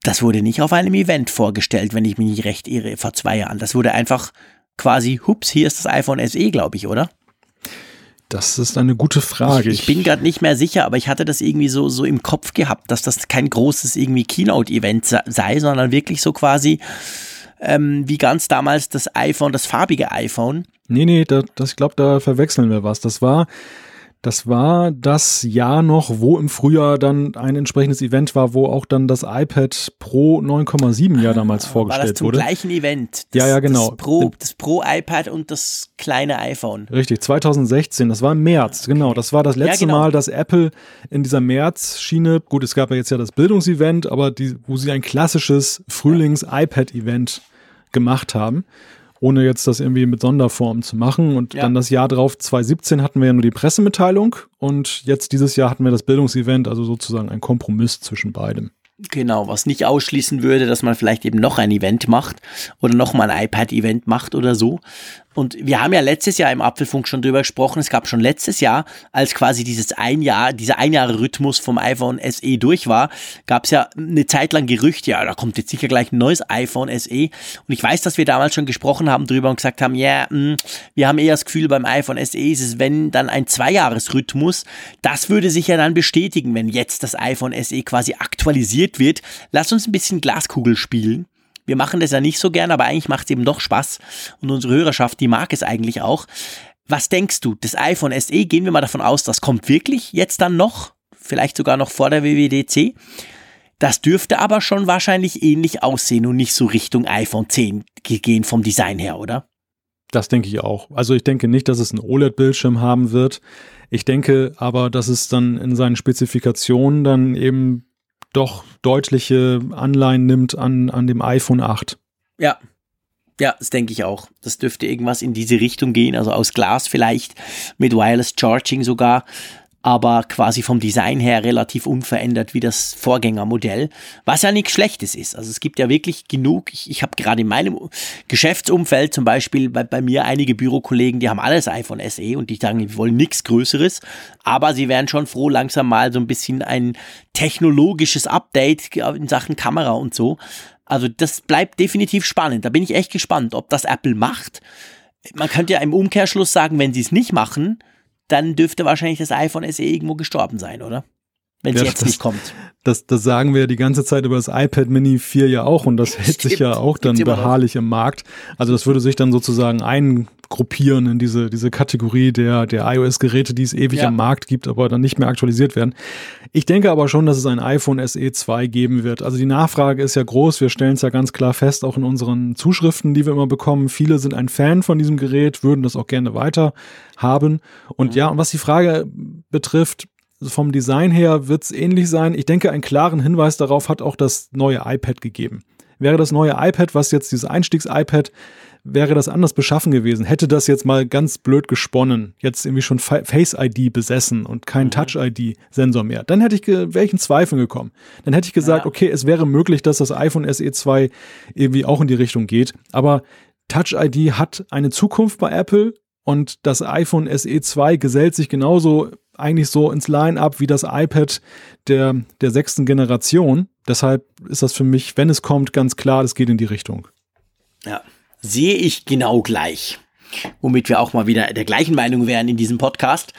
Das wurde nicht auf einem Event vorgestellt, wenn ich mich nicht recht irre, vor zwei Jahren. Das wurde einfach quasi, hups, hier ist das iPhone SE, glaube ich, oder? Das ist eine gute Frage. Ich, ich bin gerade nicht mehr sicher, aber ich hatte das irgendwie so, so im Kopf gehabt, dass das kein großes irgendwie Keynote-Event sei, sondern wirklich so quasi ähm, wie ganz damals das iPhone, das farbige iPhone. Nee, nee, das, das, ich glaube, da verwechseln wir was. Das war das war das Jahr noch, wo im Frühjahr dann ein entsprechendes Event war, wo auch dann das iPad Pro 9,7 ja damals vorgestellt war das zum wurde. gleichen Event. Das, ja, ja, genau. Das Pro, das Pro iPad und das kleine iPhone. Richtig, 2016, das war im März, okay. genau. Das war das letzte ja, genau. Mal, dass Apple in dieser März-Schiene, gut, es gab ja jetzt ja das Bildungsevent, aber die, wo sie ein klassisches Frühlings-iPad-Event gemacht haben ohne jetzt das irgendwie mit Sonderform zu machen. Und ja. dann das Jahr drauf, 2017, hatten wir ja nur die Pressemitteilung und jetzt dieses Jahr hatten wir das Bildungsevent, also sozusagen ein Kompromiss zwischen beidem. Genau, was nicht ausschließen würde, dass man vielleicht eben noch ein Event macht oder noch mal ein iPad-Event macht oder so. Und wir haben ja letztes Jahr im Apfelfunk schon drüber gesprochen. Es gab schon letztes Jahr, als quasi dieses ein Jahr, dieser ein Jahre Rhythmus vom iPhone SE durch war, gab es ja eine Zeit lang Gerüchte, ja, da kommt jetzt sicher gleich ein neues iPhone SE. Und ich weiß, dass wir damals schon gesprochen haben drüber und gesagt haben, ja, yeah, wir haben eher das Gefühl, beim iPhone SE ist es, wenn dann ein Zweijahresrhythmus. Das würde sich ja dann bestätigen, wenn jetzt das iPhone SE quasi aktualisiert wird. Lass uns ein bisschen Glaskugel spielen. Wir machen das ja nicht so gern, aber eigentlich macht es eben doch Spaß. Und unsere Hörerschaft, die mag es eigentlich auch. Was denkst du? Das iPhone SE, gehen wir mal davon aus, das kommt wirklich jetzt dann noch? Vielleicht sogar noch vor der WWDC? Das dürfte aber schon wahrscheinlich ähnlich aussehen und nicht so Richtung iPhone 10 gehen vom Design her, oder? Das denke ich auch. Also ich denke nicht, dass es einen OLED-Bildschirm haben wird. Ich denke aber, dass es dann in seinen Spezifikationen dann eben doch deutliche Anleihen nimmt an, an dem iPhone 8. Ja. Ja, das denke ich auch. Das dürfte irgendwas in diese Richtung gehen, also aus Glas vielleicht, mit Wireless Charging sogar aber quasi vom Design her relativ unverändert wie das Vorgängermodell, was ja nichts Schlechtes ist. Also es gibt ja wirklich genug, ich, ich habe gerade in meinem Geschäftsumfeld zum Beispiel bei, bei mir einige Bürokollegen, die haben alles iPhone SE und die sagen, wir wollen nichts Größeres, aber sie wären schon froh, langsam mal so ein bisschen ein technologisches Update in Sachen Kamera und so. Also das bleibt definitiv spannend. Da bin ich echt gespannt, ob das Apple macht. Man könnte ja im Umkehrschluss sagen, wenn sie es nicht machen, dann dürfte wahrscheinlich das iPhone SE irgendwo gestorben sein, oder? Wenn es ja, jetzt das, nicht kommt. Das, das sagen wir ja die ganze Zeit über das iPad Mini 4 ja auch und das hält sich ja auch dann beharrlich im Markt. Also das würde sich dann sozusagen eingruppieren in diese, diese Kategorie der, der iOS-Geräte, die es ewig ja. am Markt gibt, aber dann nicht mehr aktualisiert werden. Ich denke aber schon, dass es ein iPhone SE 2 geben wird. Also die Nachfrage ist ja groß. Wir stellen es ja ganz klar fest, auch in unseren Zuschriften, die wir immer bekommen. Viele sind ein Fan von diesem Gerät, würden das auch gerne weiter haben. Und mhm. ja, und was die Frage betrifft, vom Design her wird es ähnlich sein. Ich denke, einen klaren Hinweis darauf hat auch das neue iPad gegeben. Wäre das neue iPad, was jetzt dieses Einstiegs-iPad, wäre das anders beschaffen gewesen. Hätte das jetzt mal ganz blöd gesponnen, jetzt irgendwie schon Face ID besessen und kein mhm. Touch ID Sensor mehr, dann hätte ich wäre ich in Zweifeln gekommen. Dann hätte ich gesagt, ja. okay, es wäre möglich, dass das iPhone SE 2 irgendwie auch in die Richtung geht, aber Touch ID hat eine Zukunft bei Apple und das iPhone SE 2 gesellt sich genauso eigentlich so ins Line-up wie das iPad der, der sechsten Generation. Deshalb ist das für mich, wenn es kommt, ganz klar, das geht in die Richtung. Ja, sehe ich genau gleich. Womit wir auch mal wieder der gleichen Meinung wären in diesem Podcast.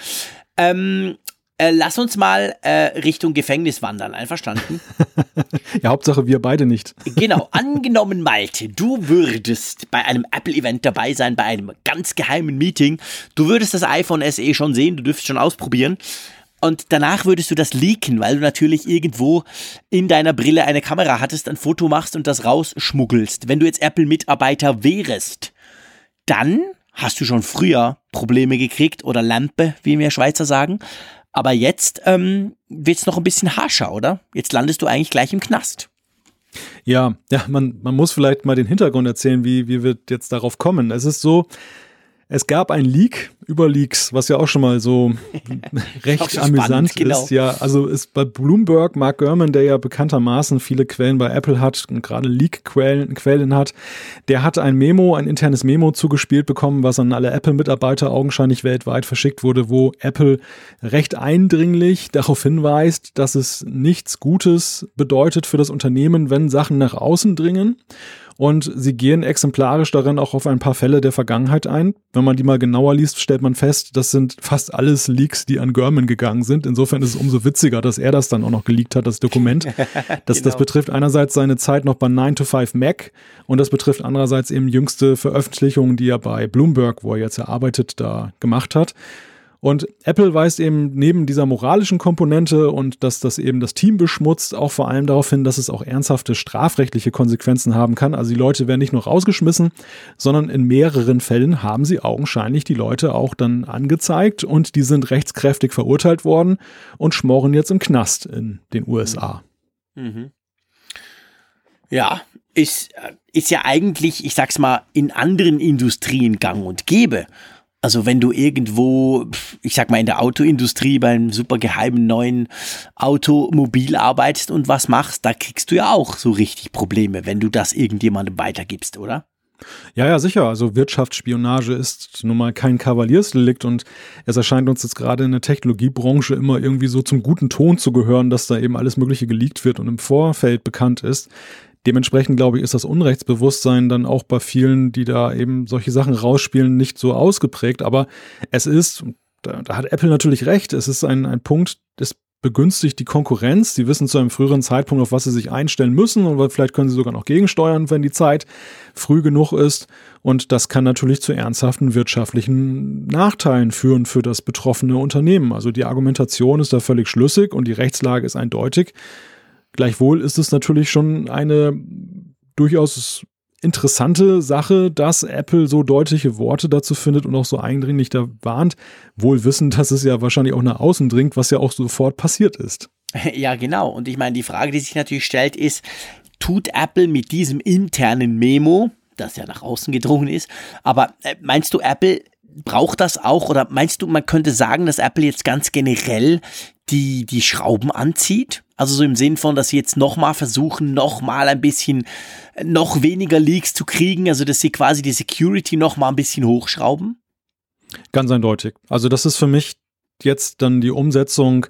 Ähm, äh, lass uns mal äh, Richtung Gefängnis wandern, einverstanden? ja, Hauptsache wir beide nicht. genau, angenommen, Malte, du würdest bei einem Apple-Event dabei sein, bei einem ganz geheimen Meeting. Du würdest das iPhone SE schon sehen, du dürftest schon ausprobieren. Und danach würdest du das leaken, weil du natürlich irgendwo in deiner Brille eine Kamera hattest, ein Foto machst und das rausschmuggelst. Wenn du jetzt Apple-Mitarbeiter wärest, dann hast du schon früher Probleme gekriegt oder Lampe, wie wir Schweizer sagen. Aber jetzt ähm, wird es noch ein bisschen harscher, oder? Jetzt landest du eigentlich gleich im Knast. Ja, ja, man, man muss vielleicht mal den Hintergrund erzählen, wie, wie wir jetzt darauf kommen. Es ist so, es gab ein Leak über Leaks, was ja auch schon mal so recht amüsant spannend, genau. ist. Ja, also ist bei Bloomberg, Mark Gurman, der ja bekanntermaßen viele Quellen bei Apple hat und gerade Leak-Quellen Quellen hat, der hat ein Memo, ein internes Memo zugespielt bekommen, was an alle Apple-Mitarbeiter augenscheinlich weltweit verschickt wurde, wo Apple recht eindringlich darauf hinweist, dass es nichts Gutes bedeutet für das Unternehmen, wenn Sachen nach außen dringen und sie gehen exemplarisch darin auch auf ein paar Fälle der Vergangenheit ein. Wenn man die mal genauer liest, stellt man fest, das sind fast alles Leaks, die an Görman gegangen sind. Insofern ist es umso witziger, dass er das dann auch noch geleakt hat, das Dokument. Das, genau. das betrifft einerseits seine Zeit noch bei 9 to 5 Mac und das betrifft andererseits eben jüngste Veröffentlichungen, die er bei Bloomberg, wo er jetzt erarbeitet, da gemacht hat. Und Apple weist eben neben dieser moralischen Komponente und dass das eben das Team beschmutzt, auch vor allem darauf hin, dass es auch ernsthafte strafrechtliche Konsequenzen haben kann. Also die Leute werden nicht nur rausgeschmissen, sondern in mehreren Fällen haben sie augenscheinlich die Leute auch dann angezeigt und die sind rechtskräftig verurteilt worden und schmoren jetzt im Knast in den USA. Mhm. Ja, ist, ist ja eigentlich, ich sag's mal, in anderen Industrien gang und gäbe. Also wenn du irgendwo, ich sag mal in der Autoindustrie beim super geheimen neuen Automobil arbeitest und was machst, da kriegst du ja auch so richtig Probleme, wenn du das irgendjemandem weitergibst, oder? Ja, ja, sicher. Also Wirtschaftsspionage ist nun mal kein Kavaliersdelikt und es erscheint uns jetzt gerade in der Technologiebranche immer irgendwie so zum guten Ton zu gehören, dass da eben alles Mögliche geleakt wird und im Vorfeld bekannt ist. Dementsprechend, glaube ich, ist das Unrechtsbewusstsein dann auch bei vielen, die da eben solche Sachen rausspielen, nicht so ausgeprägt. Aber es ist, da, da hat Apple natürlich recht, es ist ein, ein Punkt, das begünstigt die Konkurrenz. Sie wissen zu einem früheren Zeitpunkt, auf was sie sich einstellen müssen und vielleicht können sie sogar noch gegensteuern, wenn die Zeit früh genug ist. Und das kann natürlich zu ernsthaften wirtschaftlichen Nachteilen führen für das betroffene Unternehmen. Also die Argumentation ist da völlig schlüssig und die Rechtslage ist eindeutig. Gleichwohl ist es natürlich schon eine durchaus interessante Sache, dass Apple so deutliche Worte dazu findet und auch so eindringlich da warnt, wohl wissend, dass es ja wahrscheinlich auch nach außen dringt, was ja auch sofort passiert ist. Ja, genau. Und ich meine, die Frage, die sich natürlich stellt, ist, tut Apple mit diesem internen Memo, das ja nach außen gedrungen ist, aber äh, meinst du, Apple braucht das auch oder meinst du, man könnte sagen, dass Apple jetzt ganz generell die, die Schrauben anzieht? Also so im Sinn von, dass sie jetzt nochmal versuchen, nochmal ein bisschen, noch weniger Leaks zu kriegen, also dass sie quasi die Security nochmal ein bisschen hochschrauben? Ganz eindeutig. Also das ist für mich jetzt dann die Umsetzung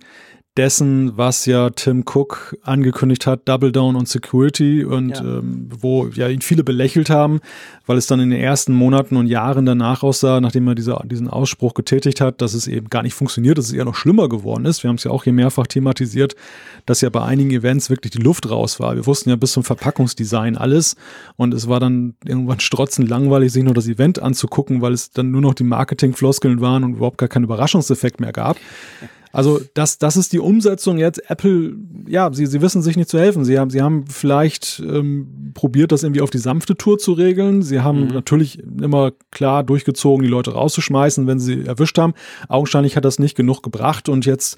dessen, was ja Tim Cook angekündigt hat, Double Down on Security und ja. Ähm, wo ja ihn viele belächelt haben, weil es dann in den ersten Monaten und Jahren danach aussah, nachdem er diese, diesen Ausspruch getätigt hat, dass es eben gar nicht funktioniert, dass es eher noch schlimmer geworden ist. Wir haben es ja auch hier mehrfach thematisiert, dass ja bei einigen Events wirklich die Luft raus war. Wir wussten ja bis zum Verpackungsdesign alles und es war dann irgendwann strotzen langweilig, sich nur das Event anzugucken, weil es dann nur noch die Marketingfloskeln waren und überhaupt gar keinen Überraschungseffekt mehr gab. Also das, das ist die Umsetzung jetzt. Apple, ja, sie, sie wissen sich nicht zu helfen. Sie haben, sie haben vielleicht ähm, probiert, das irgendwie auf die sanfte Tour zu regeln. Sie haben mhm. natürlich immer klar durchgezogen, die Leute rauszuschmeißen, wenn sie erwischt haben. Augenscheinlich hat das nicht genug gebracht und jetzt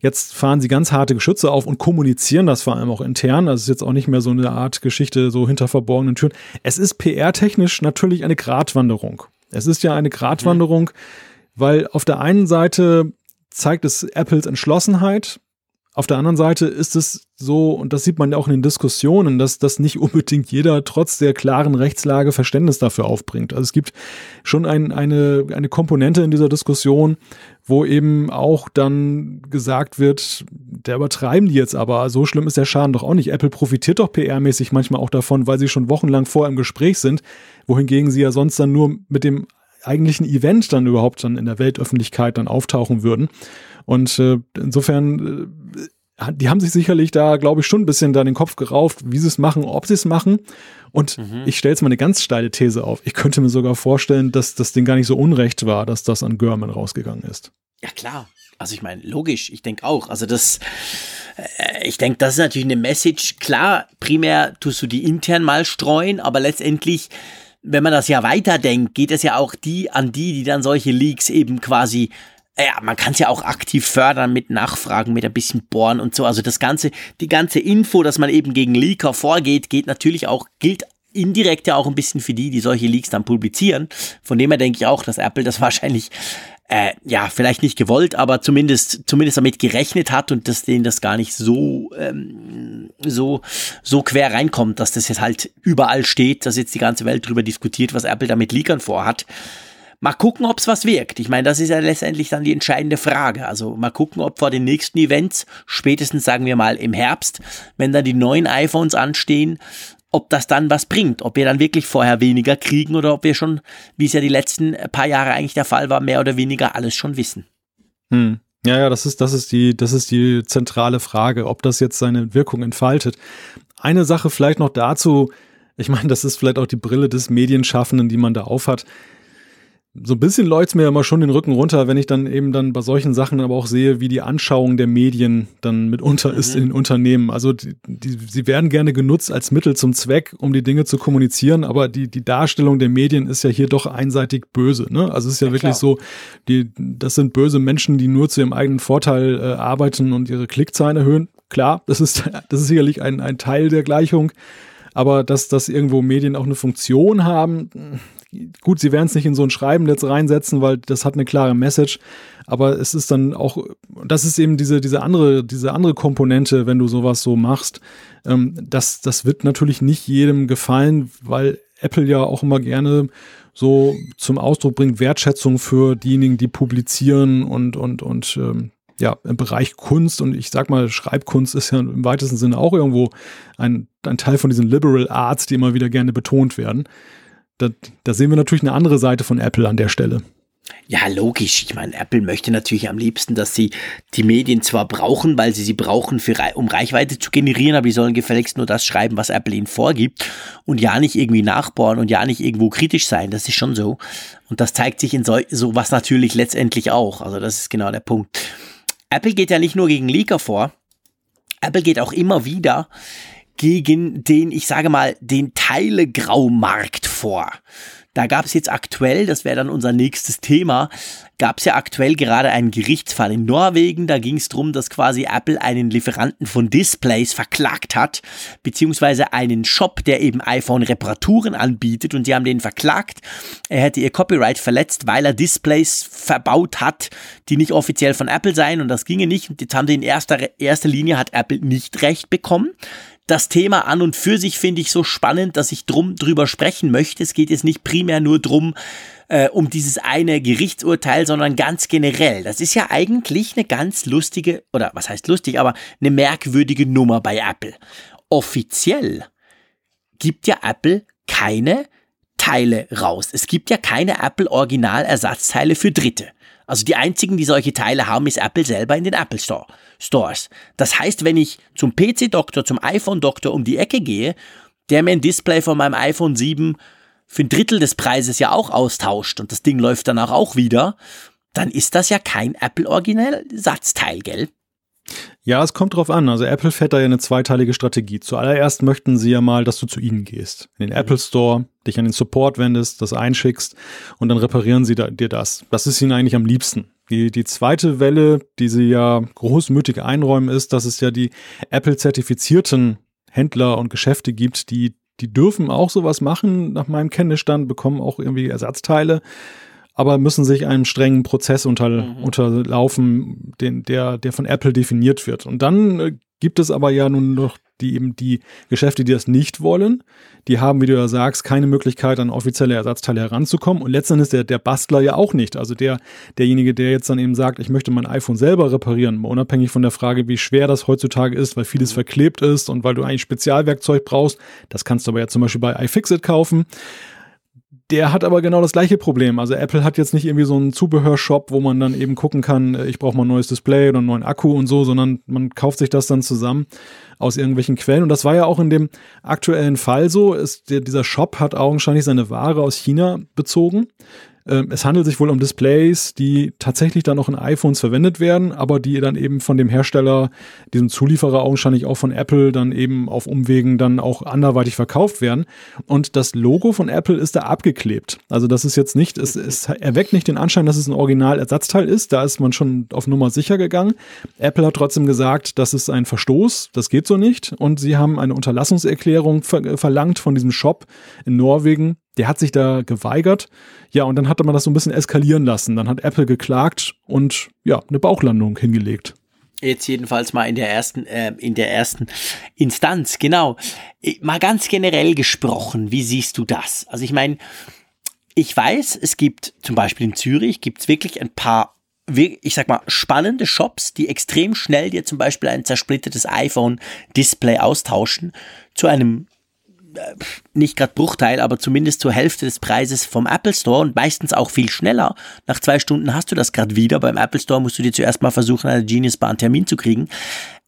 Jetzt fahren sie ganz harte Geschütze auf und kommunizieren das vor allem auch intern. Es ist jetzt auch nicht mehr so eine Art Geschichte so hinter verborgenen Türen. Es ist PR-technisch natürlich eine Gratwanderung. Es ist ja eine Gratwanderung, mhm. weil auf der einen Seite zeigt es Apples Entschlossenheit. Auf der anderen Seite ist es so, und das sieht man ja auch in den Diskussionen, dass das nicht unbedingt jeder trotz der klaren Rechtslage Verständnis dafür aufbringt. Also es gibt schon ein, eine, eine Komponente in dieser Diskussion, wo eben auch dann gesagt wird, der übertreiben die jetzt aber, so schlimm ist der Schaden doch auch nicht. Apple profitiert doch PR-mäßig manchmal auch davon, weil sie schon wochenlang vor im Gespräch sind, wohingegen sie ja sonst dann nur mit dem eigentlichen Event dann überhaupt dann in der Weltöffentlichkeit dann auftauchen würden. Und äh, insofern, äh, die haben sich sicherlich da, glaube ich, schon ein bisschen da den Kopf gerauft, wie sie es machen, ob sie es machen. Und mhm. ich stelle jetzt mal eine ganz steile These auf. Ich könnte mir sogar vorstellen, dass das Ding gar nicht so unrecht war, dass das an Görman rausgegangen ist. Ja, klar. Also ich meine, logisch, ich denke auch. Also das, äh, ich denke, das ist natürlich eine Message. Klar, primär tust du die intern mal streuen, aber letztendlich wenn man das ja weiterdenkt, geht es ja auch die an die, die dann solche Leaks eben quasi ja, man kann es ja auch aktiv fördern mit Nachfragen, mit ein bisschen Bohren und so. Also das ganze, die ganze Info, dass man eben gegen Leaker vorgeht, geht natürlich auch, gilt indirekt ja auch ein bisschen für die, die solche Leaks dann publizieren. Von dem her denke ich auch, dass Apple das wahrscheinlich äh, ja, vielleicht nicht gewollt, aber zumindest, zumindest damit gerechnet hat und dass denen das gar nicht so, ähm, so, so quer reinkommt, dass das jetzt halt überall steht, dass jetzt die ganze Welt drüber diskutiert, was Apple damit Leakern vorhat. Mal gucken, ob es was wirkt. Ich meine, das ist ja letztendlich dann die entscheidende Frage. Also mal gucken, ob vor den nächsten Events, spätestens sagen wir mal im Herbst, wenn dann die neuen iPhones anstehen, ob das dann was bringt, ob wir dann wirklich vorher weniger kriegen oder ob wir schon, wie es ja die letzten paar Jahre eigentlich der Fall war, mehr oder weniger alles schon wissen. Hm. Ja, ja, das ist, das ist die, das ist die zentrale Frage, ob das jetzt seine Wirkung entfaltet. Eine Sache vielleicht noch dazu, ich meine, das ist vielleicht auch die Brille des Medienschaffenden, die man da aufhat so ein bisschen läuft mir immer schon den Rücken runter, wenn ich dann eben dann bei solchen Sachen aber auch sehe, wie die Anschauung der Medien dann mitunter mhm. ist in den Unternehmen. Also die, die, sie werden gerne genutzt als Mittel zum Zweck, um die Dinge zu kommunizieren, aber die, die Darstellung der Medien ist ja hier doch einseitig böse. Ne? Also es ist ja, ja wirklich klar. so, die, das sind böse Menschen, die nur zu ihrem eigenen Vorteil äh, arbeiten und ihre Klickzahlen erhöhen. Klar, das ist, das ist sicherlich ein, ein Teil der Gleichung. Aber dass, dass irgendwo Medien auch eine Funktion haben, gut, sie werden es nicht in so ein Schreibennetz reinsetzen, weil das hat eine klare Message. Aber es ist dann auch, das ist eben diese, diese andere, diese andere Komponente, wenn du sowas so machst. Ähm, das, das wird natürlich nicht jedem gefallen, weil Apple ja auch immer gerne so zum Ausdruck bringt Wertschätzung für diejenigen, die publizieren und, und, und ähm, ja, im Bereich Kunst und ich sag mal, Schreibkunst ist ja im weitesten Sinne auch irgendwo ein, ein Teil von diesen Liberal Arts, die immer wieder gerne betont werden. Da, da sehen wir natürlich eine andere Seite von Apple an der Stelle. Ja, logisch. Ich meine, Apple möchte natürlich am liebsten, dass sie die Medien zwar brauchen, weil sie sie brauchen, für, um Reichweite zu generieren, aber die sollen gefälligst nur das schreiben, was Apple ihnen vorgibt und ja nicht irgendwie nachbohren und ja nicht irgendwo kritisch sein. Das ist schon so. Und das zeigt sich in so, sowas natürlich letztendlich auch. Also das ist genau der Punkt. Apple geht ja nicht nur gegen Leaker vor. Apple geht auch immer wieder gegen den, ich sage mal, den Teilegraumarkt vor. Da gab es jetzt aktuell, das wäre dann unser nächstes Thema, gab es ja aktuell gerade einen Gerichtsfall in Norwegen. Da ging es darum, dass quasi Apple einen Lieferanten von Displays verklagt hat, beziehungsweise einen Shop, der eben iPhone-Reparaturen anbietet und die haben den verklagt. Er hätte ihr Copyright verletzt, weil er Displays verbaut hat, die nicht offiziell von Apple seien und das ginge nicht. Und jetzt haben sie in erster, erster Linie hat Apple nicht recht bekommen das Thema an und für sich finde ich so spannend, dass ich drum drüber sprechen möchte. Es geht jetzt nicht primär nur drum, äh, um dieses eine Gerichtsurteil, sondern ganz generell. Das ist ja eigentlich eine ganz lustige, oder was heißt lustig, aber eine merkwürdige Nummer bei Apple. Offiziell gibt ja Apple keine Teile raus. Es gibt ja keine Apple Original Ersatzteile für Dritte. Also die einzigen, die solche Teile haben, ist Apple selber in den Apple Store, Stores. Das heißt, wenn ich zum PC-Doktor, zum iPhone-Doktor um die Ecke gehe, der mir ein Display von meinem iPhone 7 für ein Drittel des Preises ja auch austauscht und das Ding läuft danach auch wieder, dann ist das ja kein Apple Original Satzteil, gell? Ja, es kommt drauf an. Also Apple fährt da ja eine zweiteilige Strategie. Zuallererst möchten sie ja mal, dass du zu ihnen gehst. In den Apple Store, dich an den Support wendest, das einschickst und dann reparieren sie da, dir das. Das ist ihnen eigentlich am liebsten. Die, die zweite Welle, die sie ja großmütig einräumen, ist, dass es ja die Apple-zertifizierten Händler und Geschäfte gibt, die, die dürfen auch sowas machen, nach meinem Kenntnisstand, bekommen auch irgendwie Ersatzteile aber müssen sich einem strengen Prozess unter, mhm. unterlaufen, den, der, der von Apple definiert wird. Und dann äh, gibt es aber ja nun noch die eben die Geschäfte, die das nicht wollen. Die haben, wie du ja sagst, keine Möglichkeit, an offizielle Ersatzteile heranzukommen. Und letztendlich der, der Bastler ja auch nicht. Also der, derjenige, der jetzt dann eben sagt, ich möchte mein iPhone selber reparieren, unabhängig von der Frage, wie schwer das heutzutage ist, weil vieles mhm. verklebt ist und weil du eigentlich Spezialwerkzeug brauchst. Das kannst du aber ja zum Beispiel bei iFixit kaufen. Der hat aber genau das gleiche Problem. Also Apple hat jetzt nicht irgendwie so einen Zubehörshop, wo man dann eben gucken kann, äh, ich brauche mal ein neues Display oder einen neuen Akku und so, sondern man kauft sich das dann zusammen aus irgendwelchen Quellen. Und das war ja auch in dem aktuellen Fall so. Ist, der, dieser Shop hat augenscheinlich seine Ware aus China bezogen. Ähm, es handelt sich wohl um Displays, die tatsächlich dann auch in iPhones verwendet werden, aber die dann eben von dem Hersteller, diesem Zulieferer augenscheinlich auch von Apple dann eben auf Umwegen dann auch anderweitig verkauft werden. Und das Logo von Apple ist da abgeklebt. Also das ist jetzt nicht, es, es erweckt nicht den Anschein, dass es ein Original-Ersatzteil ist. Da ist man schon auf Nummer sicher gegangen. Apple hat trotzdem gesagt, das ist ein Verstoß, das geht so nicht. Und sie haben eine Unterlassungserklärung ver verlangt von diesem Shop in Norwegen, der hat sich da geweigert. Ja, und dann hatte man das so ein bisschen eskalieren lassen. Dann hat Apple geklagt und ja, eine Bauchlandung hingelegt. Jetzt jedenfalls mal in der ersten, äh, in der ersten Instanz, genau. Mal ganz generell gesprochen, wie siehst du das? Also ich meine, ich weiß, es gibt zum Beispiel in Zürich gibt es wirklich ein paar, ich sag mal, spannende Shops, die extrem schnell dir zum Beispiel ein zersplittertes iPhone-Display austauschen zu einem nicht gerade Bruchteil, aber zumindest zur Hälfte des Preises vom Apple Store und meistens auch viel schneller. Nach zwei Stunden hast du das gerade wieder. Beim Apple Store musst du dir zuerst mal versuchen, einen Genius Bar einen Termin zu kriegen.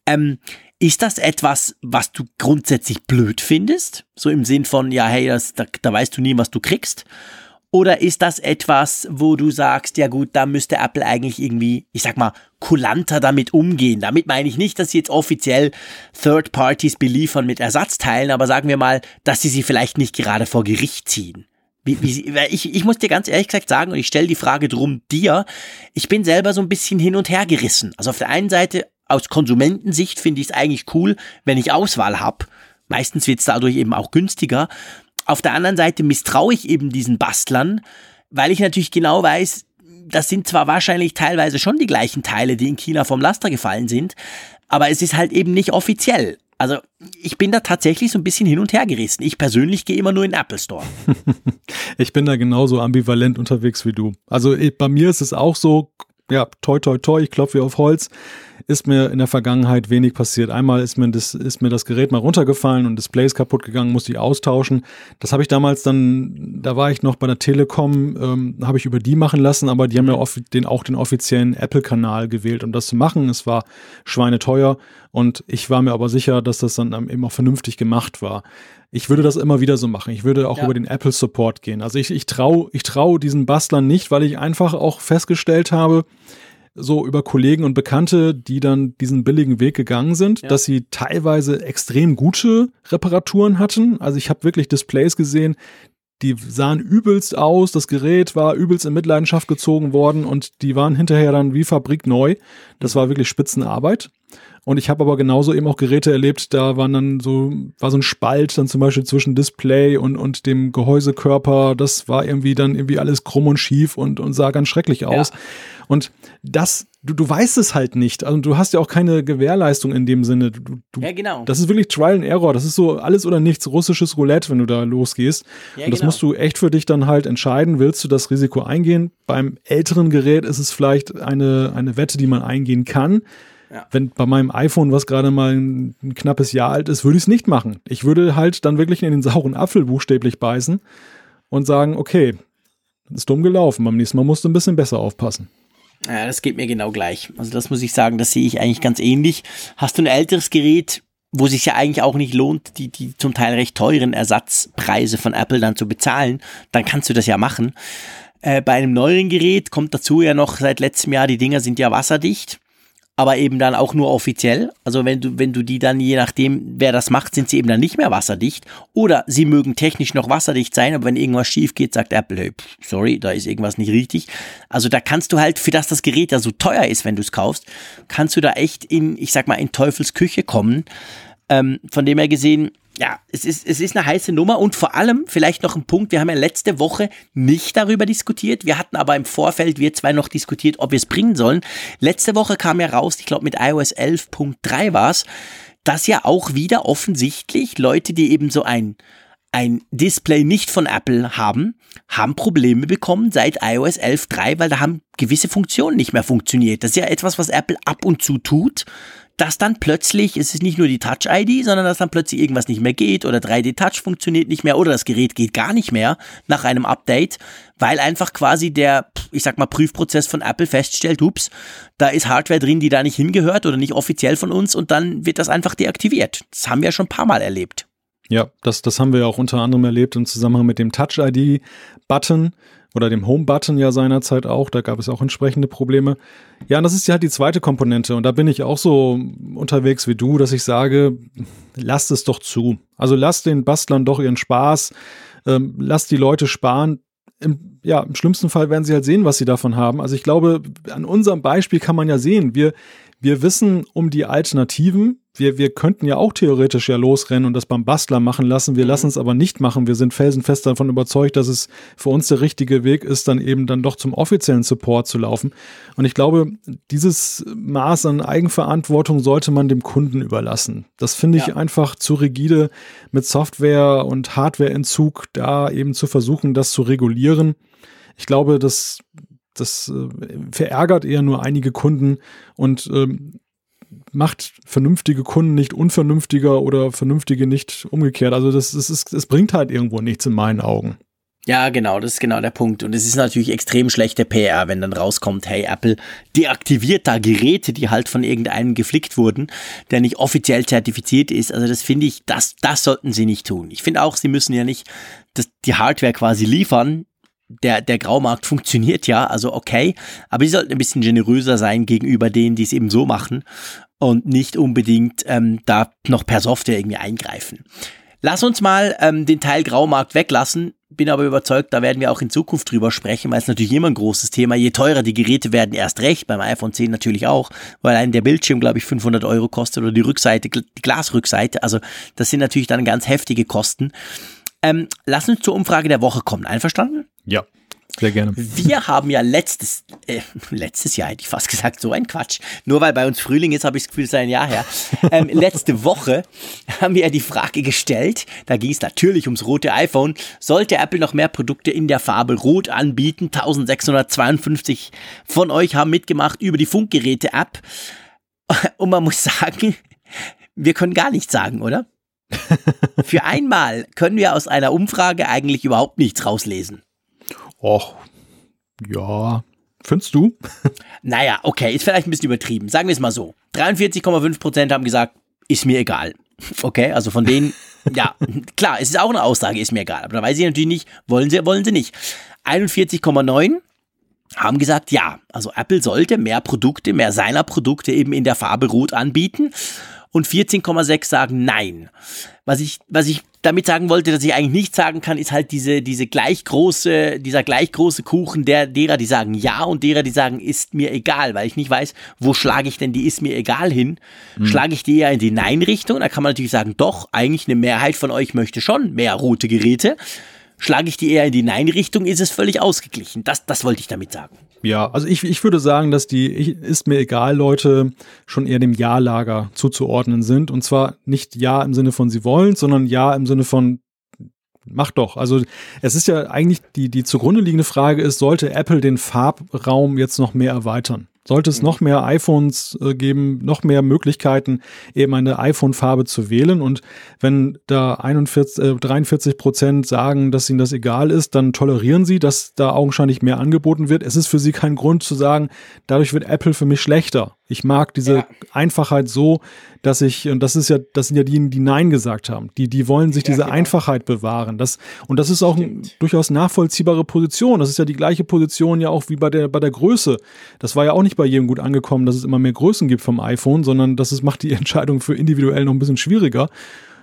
Ähm, ist das etwas, was du grundsätzlich blöd findest? So im Sinn von, ja, hey, das, da, da weißt du nie, was du kriegst? Oder ist das etwas, wo du sagst, ja gut, da müsste Apple eigentlich irgendwie, ich sag mal, kulanter damit umgehen? Damit meine ich nicht, dass sie jetzt offiziell Third Parties beliefern mit Ersatzteilen, aber sagen wir mal, dass sie sie vielleicht nicht gerade vor Gericht ziehen. Wie, wie, ich, ich muss dir ganz ehrlich gesagt sagen, und ich stelle die Frage drum dir, ich bin selber so ein bisschen hin und her gerissen. Also auf der einen Seite, aus Konsumentensicht finde ich es eigentlich cool, wenn ich Auswahl habe. Meistens wird es dadurch eben auch günstiger. Auf der anderen Seite misstraue ich eben diesen Bastlern, weil ich natürlich genau weiß, das sind zwar wahrscheinlich teilweise schon die gleichen Teile, die in China vom Laster gefallen sind, aber es ist halt eben nicht offiziell. Also ich bin da tatsächlich so ein bisschen hin und her gerissen. Ich persönlich gehe immer nur in den Apple Store. ich bin da genauso ambivalent unterwegs wie du. Also bei mir ist es auch so, ja, toi toi toi, ich klopfe auf Holz ist mir in der Vergangenheit wenig passiert. Einmal ist mir das, ist mir das Gerät mal runtergefallen und Display ist kaputt gegangen, musste ich austauschen. Das habe ich damals dann, da war ich noch bei der Telekom, ähm, habe ich über die machen lassen, aber die haben ja den, auch den offiziellen Apple-Kanal gewählt, um das zu machen. Es war schweineteuer und ich war mir aber sicher, dass das dann eben auch vernünftig gemacht war. Ich würde das immer wieder so machen. Ich würde auch ja. über den Apple Support gehen. Also ich, ich traue ich trau diesen Bastlern nicht, weil ich einfach auch festgestellt habe, so über Kollegen und Bekannte, die dann diesen billigen Weg gegangen sind, ja. dass sie teilweise extrem gute Reparaturen hatten. Also ich habe wirklich Displays gesehen, die sahen übelst aus, das Gerät war übelst in Mitleidenschaft gezogen worden und die waren hinterher dann wie fabrikneu. Das war wirklich Spitzenarbeit. Und ich habe aber genauso eben auch Geräte erlebt, da waren dann so, war so ein Spalt dann zum Beispiel zwischen Display und, und dem Gehäusekörper. Das war irgendwie dann irgendwie alles krumm und schief und, und sah ganz schrecklich aus. Ja. Und das, du, du weißt es halt nicht. Also du hast ja auch keine Gewährleistung in dem Sinne. Du, du, ja, genau. Das ist wirklich Trial and Error. Das ist so alles oder nichts russisches Roulette, wenn du da losgehst. Ja, und das genau. musst du echt für dich dann halt entscheiden. Willst du das Risiko eingehen? Beim älteren Gerät ist es vielleicht eine, eine Wette, die man eingehen kann. Ja. Wenn bei meinem iPhone, was gerade mal ein, ein, knappes Jahr alt ist, würde ich es nicht machen. Ich würde halt dann wirklich in den sauren Apfel buchstäblich beißen und sagen, okay, das ist dumm gelaufen, beim nächsten Mal musst du ein bisschen besser aufpassen. Ja, das geht mir genau gleich. Also das muss ich sagen, das sehe ich eigentlich ganz ähnlich. Hast du ein älteres Gerät, wo sich ja eigentlich auch nicht lohnt, die, die zum Teil recht teuren Ersatzpreise von Apple dann zu bezahlen, dann kannst du das ja machen. Äh, bei einem neueren Gerät kommt dazu ja noch seit letztem Jahr, die Dinger sind ja wasserdicht aber eben dann auch nur offiziell. Also wenn du, wenn du die dann, je nachdem, wer das macht, sind sie eben dann nicht mehr wasserdicht. Oder sie mögen technisch noch wasserdicht sein, aber wenn irgendwas schief geht, sagt Apple, hey, sorry, da ist irgendwas nicht richtig. Also da kannst du halt, für das das Gerät ja so teuer ist, wenn du es kaufst, kannst du da echt in, ich sag mal, in Teufels Küche kommen. Ähm, von dem her gesehen, ja, es ist, es ist eine heiße Nummer und vor allem vielleicht noch ein Punkt, wir haben ja letzte Woche nicht darüber diskutiert, wir hatten aber im Vorfeld, wir zwei noch diskutiert, ob wir es bringen sollen. Letzte Woche kam ja raus, ich glaube mit iOS 11.3 war es, dass ja auch wieder offensichtlich Leute, die eben so ein, ein Display nicht von Apple haben, haben Probleme bekommen seit iOS 11.3, weil da haben gewisse Funktionen nicht mehr funktioniert. Das ist ja etwas, was Apple ab und zu tut dass dann plötzlich, es ist nicht nur die Touch-ID, sondern dass dann plötzlich irgendwas nicht mehr geht oder 3D-Touch funktioniert nicht mehr oder das Gerät geht gar nicht mehr nach einem Update, weil einfach quasi der, ich sag mal, Prüfprozess von Apple feststellt, ups, da ist Hardware drin, die da nicht hingehört oder nicht offiziell von uns und dann wird das einfach deaktiviert. Das haben wir ja schon ein paar Mal erlebt. Ja, das, das haben wir ja auch unter anderem erlebt im Zusammenhang mit dem Touch-ID-Button oder dem Home-Button ja seinerzeit auch, da gab es auch entsprechende Probleme. Ja, und das ist ja halt die zweite Komponente und da bin ich auch so unterwegs wie du, dass ich sage, lasst es doch zu. Also lasst den Bastlern doch ihren Spaß, ähm, lasst die Leute sparen. Im, ja, im schlimmsten Fall werden sie halt sehen, was sie davon haben. Also ich glaube, an unserem Beispiel kann man ja sehen, wir, wir wissen um die Alternativen, wir, wir könnten ja auch theoretisch ja losrennen und das beim Bastler machen lassen. Wir mhm. lassen es aber nicht machen. Wir sind felsenfest davon überzeugt, dass es für uns der richtige Weg ist, dann eben dann doch zum offiziellen Support zu laufen. Und ich glaube, dieses Maß an Eigenverantwortung sollte man dem Kunden überlassen. Das finde ich ja. einfach zu rigide mit Software und Hardwareentzug da eben zu versuchen, das zu regulieren. Ich glaube, das, das äh, verärgert eher nur einige Kunden und ähm, macht vernünftige Kunden nicht unvernünftiger oder vernünftige nicht umgekehrt. Also das, das ist, es bringt halt irgendwo nichts in meinen Augen. Ja, genau, das ist genau der Punkt. Und es ist natürlich extrem schlechte PR, wenn dann rauskommt, hey, Apple deaktiviert da Geräte, die halt von irgendeinem geflickt wurden, der nicht offiziell zertifiziert ist. Also das finde ich, das, das sollten sie nicht tun. Ich finde auch, sie müssen ja nicht das, die Hardware quasi liefern. Der, der Graumarkt funktioniert ja, also okay, aber sie sollten ein bisschen generöser sein gegenüber denen, die es eben so machen und nicht unbedingt ähm, da noch per Software irgendwie eingreifen. Lass uns mal ähm, den Teil Graumarkt weglassen bin aber überzeugt, da werden wir auch in Zukunft drüber sprechen, weil es natürlich immer ein großes Thema. Je teurer die Geräte werden, erst recht, beim iPhone 10 natürlich auch, weil ein der Bildschirm, glaube ich, 500 Euro kostet oder die Rückseite, die Glasrückseite. Also das sind natürlich dann ganz heftige Kosten. Ähm, lass uns zur Umfrage der Woche kommen. Einverstanden? Ja. Sehr gerne. Wir haben ja letztes, äh, letztes Jahr hätte ich fast gesagt, so ein Quatsch. Nur weil bei uns Frühling ist, habe ich das Gefühl, es sei ein Jahr her. Ähm, letzte Woche haben wir ja die Frage gestellt, da ging es natürlich ums rote iPhone. Sollte Apple noch mehr Produkte in der Farbe Rot anbieten? 1652 von euch haben mitgemacht über die Funkgeräte-App. Und man muss sagen, wir können gar nichts sagen, oder? Für einmal können wir aus einer Umfrage eigentlich überhaupt nichts rauslesen. Och, ja. Findest du? Naja, okay, ist vielleicht ein bisschen übertrieben. Sagen wir es mal so. 43,5% haben gesagt, ist mir egal. Okay, also von denen, ja, klar, es ist auch eine Aussage, ist mir egal. Aber da weiß ich natürlich nicht, wollen sie, wollen sie nicht. 41,9 haben gesagt, ja, also Apple sollte mehr Produkte, mehr seiner Produkte eben in der Farbe Rot anbieten und 14,6 sagen nein. Was ich, was ich damit sagen wollte, dass ich eigentlich nicht sagen kann, ist halt diese, diese gleich große, dieser gleich große Kuchen der, derer, die sagen ja und derer, die sagen, ist mir egal, weil ich nicht weiß, wo schlage ich denn die ist mir egal hin? Mhm. Schlage ich die eher in die Nein-Richtung? Da kann man natürlich sagen, doch, eigentlich eine Mehrheit von euch möchte schon mehr rote Geräte. Schlage ich die eher in die Nein-Richtung, ist es völlig ausgeglichen. Das, das wollte ich damit sagen. Ja, also ich, ich würde sagen, dass die ich, ist mir egal Leute schon eher dem Ja-Lager zuzuordnen sind. Und zwar nicht Ja im Sinne von sie wollen, sondern Ja im Sinne von mach doch. Also es ist ja eigentlich die, die zugrunde liegende Frage ist, sollte Apple den Farbraum jetzt noch mehr erweitern? Sollte es mhm. noch mehr iPhones äh, geben, noch mehr Möglichkeiten, eben eine iPhone-Farbe zu wählen. Und wenn da 41, äh, 43 Prozent sagen, dass ihnen das egal ist, dann tolerieren sie, dass da augenscheinlich mehr angeboten wird. Es ist für sie kein Grund zu sagen, dadurch wird Apple für mich schlechter. Ich mag diese ja. Einfachheit so, dass ich, und das ist ja, das sind ja die, die Nein gesagt haben. Die, die wollen sich ja, diese genau. Einfachheit bewahren. Das, und das ist auch eine durchaus nachvollziehbare Position. Das ist ja die gleiche Position ja auch wie bei der, bei der Größe. Das war ja auch nicht bei jedem gut angekommen, dass es immer mehr Größen gibt vom iPhone, sondern das ist, macht die Entscheidung für individuell noch ein bisschen schwieriger.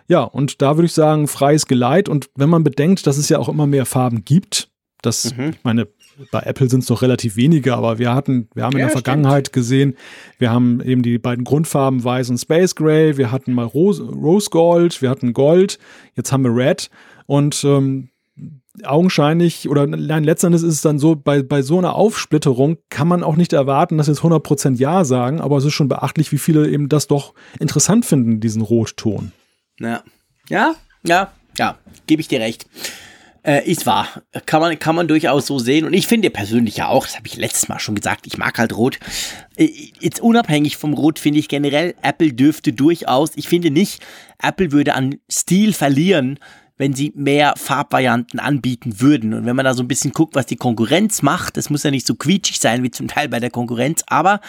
Ja, und da würde ich sagen, freies Geleit. Und wenn man bedenkt, dass es ja auch immer mehr Farben gibt, das, mhm. ich meine, bei Apple sind es doch relativ wenige, aber wir hatten, wir haben in ja, der Vergangenheit stimmt. gesehen, wir haben eben die beiden Grundfarben Weiß und Space Gray, wir hatten mal Rose, Rose Gold, wir hatten Gold, jetzt haben wir Red und ähm, augenscheinlich oder nein, letztendlich ist es dann so, bei, bei so einer Aufsplitterung kann man auch nicht erwarten, dass jetzt 100% Ja sagen, aber es ist schon beachtlich, wie viele eben das doch interessant finden, diesen Rotton. Ja, ja, ja, ja, gebe ich dir recht. Äh, ist wahr. Kann man, kann man durchaus so sehen. Und ich finde persönlich ja auch, das habe ich letztes Mal schon gesagt, ich mag halt Rot. Äh, jetzt unabhängig vom Rot finde ich generell, Apple dürfte durchaus, ich finde nicht, Apple würde an Stil verlieren, wenn sie mehr Farbvarianten anbieten würden. Und wenn man da so ein bisschen guckt, was die Konkurrenz macht, das muss ja nicht so quietschig sein wie zum Teil bei der Konkurrenz, aber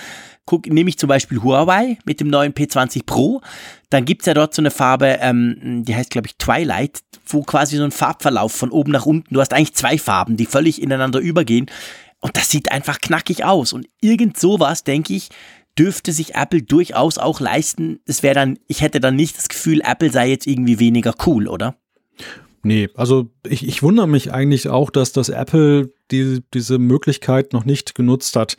guck, nehme ich zum Beispiel Huawei mit dem neuen P20 Pro, dann gibt's ja dort so eine Farbe, ähm, die heißt, glaube ich, Twilight, wo quasi so ein Farbverlauf von oben nach unten, du hast eigentlich zwei Farben, die völlig ineinander übergehen. Und das sieht einfach knackig aus. Und irgend sowas, denke ich, dürfte sich Apple durchaus auch leisten. Es wäre dann, ich hätte dann nicht das Gefühl, Apple sei jetzt irgendwie weniger cool, oder? Nee, also ich, ich wundere mich eigentlich auch, dass das Apple die, diese Möglichkeit noch nicht genutzt hat.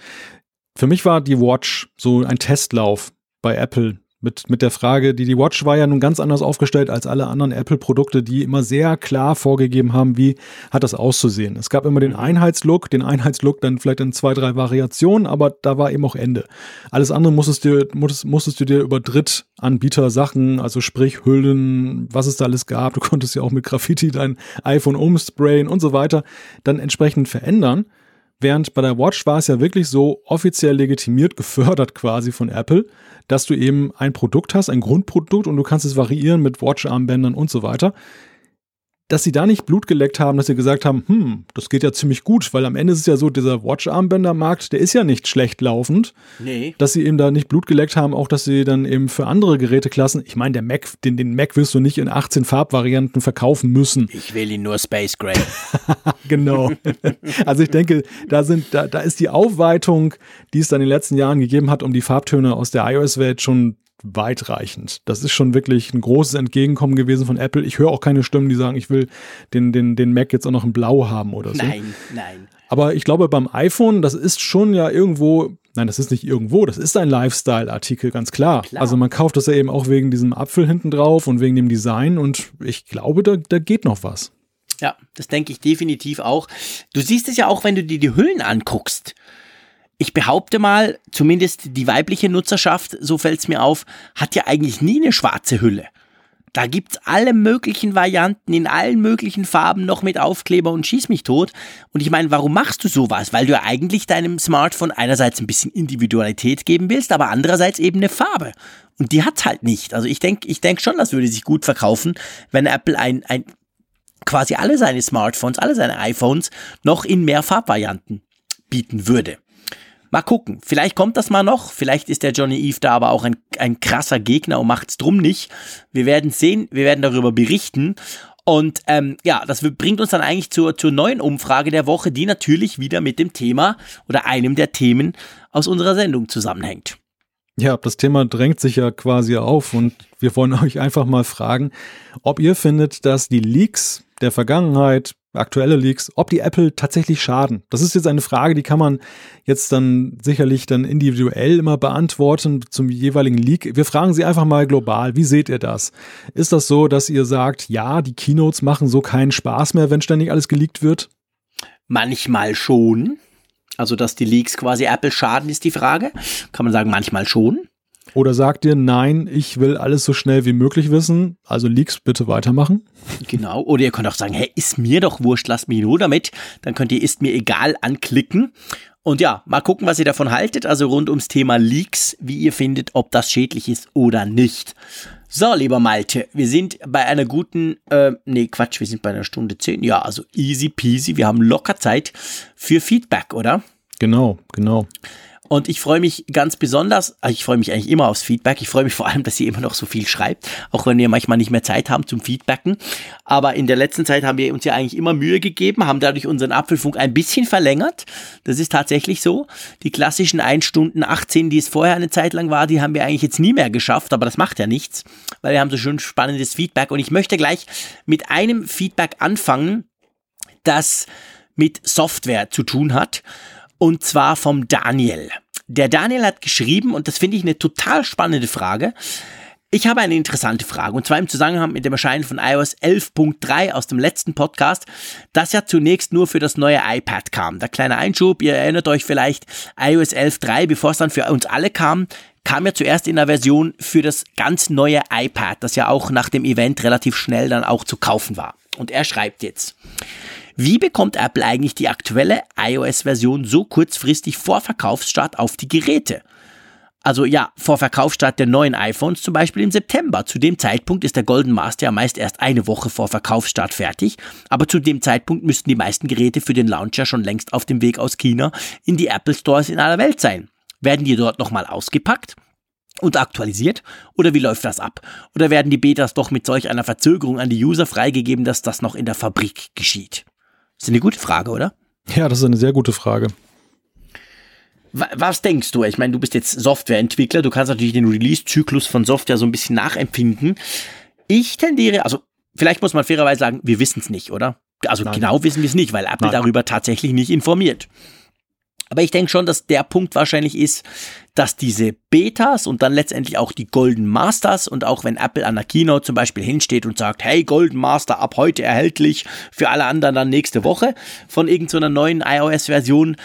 Für mich war die Watch so ein Testlauf bei Apple mit, mit der Frage, die, die Watch war ja nun ganz anders aufgestellt als alle anderen Apple-Produkte, die immer sehr klar vorgegeben haben, wie hat das auszusehen. Es gab immer den mhm. Einheitslook, den Einheitslook dann vielleicht in zwei, drei Variationen, aber da war eben auch Ende. Alles andere musstest du, musstest, musstest du dir über Drittanbieter Sachen, also sprich Hüllen, was es da alles gab, du konntest ja auch mit Graffiti dein iPhone umsprayen und so weiter, dann entsprechend verändern. Während bei der Watch war es ja wirklich so offiziell legitimiert, gefördert quasi von Apple, dass du eben ein Produkt hast, ein Grundprodukt und du kannst es variieren mit Watch-Armbändern und so weiter dass sie da nicht Blut geleckt haben, dass sie gesagt haben, hm, das geht ja ziemlich gut, weil am Ende ist es ja so, dieser Watch-Armbänder-Markt, der ist ja nicht schlecht laufend. Nee. Dass sie eben da nicht Blut geleckt haben, auch dass sie dann eben für andere Geräteklassen, ich meine, der Mac, den, den Mac wirst du nicht in 18 Farbvarianten verkaufen müssen. Ich will ihn nur Space Gray. genau. also ich denke, da sind, da, da ist die Aufweitung, die es dann in den letzten Jahren gegeben hat, um die Farbtöne aus der iOS-Welt schon weitreichend. Das ist schon wirklich ein großes Entgegenkommen gewesen von Apple. Ich höre auch keine Stimmen, die sagen, ich will den, den, den Mac jetzt auch noch in Blau haben oder so. Nein, nein. Aber ich glaube, beim iPhone, das ist schon ja irgendwo, nein, das ist nicht irgendwo, das ist ein Lifestyle-Artikel, ganz klar. klar. Also man kauft das ja eben auch wegen diesem Apfel hinten drauf und wegen dem Design und ich glaube, da, da geht noch was. Ja, das denke ich definitiv auch. Du siehst es ja auch, wenn du dir die Hüllen anguckst ich behaupte mal, zumindest die weibliche Nutzerschaft, so fällt es mir auf, hat ja eigentlich nie eine schwarze Hülle. Da gibt's alle möglichen Varianten in allen möglichen Farben noch mit Aufkleber und schieß mich tot. Und ich meine, warum machst du sowas? Weil du ja eigentlich deinem Smartphone einerseits ein bisschen Individualität geben willst, aber andererseits eben eine Farbe. Und die hat's halt nicht. Also ich denke ich denk schon, das würde sich gut verkaufen, wenn Apple ein, ein quasi alle seine Smartphones, alle seine iPhones noch in mehr Farbvarianten bieten würde. Mal gucken. Vielleicht kommt das mal noch. Vielleicht ist der Johnny Eve da aber auch ein, ein krasser Gegner und macht's drum nicht. Wir werden sehen. Wir werden darüber berichten. Und ähm, ja, das bringt uns dann eigentlich zur, zur neuen Umfrage der Woche, die natürlich wieder mit dem Thema oder einem der Themen aus unserer Sendung zusammenhängt. Ja, das Thema drängt sich ja quasi auf und wir wollen euch einfach mal fragen, ob ihr findet, dass die Leaks der Vergangenheit aktuelle Leaks, ob die Apple tatsächlich schaden. Das ist jetzt eine Frage, die kann man jetzt dann sicherlich dann individuell immer beantworten zum jeweiligen Leak. Wir fragen Sie einfach mal global, wie seht ihr das? Ist das so, dass ihr sagt, ja, die Keynotes machen so keinen Spaß mehr, wenn ständig alles geleakt wird? Manchmal schon. Also, dass die Leaks quasi Apple schaden, ist die Frage. Kann man sagen, manchmal schon. Oder sagt ihr, nein, ich will alles so schnell wie möglich wissen, also Leaks bitte weitermachen? Genau, oder ihr könnt auch sagen, hey, ist mir doch wurscht, lasst mich nur damit. Dann könnt ihr ist mir egal anklicken. Und ja, mal gucken, was ihr davon haltet, also rund ums Thema Leaks, wie ihr findet, ob das schädlich ist oder nicht. So, lieber Malte, wir sind bei einer guten, äh, nee, Quatsch, wir sind bei einer Stunde zehn. Ja, also easy peasy, wir haben locker Zeit für Feedback, oder? Genau, genau. Und ich freue mich ganz besonders, also ich freue mich eigentlich immer aufs Feedback. Ich freue mich vor allem, dass ihr immer noch so viel schreibt, auch wenn wir manchmal nicht mehr Zeit haben zum Feedbacken. Aber in der letzten Zeit haben wir uns ja eigentlich immer Mühe gegeben, haben dadurch unseren Apfelfunk ein bisschen verlängert. Das ist tatsächlich so. Die klassischen 1 Stunden 18, die es vorher eine Zeit lang war, die haben wir eigentlich jetzt nie mehr geschafft, aber das macht ja nichts, weil wir haben so schön spannendes Feedback. Und ich möchte gleich mit einem Feedback anfangen, das mit Software zu tun hat und zwar vom Daniel. Der Daniel hat geschrieben, und das finde ich eine total spannende Frage. Ich habe eine interessante Frage, und zwar im Zusammenhang mit dem Erscheinen von iOS 11.3 aus dem letzten Podcast, das ja zunächst nur für das neue iPad kam. Der kleine Einschub, ihr erinnert euch vielleicht, iOS 11.3, bevor es dann für uns alle kam, kam ja zuerst in der Version für das ganz neue iPad, das ja auch nach dem Event relativ schnell dann auch zu kaufen war. Und er schreibt jetzt, wie bekommt Apple eigentlich die aktuelle iOS-Version so kurzfristig vor Verkaufsstart auf die Geräte? Also ja, vor Verkaufsstart der neuen iPhones zum Beispiel im September. Zu dem Zeitpunkt ist der Golden Master ja meist erst eine Woche vor Verkaufsstart fertig, aber zu dem Zeitpunkt müssten die meisten Geräte für den Launcher schon längst auf dem Weg aus China in die Apple Stores in aller Welt sein. Werden die dort nochmal ausgepackt? und aktualisiert? Oder wie läuft das ab? Oder werden die Betas doch mit solch einer Verzögerung an die User freigegeben, dass das noch in der Fabrik geschieht? Das ist eine gute Frage, oder? Ja, das ist eine sehr gute Frage. Was denkst du? Ich meine, du bist jetzt Softwareentwickler, du kannst natürlich den Release-Zyklus von Software so ein bisschen nachempfinden. Ich tendiere, also vielleicht muss man fairerweise sagen, wir wissen es nicht, oder? Also Nein. genau wissen wir es nicht, weil Apple Nein. darüber tatsächlich nicht informiert. Aber ich denke schon, dass der Punkt wahrscheinlich ist, dass diese Betas und dann letztendlich auch die Golden Masters und auch wenn Apple an der Keynote zum Beispiel hinsteht und sagt, hey, Golden Master ab heute erhältlich, für alle anderen dann nächste Woche von irgendeiner neuen iOS-Version,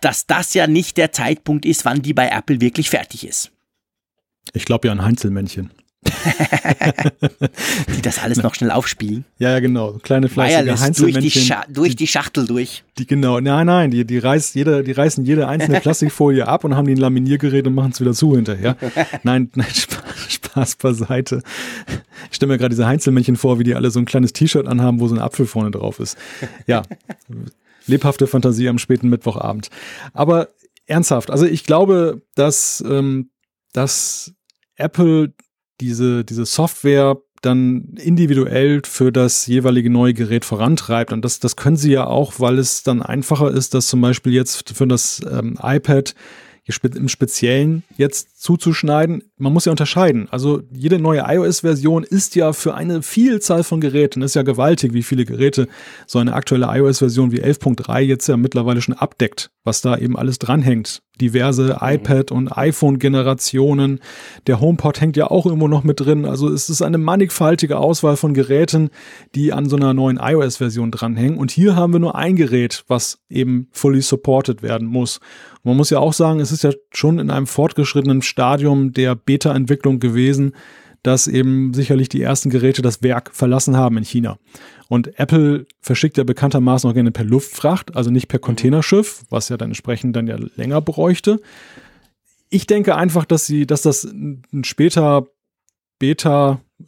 dass das ja nicht der Zeitpunkt ist, wann die bei Apple wirklich fertig ist. Ich glaube ja an Heinzelmännchen. die das alles noch schnell aufspielen. Ja, ja, genau. Kleine fleißige durch die, Scha durch die Schachtel durch. Die, genau, nein, nein, die, die, reißt jede, die reißen jede einzelne Plastikfolie ab und haben die ein Laminiergerät und machen es wieder zu hinterher. nein, nein, Spaß, Spaß beiseite. Ich stelle mir gerade diese Heinzelmännchen vor, wie die alle so ein kleines T-Shirt anhaben, wo so ein Apfel vorne drauf ist. Ja, lebhafte Fantasie am späten Mittwochabend. Aber ernsthaft, also ich glaube, dass, ähm, dass Apple diese, diese Software dann individuell für das jeweilige neue Gerät vorantreibt. Und das, das können sie ja auch, weil es dann einfacher ist, das zum Beispiel jetzt für das ähm, iPad im Speziellen jetzt zuzuschneiden. Man muss ja unterscheiden. Also jede neue iOS-Version ist ja für eine Vielzahl von Geräten, ist ja gewaltig, wie viele Geräte so eine aktuelle iOS-Version wie 11.3 jetzt ja mittlerweile schon abdeckt, was da eben alles dranhängt. Diverse mhm. iPad- und iPhone-Generationen. Der HomePod hängt ja auch irgendwo noch mit drin. Also es ist eine mannigfaltige Auswahl von Geräten, die an so einer neuen iOS-Version dranhängen. Und hier haben wir nur ein Gerät, was eben fully supported werden muss. Man muss ja auch sagen, es ist ja schon in einem fortgeschrittenen Stadium der Beta-Entwicklung gewesen, dass eben sicherlich die ersten Geräte das Werk verlassen haben in China. Und Apple verschickt ja bekanntermaßen auch gerne per Luftfracht, also nicht per Containerschiff, was ja dann entsprechend dann ja länger bräuchte. Ich denke einfach, dass sie, dass das ein später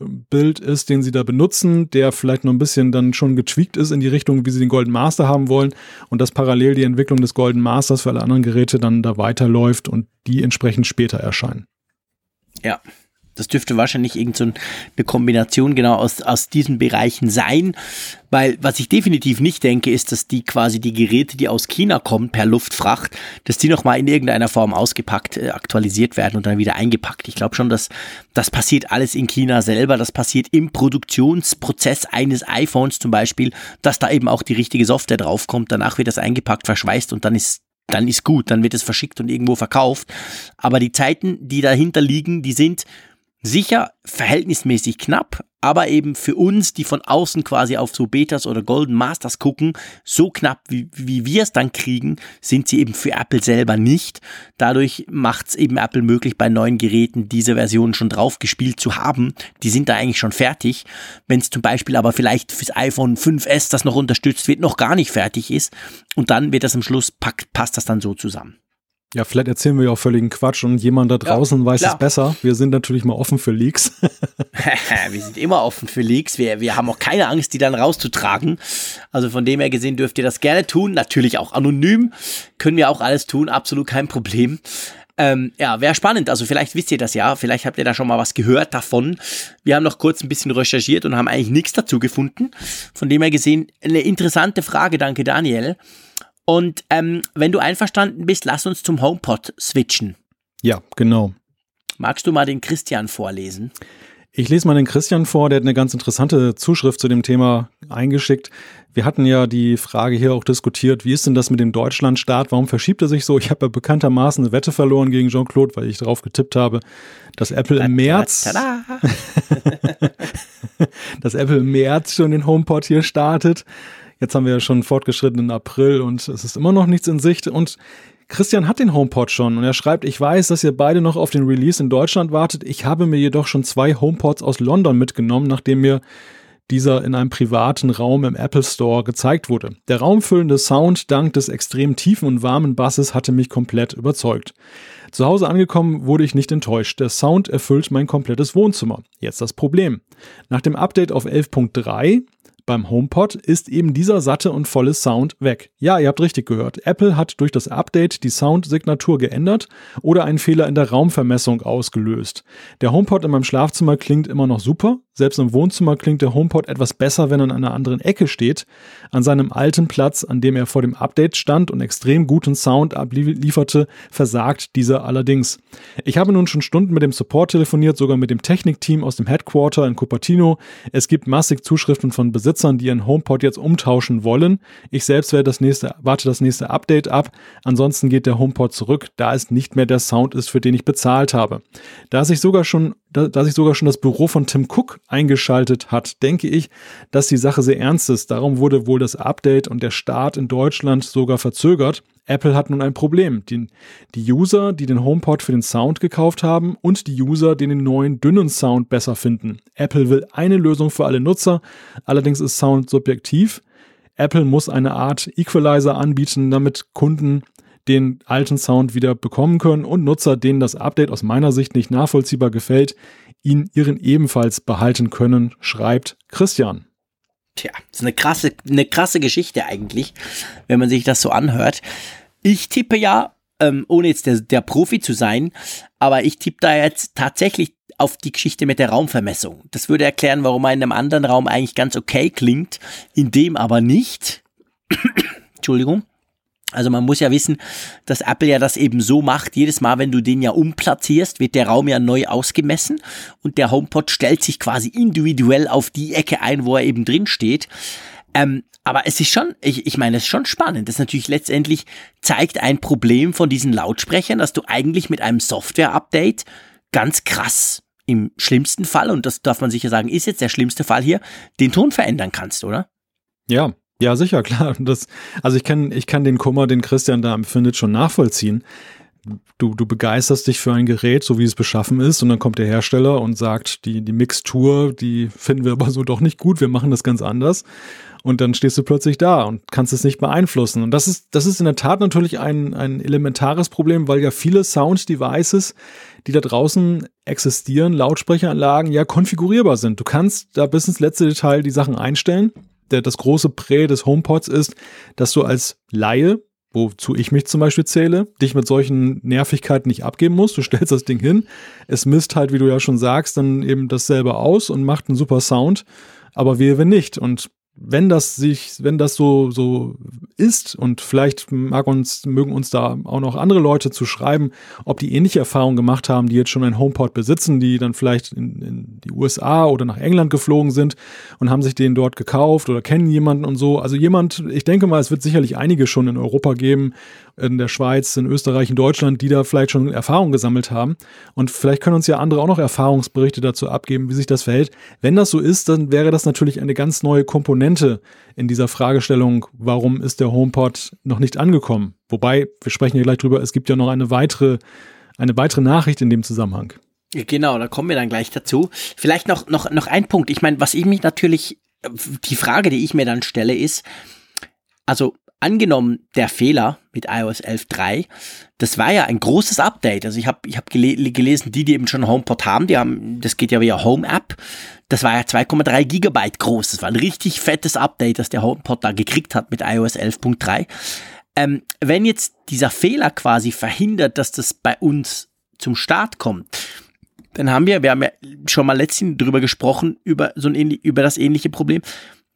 Beta-Bild ist, den sie da benutzen, der vielleicht noch ein bisschen dann schon getweakt ist in die Richtung, wie sie den Golden Master haben wollen und dass parallel die Entwicklung des Golden Masters für alle anderen Geräte dann da weiterläuft und die entsprechend später erscheinen. Ja, das dürfte wahrscheinlich irgendeine so Kombination genau aus, aus diesen Bereichen sein, weil was ich definitiv nicht denke, ist, dass die quasi die Geräte, die aus China kommen per Luftfracht, dass die nochmal in irgendeiner Form ausgepackt, äh, aktualisiert werden und dann wieder eingepackt. Ich glaube schon, dass das passiert alles in China selber, das passiert im Produktionsprozess eines iPhones zum Beispiel, dass da eben auch die richtige Software draufkommt, danach wird das eingepackt, verschweißt und dann ist dann ist gut, dann wird es verschickt und irgendwo verkauft. Aber die Zeiten, die dahinter liegen, die sind Sicher verhältnismäßig knapp, aber eben für uns, die von außen quasi auf so Betas oder Golden Masters gucken, so knapp wie, wie wir es dann kriegen, sind sie eben für Apple selber nicht. Dadurch macht es eben Apple möglich, bei neuen Geräten diese Version schon drauf gespielt zu haben. Die sind da eigentlich schon fertig. Wenn es zum Beispiel aber vielleicht fürs iPhone 5S, das noch unterstützt wird, noch gar nicht fertig ist und dann wird das am Schluss, packt, passt das dann so zusammen. Ja, vielleicht erzählen wir ja auch völligen Quatsch und jemand da draußen ja, weiß klar. es besser. Wir sind natürlich mal offen für Leaks. wir sind immer offen für Leaks. Wir, wir haben auch keine Angst, die dann rauszutragen. Also von dem her gesehen dürft ihr das gerne tun. Natürlich auch anonym. Können wir auch alles tun. Absolut kein Problem. Ähm, ja, wäre spannend. Also vielleicht wisst ihr das ja. Vielleicht habt ihr da schon mal was gehört davon. Wir haben noch kurz ein bisschen recherchiert und haben eigentlich nichts dazu gefunden. Von dem her gesehen eine interessante Frage. Danke, Daniel. Und ähm, wenn du einverstanden bist, lass uns zum HomePod switchen. Ja, genau. Magst du mal den Christian vorlesen? Ich lese mal den Christian vor, der hat eine ganz interessante Zuschrift zu dem Thema eingeschickt. Wir hatten ja die Frage hier auch diskutiert, wie ist denn das mit dem Deutschlandstart? Warum verschiebt er sich so? Ich habe ja bekanntermaßen eine Wette verloren gegen Jean-Claude, weil ich darauf getippt habe, dass Apple im März, dass Apple im März schon den HomePod hier startet. Jetzt haben wir ja schon fortgeschrittenen April und es ist immer noch nichts in Sicht. Und Christian hat den HomePod schon und er schreibt, ich weiß, dass ihr beide noch auf den Release in Deutschland wartet. Ich habe mir jedoch schon zwei HomePods aus London mitgenommen, nachdem mir dieser in einem privaten Raum im Apple Store gezeigt wurde. Der raumfüllende Sound dank des extrem tiefen und warmen Basses hatte mich komplett überzeugt. Zu Hause angekommen wurde ich nicht enttäuscht. Der Sound erfüllt mein komplettes Wohnzimmer. Jetzt das Problem. Nach dem Update auf 11.3 beim HomePod ist eben dieser satte und volle Sound weg. Ja, ihr habt richtig gehört. Apple hat durch das Update die Soundsignatur geändert oder einen Fehler in der Raumvermessung ausgelöst. Der HomePod in meinem Schlafzimmer klingt immer noch super, selbst im Wohnzimmer klingt der HomePod etwas besser, wenn er an einer anderen Ecke steht. An seinem alten Platz, an dem er vor dem Update stand und extrem guten Sound ablieferte, versagt dieser allerdings. Ich habe nun schon Stunden mit dem Support telefoniert, sogar mit dem Technikteam aus dem Headquarter in Cupertino. Es gibt massig Zuschriften von Besitzern, die ihren HomePod jetzt umtauschen wollen. Ich selbst werde das nächste, warte das nächste Update ab. Ansonsten geht der HomePod zurück, da es nicht mehr der Sound ist, für den ich bezahlt habe. Da sich sogar schon da, sich sogar schon das Büro von Tim Cook eingeschaltet hat, denke ich, dass die Sache sehr ernst ist. Darum wurde wohl das Update und der Start in Deutschland sogar verzögert. Apple hat nun ein Problem. Die, die User, die den HomePod für den Sound gekauft haben und die User, die den neuen dünnen Sound besser finden. Apple will eine Lösung für alle Nutzer, allerdings ist Sound subjektiv. Apple muss eine Art Equalizer anbieten, damit Kunden den alten Sound wieder bekommen können und Nutzer, denen das Update aus meiner Sicht nicht nachvollziehbar gefällt, ihn ihren ebenfalls behalten können, schreibt Christian. Tja, das ist eine krasse, eine krasse Geschichte eigentlich, wenn man sich das so anhört. Ich tippe ja, ähm, ohne jetzt der, der Profi zu sein, aber ich tippe da jetzt tatsächlich auf die Geschichte mit der Raumvermessung. Das würde erklären, warum er in einem anderen Raum eigentlich ganz okay klingt, in dem aber nicht. Entschuldigung. Also man muss ja wissen, dass Apple ja das eben so macht. Jedes Mal, wenn du den ja umplatzierst, wird der Raum ja neu ausgemessen und der HomePod stellt sich quasi individuell auf die Ecke ein, wo er eben drin steht. Ähm, aber es ist schon, ich, ich meine, es ist schon spannend. Das natürlich letztendlich zeigt ein Problem von diesen Lautsprechern, dass du eigentlich mit einem Software-Update ganz krass im schlimmsten Fall, und das darf man sicher sagen, ist jetzt der schlimmste Fall hier, den Ton verändern kannst, oder? Ja, ja, sicher, klar. Das, also ich kann, ich kann den Kummer, den Christian da empfindet, schon nachvollziehen. Du, du begeisterst dich für ein Gerät, so wie es beschaffen ist, und dann kommt der Hersteller und sagt, die, die Mixtur, die finden wir aber so doch nicht gut, wir machen das ganz anders. Und dann stehst du plötzlich da und kannst es nicht beeinflussen. Und das ist, das ist in der Tat natürlich ein, ein elementares Problem, weil ja viele Sound-Devices, die da draußen existieren, Lautsprecheranlagen, ja konfigurierbar sind. Du kannst da bis ins letzte Detail die Sachen einstellen der, das große Prä des HomePods ist, dass du als Laie, wozu ich mich zum Beispiel zähle, dich mit solchen Nervigkeiten nicht abgeben musst. Du stellst das Ding hin, es misst halt, wie du ja schon sagst, dann eben dasselbe aus und macht einen super Sound, aber wehe, wenn nicht. Und wenn das sich, wenn das so, so ist und vielleicht mag uns, mögen uns da auch noch andere Leute zu schreiben, ob die ähnliche Erfahrungen gemacht haben, die jetzt schon ein HomePod besitzen, die dann vielleicht in, in die USA oder nach England geflogen sind und haben sich den dort gekauft oder kennen jemanden und so. Also jemand, ich denke mal, es wird sicherlich einige schon in Europa geben, in der Schweiz, in Österreich, in Deutschland, die da vielleicht schon Erfahrungen gesammelt haben. Und vielleicht können uns ja andere auch noch Erfahrungsberichte dazu abgeben, wie sich das verhält. Wenn das so ist, dann wäre das natürlich eine ganz neue Komponente in dieser Fragestellung, warum ist der HomePod noch nicht angekommen? Wobei, wir sprechen ja gleich drüber, es gibt ja noch eine weitere, eine weitere Nachricht in dem Zusammenhang. Genau, da kommen wir dann gleich dazu. Vielleicht noch, noch, noch ein Punkt. Ich meine, was ich mich natürlich, die Frage, die ich mir dann stelle, ist, also angenommen, der Fehler mit iOS 11.3, das war ja ein großes Update. Also ich habe ich hab gele gelesen, die, die eben schon HomePod haben, die haben, das geht ja via Home App, das war ja 2,3 Gigabyte groß. Das war ein richtig fettes Update, das der HomePod da gekriegt hat mit iOS 11.3. Ähm, wenn jetzt dieser Fehler quasi verhindert, dass das bei uns zum Start kommt, dann haben wir, wir haben ja schon mal letztens drüber gesprochen, über so ein über das ähnliche Problem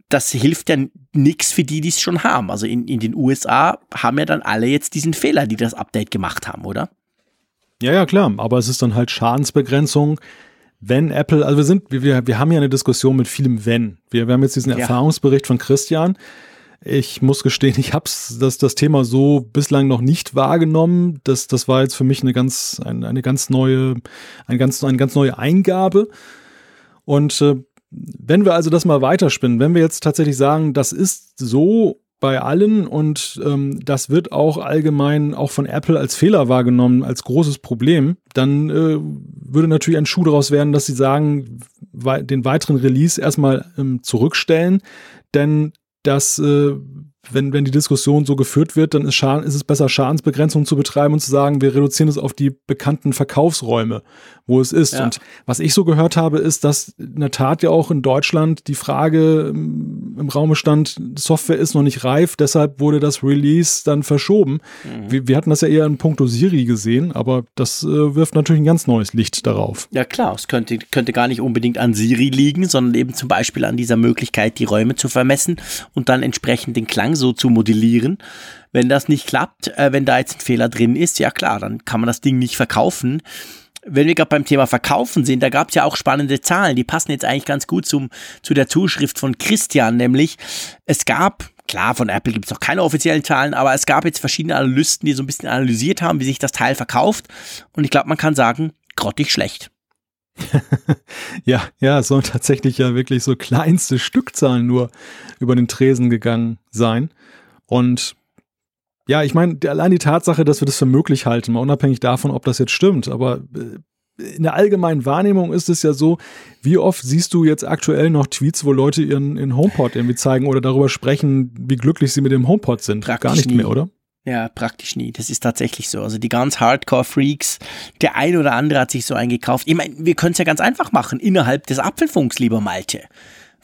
das hilft ja nichts für die, die es schon haben. Also in, in den USA haben ja dann alle jetzt diesen Fehler, die das Update gemacht haben, oder? Ja, ja, klar. Aber es ist dann halt Schadensbegrenzung. Wenn Apple, also wir sind, wir, wir haben ja eine Diskussion mit vielem Wenn. Wir, wir haben jetzt diesen ja. Erfahrungsbericht von Christian. Ich muss gestehen, ich habe das, das Thema so bislang noch nicht wahrgenommen. Das, das war jetzt für mich eine ganz, eine, eine ganz neue, eine ganz, eine ganz neue Eingabe. Und äh, wenn wir also das mal weiterspinnen, wenn wir jetzt tatsächlich sagen, das ist so bei allen und ähm, das wird auch allgemein auch von Apple als Fehler wahrgenommen, als großes Problem, dann äh, würde natürlich ein Schuh daraus werden, dass sie sagen, den weiteren Release erstmal ähm, zurückstellen, denn das äh, wenn, wenn die Diskussion so geführt wird, dann ist, ist es besser, Schadensbegrenzung zu betreiben und zu sagen, wir reduzieren es auf die bekannten Verkaufsräume, wo es ist. Ja. Und was ich so gehört habe, ist, dass in der Tat ja auch in Deutschland die Frage ähm, im Raume stand, Software ist noch nicht reif, deshalb wurde das Release dann verschoben. Mhm. Wir, wir, hatten das ja eher in puncto Siri gesehen, aber das äh, wirft natürlich ein ganz neues Licht darauf. Ja klar, es könnte, könnte gar nicht unbedingt an Siri liegen, sondern eben zum Beispiel an dieser Möglichkeit, die Räume zu vermessen und dann entsprechend den Klang so zu modellieren. Wenn das nicht klappt, äh, wenn da jetzt ein Fehler drin ist, ja klar, dann kann man das Ding nicht verkaufen. Wenn wir gerade beim Thema Verkaufen sind, da gab es ja auch spannende Zahlen, die passen jetzt eigentlich ganz gut zum, zu der Zuschrift von Christian, nämlich es gab Klar, von Apple gibt es noch keine offiziellen Zahlen, aber es gab jetzt verschiedene Analysten, die so ein bisschen analysiert haben, wie sich das Teil verkauft. Und ich glaube, man kann sagen, grottig schlecht. ja, ja, es sollen tatsächlich ja wirklich so kleinste Stückzahlen nur über den Tresen gegangen sein. Und ja, ich meine, allein die Tatsache, dass wir das für möglich halten, mal unabhängig davon, ob das jetzt stimmt, aber äh, in der allgemeinen Wahrnehmung ist es ja so, wie oft siehst du jetzt aktuell noch Tweets, wo Leute ihren, ihren HomePod irgendwie zeigen oder darüber sprechen, wie glücklich sie mit dem HomePod sind? Praktisch Gar nicht nie. mehr, oder? Ja, praktisch nie. Das ist tatsächlich so. Also die ganz Hardcore-Freaks, der ein oder andere hat sich so eingekauft. Ich meine, wir können es ja ganz einfach machen, innerhalb des Apfelfunks, lieber Malte.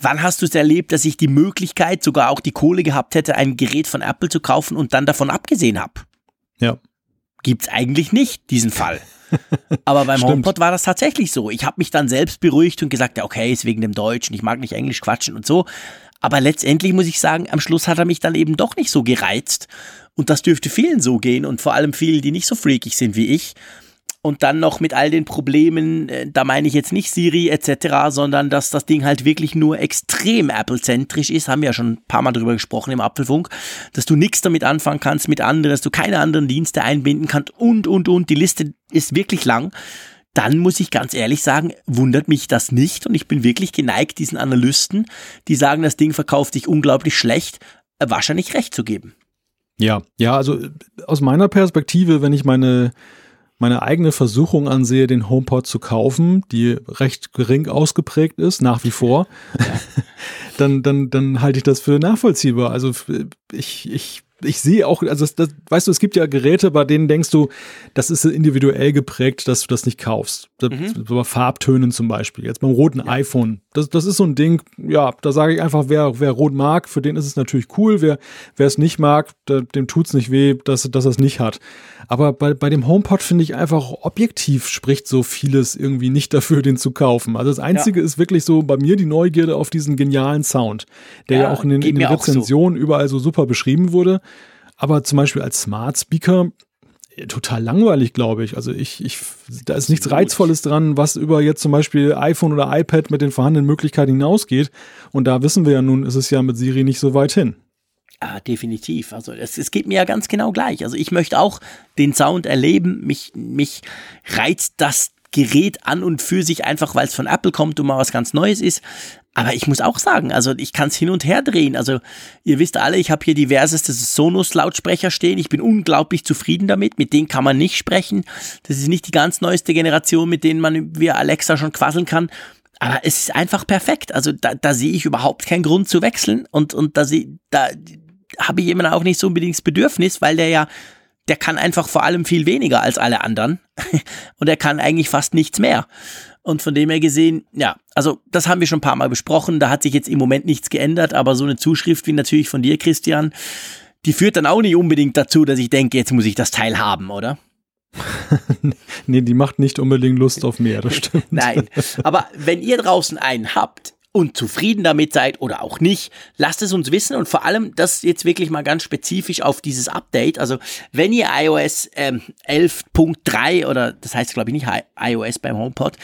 Wann hast du es erlebt, dass ich die Möglichkeit, sogar auch die Kohle gehabt hätte, ein Gerät von Apple zu kaufen und dann davon abgesehen habe? Ja. Gibt's eigentlich nicht, diesen Fall. Aber beim Stimmt. HomePod war das tatsächlich so. Ich habe mich dann selbst beruhigt und gesagt, ja, okay, ist wegen dem Deutschen, ich mag nicht Englisch quatschen und so. Aber letztendlich muss ich sagen, am Schluss hat er mich dann eben doch nicht so gereizt. Und das dürfte vielen so gehen und vor allem vielen, die nicht so freakig sind wie ich. Und dann noch mit all den Problemen, äh, da meine ich jetzt nicht Siri etc., sondern dass das Ding halt wirklich nur extrem Apple-zentrisch ist, haben wir ja schon ein paar Mal drüber gesprochen im Apfelfunk, dass du nichts damit anfangen kannst mit anderen, dass du keine anderen Dienste einbinden kannst und, und, und, die Liste ist wirklich lang. Dann muss ich ganz ehrlich sagen, wundert mich das nicht und ich bin wirklich geneigt, diesen Analysten, die sagen, das Ding verkauft sich unglaublich schlecht, äh, wahrscheinlich recht zu geben. Ja, ja, also äh, aus meiner Perspektive, wenn ich meine, meine eigene Versuchung ansehe, den HomePod zu kaufen, die recht gering ausgeprägt ist, nach wie vor, dann, dann, dann halte ich das für nachvollziehbar. Also ich, ich, ich sehe auch, also das, das, weißt du, es gibt ja Geräte, bei denen denkst du, das ist individuell geprägt, dass du das nicht kaufst. Da, so Bei Farbtönen zum Beispiel. Jetzt beim roten iPhone. Das, das ist so ein Ding, ja, da sage ich einfach, wer, wer rot mag, für den ist es natürlich cool. Wer, wer es nicht mag, da, dem tut's nicht weh, dass, dass er es nicht hat. Aber bei, bei dem HomePod finde ich einfach, objektiv spricht so vieles irgendwie nicht dafür, den zu kaufen. Also das Einzige ist wirklich so bei mir die Neugierde auf diesen genialen Sound, der ja, Ja, auch in den, in den auch so. Rezensionen überall so super beschrieben wurde. Aber zum Beispiel als Smart Speaker äh, total langweilig, glaube ich. Also ich, ich, da ist nichts Reizvolles dran, was über jetzt zum Beispiel iPhone oder iPad mit den vorhandenen Möglichkeiten hinausgeht. Und da wissen wir ja nun, ist es ja mit Siri nicht so weit hin. Ja, definitiv. Also es, es geht mir ja ganz genau gleich. Also ich möchte auch den Sound erleben. Mich, mich reizt das Gerät an und für sich einfach, weil es von Apple kommt und mal was ganz Neues ist. Aber ich muss auch sagen, also ich kann es hin und her drehen. Also ihr wisst alle, ich habe hier diverseste Sonos-Lautsprecher stehen. Ich bin unglaublich zufrieden damit. Mit denen kann man nicht sprechen. Das ist nicht die ganz neueste Generation, mit denen man via Alexa schon quasseln kann. Aber es ist einfach perfekt. Also da, da sehe ich überhaupt keinen Grund zu wechseln. Und, und da, seh- da habe ich immer auch nicht so unbedingt das Bedürfnis, weil der ja, der kann einfach vor allem viel weniger als alle anderen. Und er kann eigentlich fast nichts mehr. Und von dem her gesehen, ja, also das haben wir schon ein paar Mal besprochen. Da hat sich jetzt im Moment nichts geändert, aber so eine Zuschrift wie natürlich von dir, Christian, die führt dann auch nicht unbedingt dazu, dass ich denke, jetzt muss ich das Teil haben, oder? Nee, die macht nicht unbedingt Lust auf mehr, das stimmt. Nein. Aber wenn ihr draußen einen habt und zufrieden damit seid oder auch nicht, lasst es uns wissen und vor allem das jetzt wirklich mal ganz spezifisch auf dieses Update. Also wenn ihr iOS ähm, 11.3 oder das heißt glaube ich nicht iOS beim HomePod,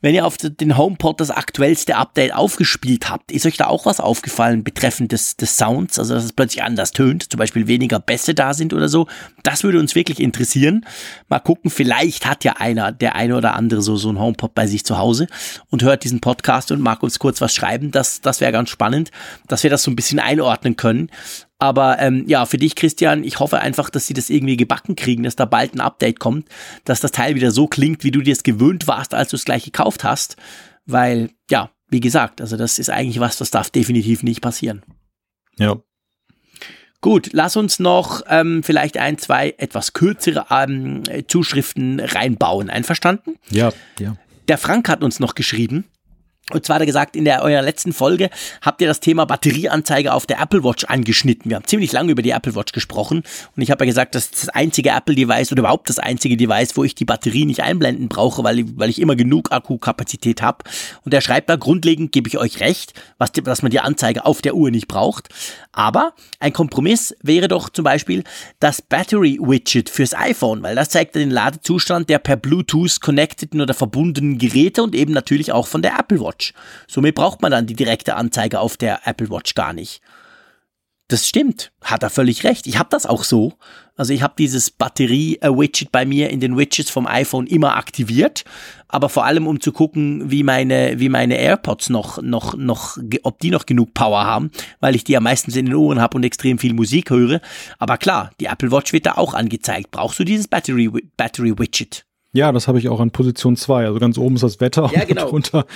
wenn ihr auf den HomePod das aktuellste Update aufgespielt habt, ist euch da auch was aufgefallen betreffend des, des Sounds, also dass es plötzlich anders tönt, zum Beispiel weniger Bässe da sind oder so. Das würde uns wirklich interessieren. Mal gucken, vielleicht hat ja einer, der eine oder andere so, so ein HomePod bei sich zu Hause und hört diesen Podcast und mag uns kurz was schreiben. Das, das wäre ganz spannend, dass wir das so ein bisschen einordnen können. Aber ähm, ja, für dich, Christian, ich hoffe einfach, dass sie das irgendwie gebacken kriegen, dass da bald ein Update kommt, dass das Teil wieder so klingt, wie du dir es gewöhnt warst, als du es gleich gekauft hast. Weil, ja, wie gesagt, also das ist eigentlich was, das darf definitiv nicht passieren. Ja. Gut, lass uns noch ähm, vielleicht ein, zwei etwas kürzere ähm, Zuschriften reinbauen. Einverstanden? Ja, ja. Der Frank hat uns noch geschrieben. Und zwar hat er gesagt, in der eurer letzten Folge habt ihr das Thema Batterieanzeige auf der Apple Watch angeschnitten. Wir haben ziemlich lange über die Apple Watch gesprochen und ich habe ja gesagt, das ist das einzige Apple-Device oder überhaupt das einzige Device, wo ich die Batterie nicht einblenden brauche, weil, ich- weil ich immer genug Akkukapazität habe. Und er schreibt da, grundlegend gebe ich euch recht, was, dass man die Anzeige auf der Uhr nicht braucht. Aber ein Kompromiss wäre doch zum Beispiel das Battery Widget fürs iPhone, weil das zeigt den Ladezustand der per Bluetooth connecteden oder verbundenen Geräte und eben natürlich auch von der Apple Watch. Somit braucht man dann die direkte Anzeige auf der Apple Watch gar nicht. Das stimmt, hat er völlig recht. Ich habe das auch so. Also ich habe dieses Batterie-Widget bei mir in den Widgets vom iPhone immer aktiviert, aber vor allem um zu gucken, wie meine wie meine AirPods noch noch noch ob die noch genug Power haben, weil ich die ja meistens in den Ohren habe und extrem viel Musik höre. Aber klar, die Apple Watch wird da auch angezeigt. Brauchst du dieses Battery Battery Widget? Ja, das habe ich auch an Position 2. Also ganz oben ist das Wetter ja, genau. und darunter,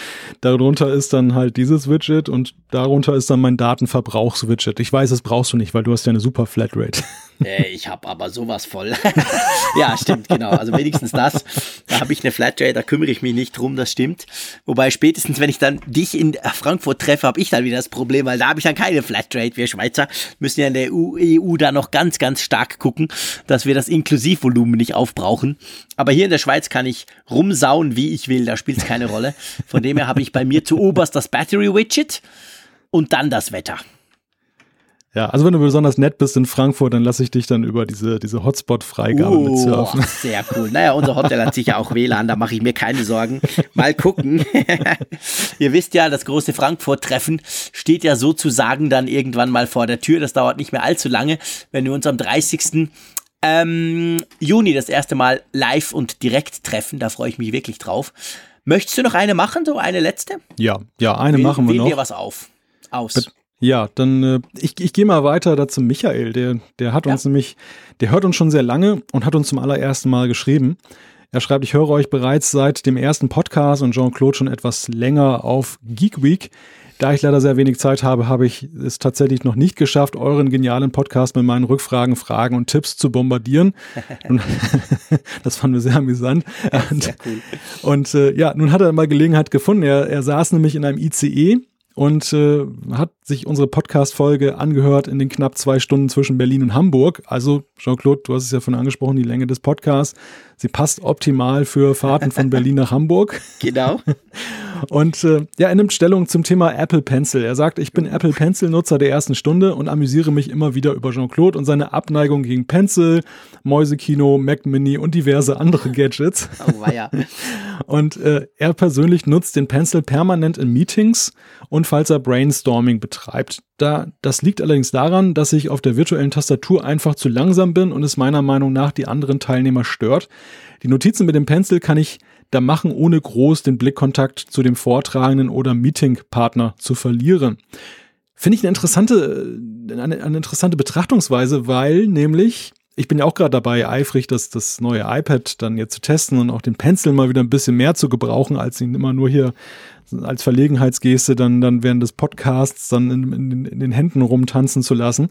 darunter ist dann halt dieses Widget und darunter ist dann mein Datenverbrauchswidget. Ich weiß, das brauchst du nicht, weil du hast ja eine super Flatrate. Äh, ich habe aber sowas voll. ja, stimmt, genau. Also wenigstens das. Da habe ich eine Flatrate, da kümmere ich mich nicht drum, das stimmt. Wobei spätestens, wenn ich dann dich in Frankfurt treffe, habe ich dann wieder das Problem, weil da habe ich dann keine Flatrate. Wir Schweizer müssen ja in der EU, EU da noch ganz, ganz stark gucken, dass wir das Inklusivvolumen nicht aufbrauchen. Aber hier in der Schweiz kann ich rumsauen, wie ich will. Da spielt es keine Rolle. Von dem her habe ich bei mir zu oberst das Battery Widget und dann das Wetter. Ja, also wenn du besonders nett bist in Frankfurt, dann lasse ich dich dann über diese, diese Hotspot-Freigabe uh, mitsurfen. Sehr cool. Naja, unser Hotel hat sicher auch WLAN, da mache ich mir keine Sorgen. Mal gucken. Ihr wisst ja, das große Frankfurt-Treffen steht ja sozusagen dann irgendwann mal vor der Tür. Das dauert nicht mehr allzu lange, wenn wir uns am 30. Ähm, Juni das erste Mal live und direkt treffen. Da freue ich mich wirklich drauf. Möchtest du noch eine machen, so eine letzte? Ja, ja, eine Wähl, machen wir wähl noch. dir was auf. Aus. Bet ja, dann äh, ich, ich gehe mal weiter da zum Michael. Der, der hat uns Ja. nämlich, der hört uns schon sehr lange und hat uns zum allerersten Mal geschrieben. Er schreibt, ich höre euch bereits seit dem ersten Podcast und Jean-Claude schon etwas länger auf Geek Week. Da ich leider sehr wenig Zeit habe, habe ich es tatsächlich noch nicht geschafft, euren genialen Podcast mit meinen Rückfragen, Fragen und Tipps zu bombardieren. Und das fanden wir sehr amüsant. Und, Sehr cool. und äh, ja, nun hat er mal Gelegenheit gefunden. Er, er saß nämlich in einem ICE und äh, hat sich unsere Podcast-Folge angehört in den knapp zwei Stunden zwischen Berlin und Hamburg. Also, Jean-Claude, du hast es ja von angesprochen, die Länge des Podcasts. Sie passt optimal für Fahrten von Berlin nach Hamburg. Genau. Und äh, ja, er nimmt Stellung zum Thema Apple Pencil. Er sagt, ich bin Apple Pencil-Nutzer der ersten Stunde und amüsiere mich immer wieder über Jean-Claude und seine Abneigung gegen Pencil, Mäusekino, Mac Mini und diverse andere Gadgets. Oh, weia. Und äh, er persönlich nutzt den Pencil permanent in Meetings und falls er Brainstorming betreibt. Da, das liegt allerdings daran, dass ich auf der virtuellen Tastatur einfach zu langsam bin und es meiner Meinung nach die anderen Teilnehmer stört. Die Notizen mit dem Pencil kann ich da machen, ohne groß den Blickkontakt zu dem Vortragenden oder Meetingpartner zu verlieren. Finde ich eine interessante, eine, eine interessante Betrachtungsweise, weil nämlich ich bin ja auch gerade dabei, eifrig das, das neue iPad dann jetzt zu testen und auch den Pencil mal wieder ein bisschen mehr zu gebrauchen, als ihn immer nur hier als Verlegenheitsgeste dann, dann während des Podcasts dann in, in, in den Händen rumtanzen zu lassen.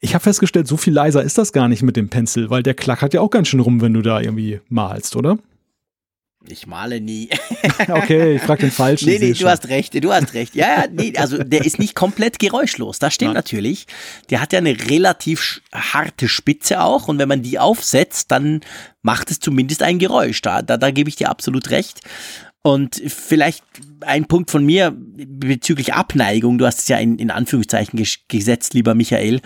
Ich habe festgestellt, so viel leiser ist das gar nicht mit dem Pencil, weil der klackert ja auch ganz schön rum, wenn du da irgendwie malst, oder? Ich male nie. Okay, ich frage den Falschen. Nee, nee, du schon. hast recht, du hast recht. Ja, ja, nee, also der ist nicht komplett geräuschlos, das stimmt Nein. natürlich. Der hat ja eine relativ harte Spitze auch und wenn man die aufsetzt, dann macht es zumindest ein Geräusch. Da, da, da gebe ich dir absolut recht. Und vielleicht ein Punkt von mir bezüglich Abneigung, du hast es ja in, in Anführungszeichen ges gesetzt, lieber Michael.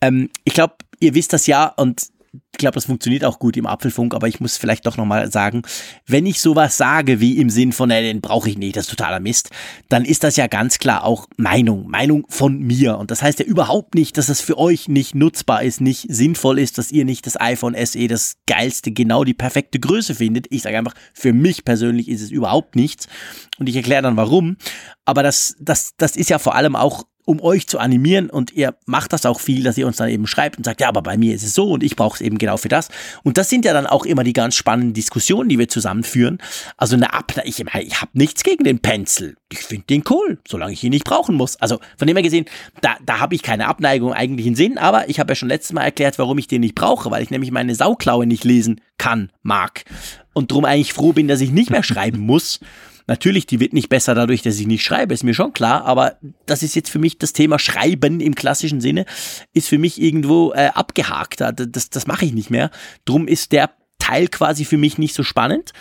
Ähm, ich glaube, ihr wisst das ja und ich glaube, das funktioniert auch gut im Apfelfunk, aber ich muss vielleicht doch nochmal sagen, wenn ich sowas sage wie im Sinn von, ey, den brauche ich nicht, das ist totaler Mist, dann ist das ja ganz klar auch Meinung, Meinung von mir. Und das heißt ja überhaupt nicht, dass das für euch nicht nutzbar ist, nicht sinnvoll ist, dass ihr nicht das iPhone SE das geilste, genau die perfekte Größe findet. Ich sage einfach, für mich persönlich ist es überhaupt nichts. Und ich erkläre dann warum. Aber das, das, das ist ja vor allem auch um euch zu animieren und ihr macht das auch viel, dass ihr uns dann eben schreibt und sagt, ja, aber bei mir ist es so und ich brauche es eben genau für das. Und das sind ja dann auch immer die ganz spannenden Diskussionen, die wir zusammenführen. Also eine Abneigung, ich, ich habe nichts gegen den Pencil. Ich finde den cool, solange ich ihn nicht brauchen muss. Also von dem her gesehen, da, da habe ich keine Abneigung eigentlich in Sinn, aber ich habe ja schon letztes Mal erklärt, warum ich den nicht brauche, weil ich nämlich meine Sauklaue nicht lesen kann, mag. Und drum eigentlich froh bin, dass ich nicht mehr schreiben muss. Natürlich, die wird nicht besser dadurch, dass ich nicht schreibe, ist mir schon klar, aber das ist jetzt für mich das Thema Schreiben im klassischen Sinne, ist für mich irgendwo äh, abgehakt. Da- Das, das mache ich nicht mehr. Drum ist der Teil quasi für mich nicht so spannend.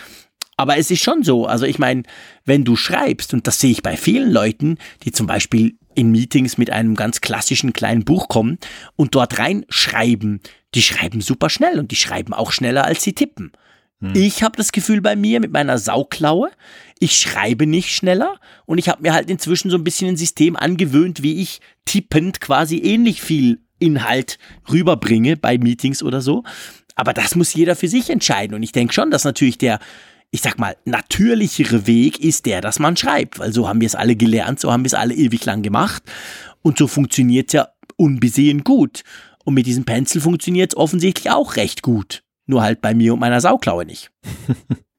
Aber es ist schon so. Also ich meine, wenn du schreibst, und das sehe ich bei vielen Leuten, die zum Beispiel in Meetings mit einem ganz klassischen kleinen Buch kommen und dort reinschreiben, die schreiben super schnell und die schreiben auch schneller, als sie tippen. Hm. Ich habe das Gefühl bei mir mit meiner Sauklaue, ich schreibe nicht schneller und ich habe mir halt inzwischen so ein bisschen ein System angewöhnt, wie ich tippend quasi ähnlich viel Inhalt rüberbringe bei Meetings oder so. Aber das muss jeder für sich entscheiden und ich denke schon, dass natürlich der ich sag mal, natürlichere Weg ist der, dass man schreibt, weil so haben wir es alle gelernt, so haben wir es alle ewig lang gemacht und so funktioniert es ja unbesehen gut. Und mit diesem Pencil funktioniert es offensichtlich auch recht gut. Nur halt bei mir und meiner Sauklaue nicht.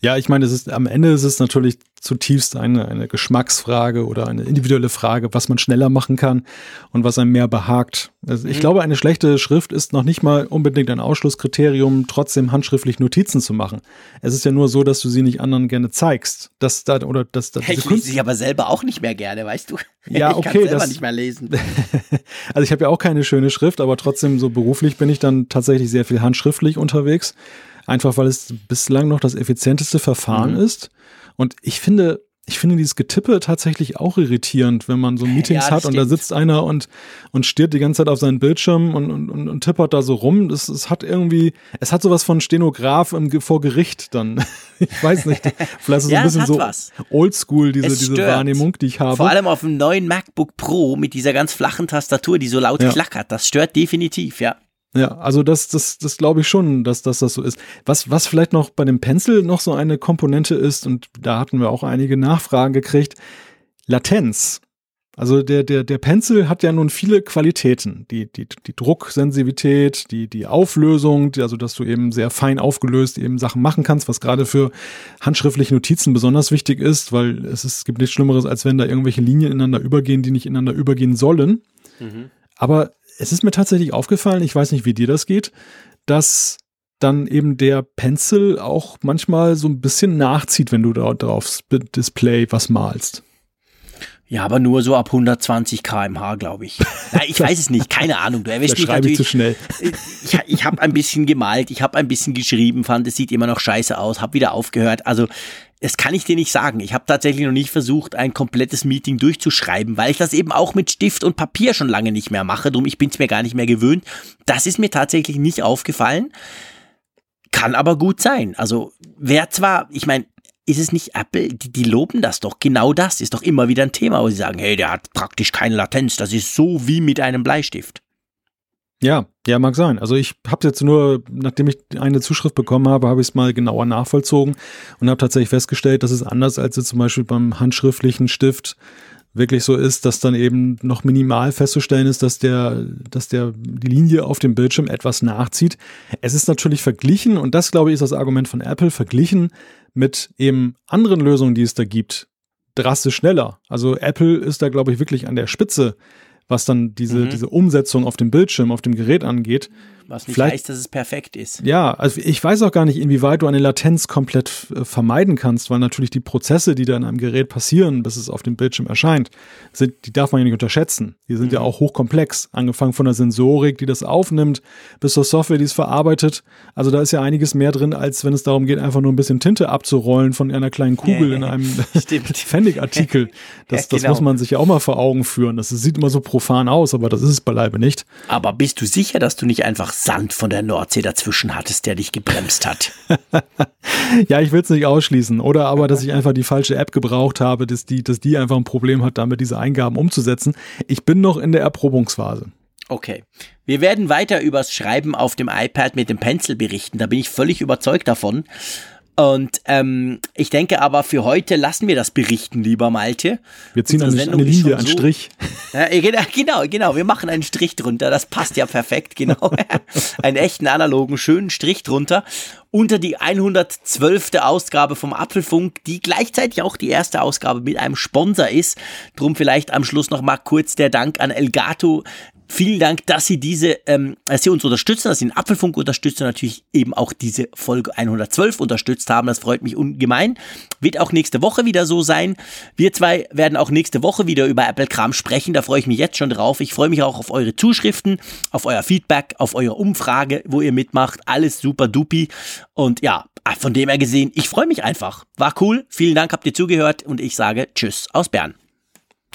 Ja, ich meine, es ist am Ende ist es natürlich zutiefst eine, eine Geschmacksfrage oder eine individuelle Frage, was man schneller machen kann und was einem mehr behagt. Also ich mhm. glaube, eine schlechte Schrift ist noch nicht mal unbedingt ein Ausschlusskriterium, trotzdem handschriftlich Notizen zu machen. Es ist ja nur so, dass du sie nicht anderen gerne zeigst. Dass da oder dass da Ich lese sie aber selber auch nicht mehr gerne, weißt du? Ja, ich okay, kann selber das, nicht mehr lesen. also ich habe ja auch keine schöne Schrift, aber trotzdem so beruflich bin ich dann tatsächlich sehr viel handschriftlich unterwegs einfach weil es bislang noch das effizienteste Verfahren mhm. ist. Und ich finde, ich finde dieses Getippe tatsächlich auch irritierend, wenn man so Meetings ja, hat und da sitzt einer und, und stiert die ganze Zeit auf seinen Bildschirm und, und, und tippert da so rum. Das, es hat irgendwie, es hat sowas von Stenograf im, vor Gericht dann. ich weiß nicht. Vielleicht ist es ja, ein bisschen so was. oldschool, diese, diese Wahrnehmung, die ich habe. Vor allem auf dem neuen MacBook Pro mit dieser ganz flachen Tastatur, die so laut ja. klackert. Das stört definitiv, ja. Ja, also das, das, das glaube ich schon, dass, dass das so ist. Was, was vielleicht noch bei dem Pencil noch so eine Komponente ist, und da hatten wir auch einige Nachfragen gekriegt, Latenz. Also der, der, der Pencil hat ja nun viele Qualitäten. Die, die, die Drucksensitivität, die, die Auflösung, die, also dass du eben sehr fein aufgelöst eben Sachen machen kannst, was gerade für handschriftliche Notizen besonders wichtig ist, weil es, ist, es gibt nichts Schlimmeres, als wenn da irgendwelche Linien ineinander übergehen, die nicht ineinander übergehen sollen. Mhm. Aber es ist mir tatsächlich aufgefallen, ich weiß nicht, wie dir das geht, dass dann eben der Pencil auch manchmal so ein bisschen nachzieht, wenn du da drauf Display was malst. Ja, aber nur so ab 120 km/h, glaube ich. Nein, ich weiß es nicht, keine Ahnung. Du erwischst mich natürlich. Ich zu schnell. Ich, ich habe ein bisschen gemalt, ich habe ein bisschen geschrieben, fand, es sieht immer noch scheiße aus, habe wieder aufgehört. Also das kann ich dir nicht sagen. Ich habe tatsächlich noch nicht versucht, ein komplettes Meeting durchzuschreiben, weil ich das eben auch mit Stift und Papier schon lange nicht mehr mache. Drum, ich bin es mir gar nicht mehr gewöhnt. Das ist mir tatsächlich nicht aufgefallen. Kann aber gut sein. Also, wer zwar, ich meine, ist es nicht Apple, die, die loben das doch. Genau das ist doch immer wieder ein Thema, wo sie sagen, hey, der hat praktisch keine Latenz. Das ist so wie mit einem Bleistift. Ja, ja, mag sein. Also ich habe jetzt nur, nachdem ich eine Zuschrift bekommen habe, habe ich es mal genauer nachvollzogen und habe tatsächlich festgestellt, dass es anders als jetzt zum Beispiel beim handschriftlichen Stift wirklich so ist, dass dann eben noch minimal festzustellen ist, dass der, dass der die Linie auf dem Bildschirm etwas nachzieht. Es ist natürlich verglichen und das glaube ich ist das Argument von Apple verglichen mit eben anderen Lösungen, die es da gibt, drastisch schneller. Also Apple ist da glaube ich wirklich an der Spitze was dann diese, mhm. diese Umsetzung auf dem Bildschirm, auf dem Gerät angeht. Was nicht Vielleicht, heißt, dass es perfekt ist. Ja, also ich weiß auch gar nicht, inwieweit du eine Latenz komplett äh, vermeiden kannst, weil natürlich die Prozesse, die da in einem Gerät passieren, bis es auf dem Bildschirm erscheint, sind, die darf man ja nicht unterschätzen. Die sind mhm. ja auch hochkomplex, angefangen von der Sensorik, die das aufnimmt, bis zur Software, die es verarbeitet. Also da ist ja einiges mehr drin, als wenn es darum geht, einfach nur ein bisschen Tinte abzurollen von einer kleinen Kugel in einem Pfennig-Artikel. Das, ja, genau. das muss man sich ja auch mal vor Augen führen. Das sieht immer so profan aus, aber das ist es beileibe nicht. Aber bist du sicher, dass du nicht einfach Sand von der Nordsee dazwischen hattest, der dich gebremst hat. ja, ich will es nicht ausschließen. Oder aber, dass ich einfach die falsche App gebraucht habe, dass die, dass die einfach ein Problem hat, damit diese Eingaben umzusetzen. Ich bin noch in der Erprobungsphase. Okay. Wir werden weiter übers Schreiben auf dem iPad mit dem Pencil berichten. Da bin ich völlig überzeugt davon. Und ähm, ich denke aber für heute lassen wir das berichten, lieber Malte. Wir ziehen eine, eine Linie, einen so, Strich. Ja, genau, genau, genau, wir machen einen Strich drunter. Das passt ja perfekt, genau. einen echten analogen, schönen Strich drunter. Unter die 112. Ausgabe vom Apfelfunk, die gleichzeitig auch die erste Ausgabe mit einem Sponsor ist. Drum vielleicht am Schluss noch mal kurz der Dank an Elgato, Vielen Dank, dass Sie diese, ähm, dass Sie uns unterstützen, dass Sie den Apfelfunk unterstützen, natürlich eben auch diese Folge 112 unterstützt haben. Das freut mich ungemein. Wird auch nächste Woche wieder so sein. Wir zwei werden auch nächste Woche wieder über Apple-Kram sprechen. Da freue ich mich jetzt schon drauf. Ich freue mich auch auf eure Zuschriften, auf euer Feedback, auf eure Umfrage, wo ihr mitmacht. Alles super dupi. Und ja, von dem her gesehen, ich freue mich einfach. War cool. Vielen Dank, habt ihr zugehört und ich sage Tschüss aus Bern.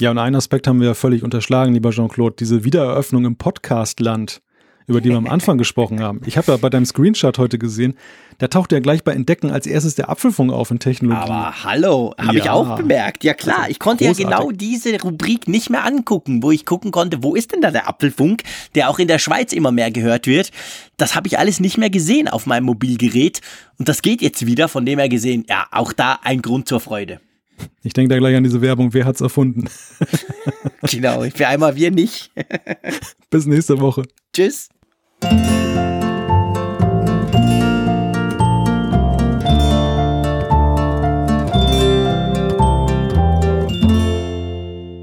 Ja, und einen Aspekt haben wir ja völlig unterschlagen, lieber Jean-Claude, diese Wiedereröffnung im Podcastland. über die wir am Anfang gesprochen haben. Ich habe ja bei deinem Screenshot heute gesehen, da taucht ja gleich bei Entdecken als erstes der Apfelfunk auf in Technologie. Aber hallo, habe Ja. ich auch bemerkt. Ja klar, Also, ich konnte großartig. ja genau diese Rubrik nicht mehr angucken, wo ich gucken konnte, wo ist denn da der Apfelfunk, der auch in der Schweiz immer mehr gehört wird. Das habe ich alles nicht mehr gesehen auf meinem Mobilgerät und das geht jetzt wieder, von dem her gesehen, ja, auch da ein Grund zur Freude. Ich denke da gleich an diese Werbung, wer hat's erfunden? Genau, für einmal wir nicht. Bis nächste Woche. Tschüss.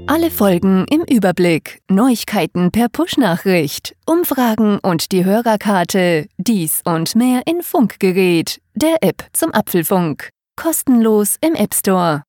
Alle Folgen im Überblick, Neuigkeiten per Push-Nachricht, Umfragen und die Hörerkarte, dies und mehr in Funkgerät, der App zum Apfelfunk. Kostenlos im App Store.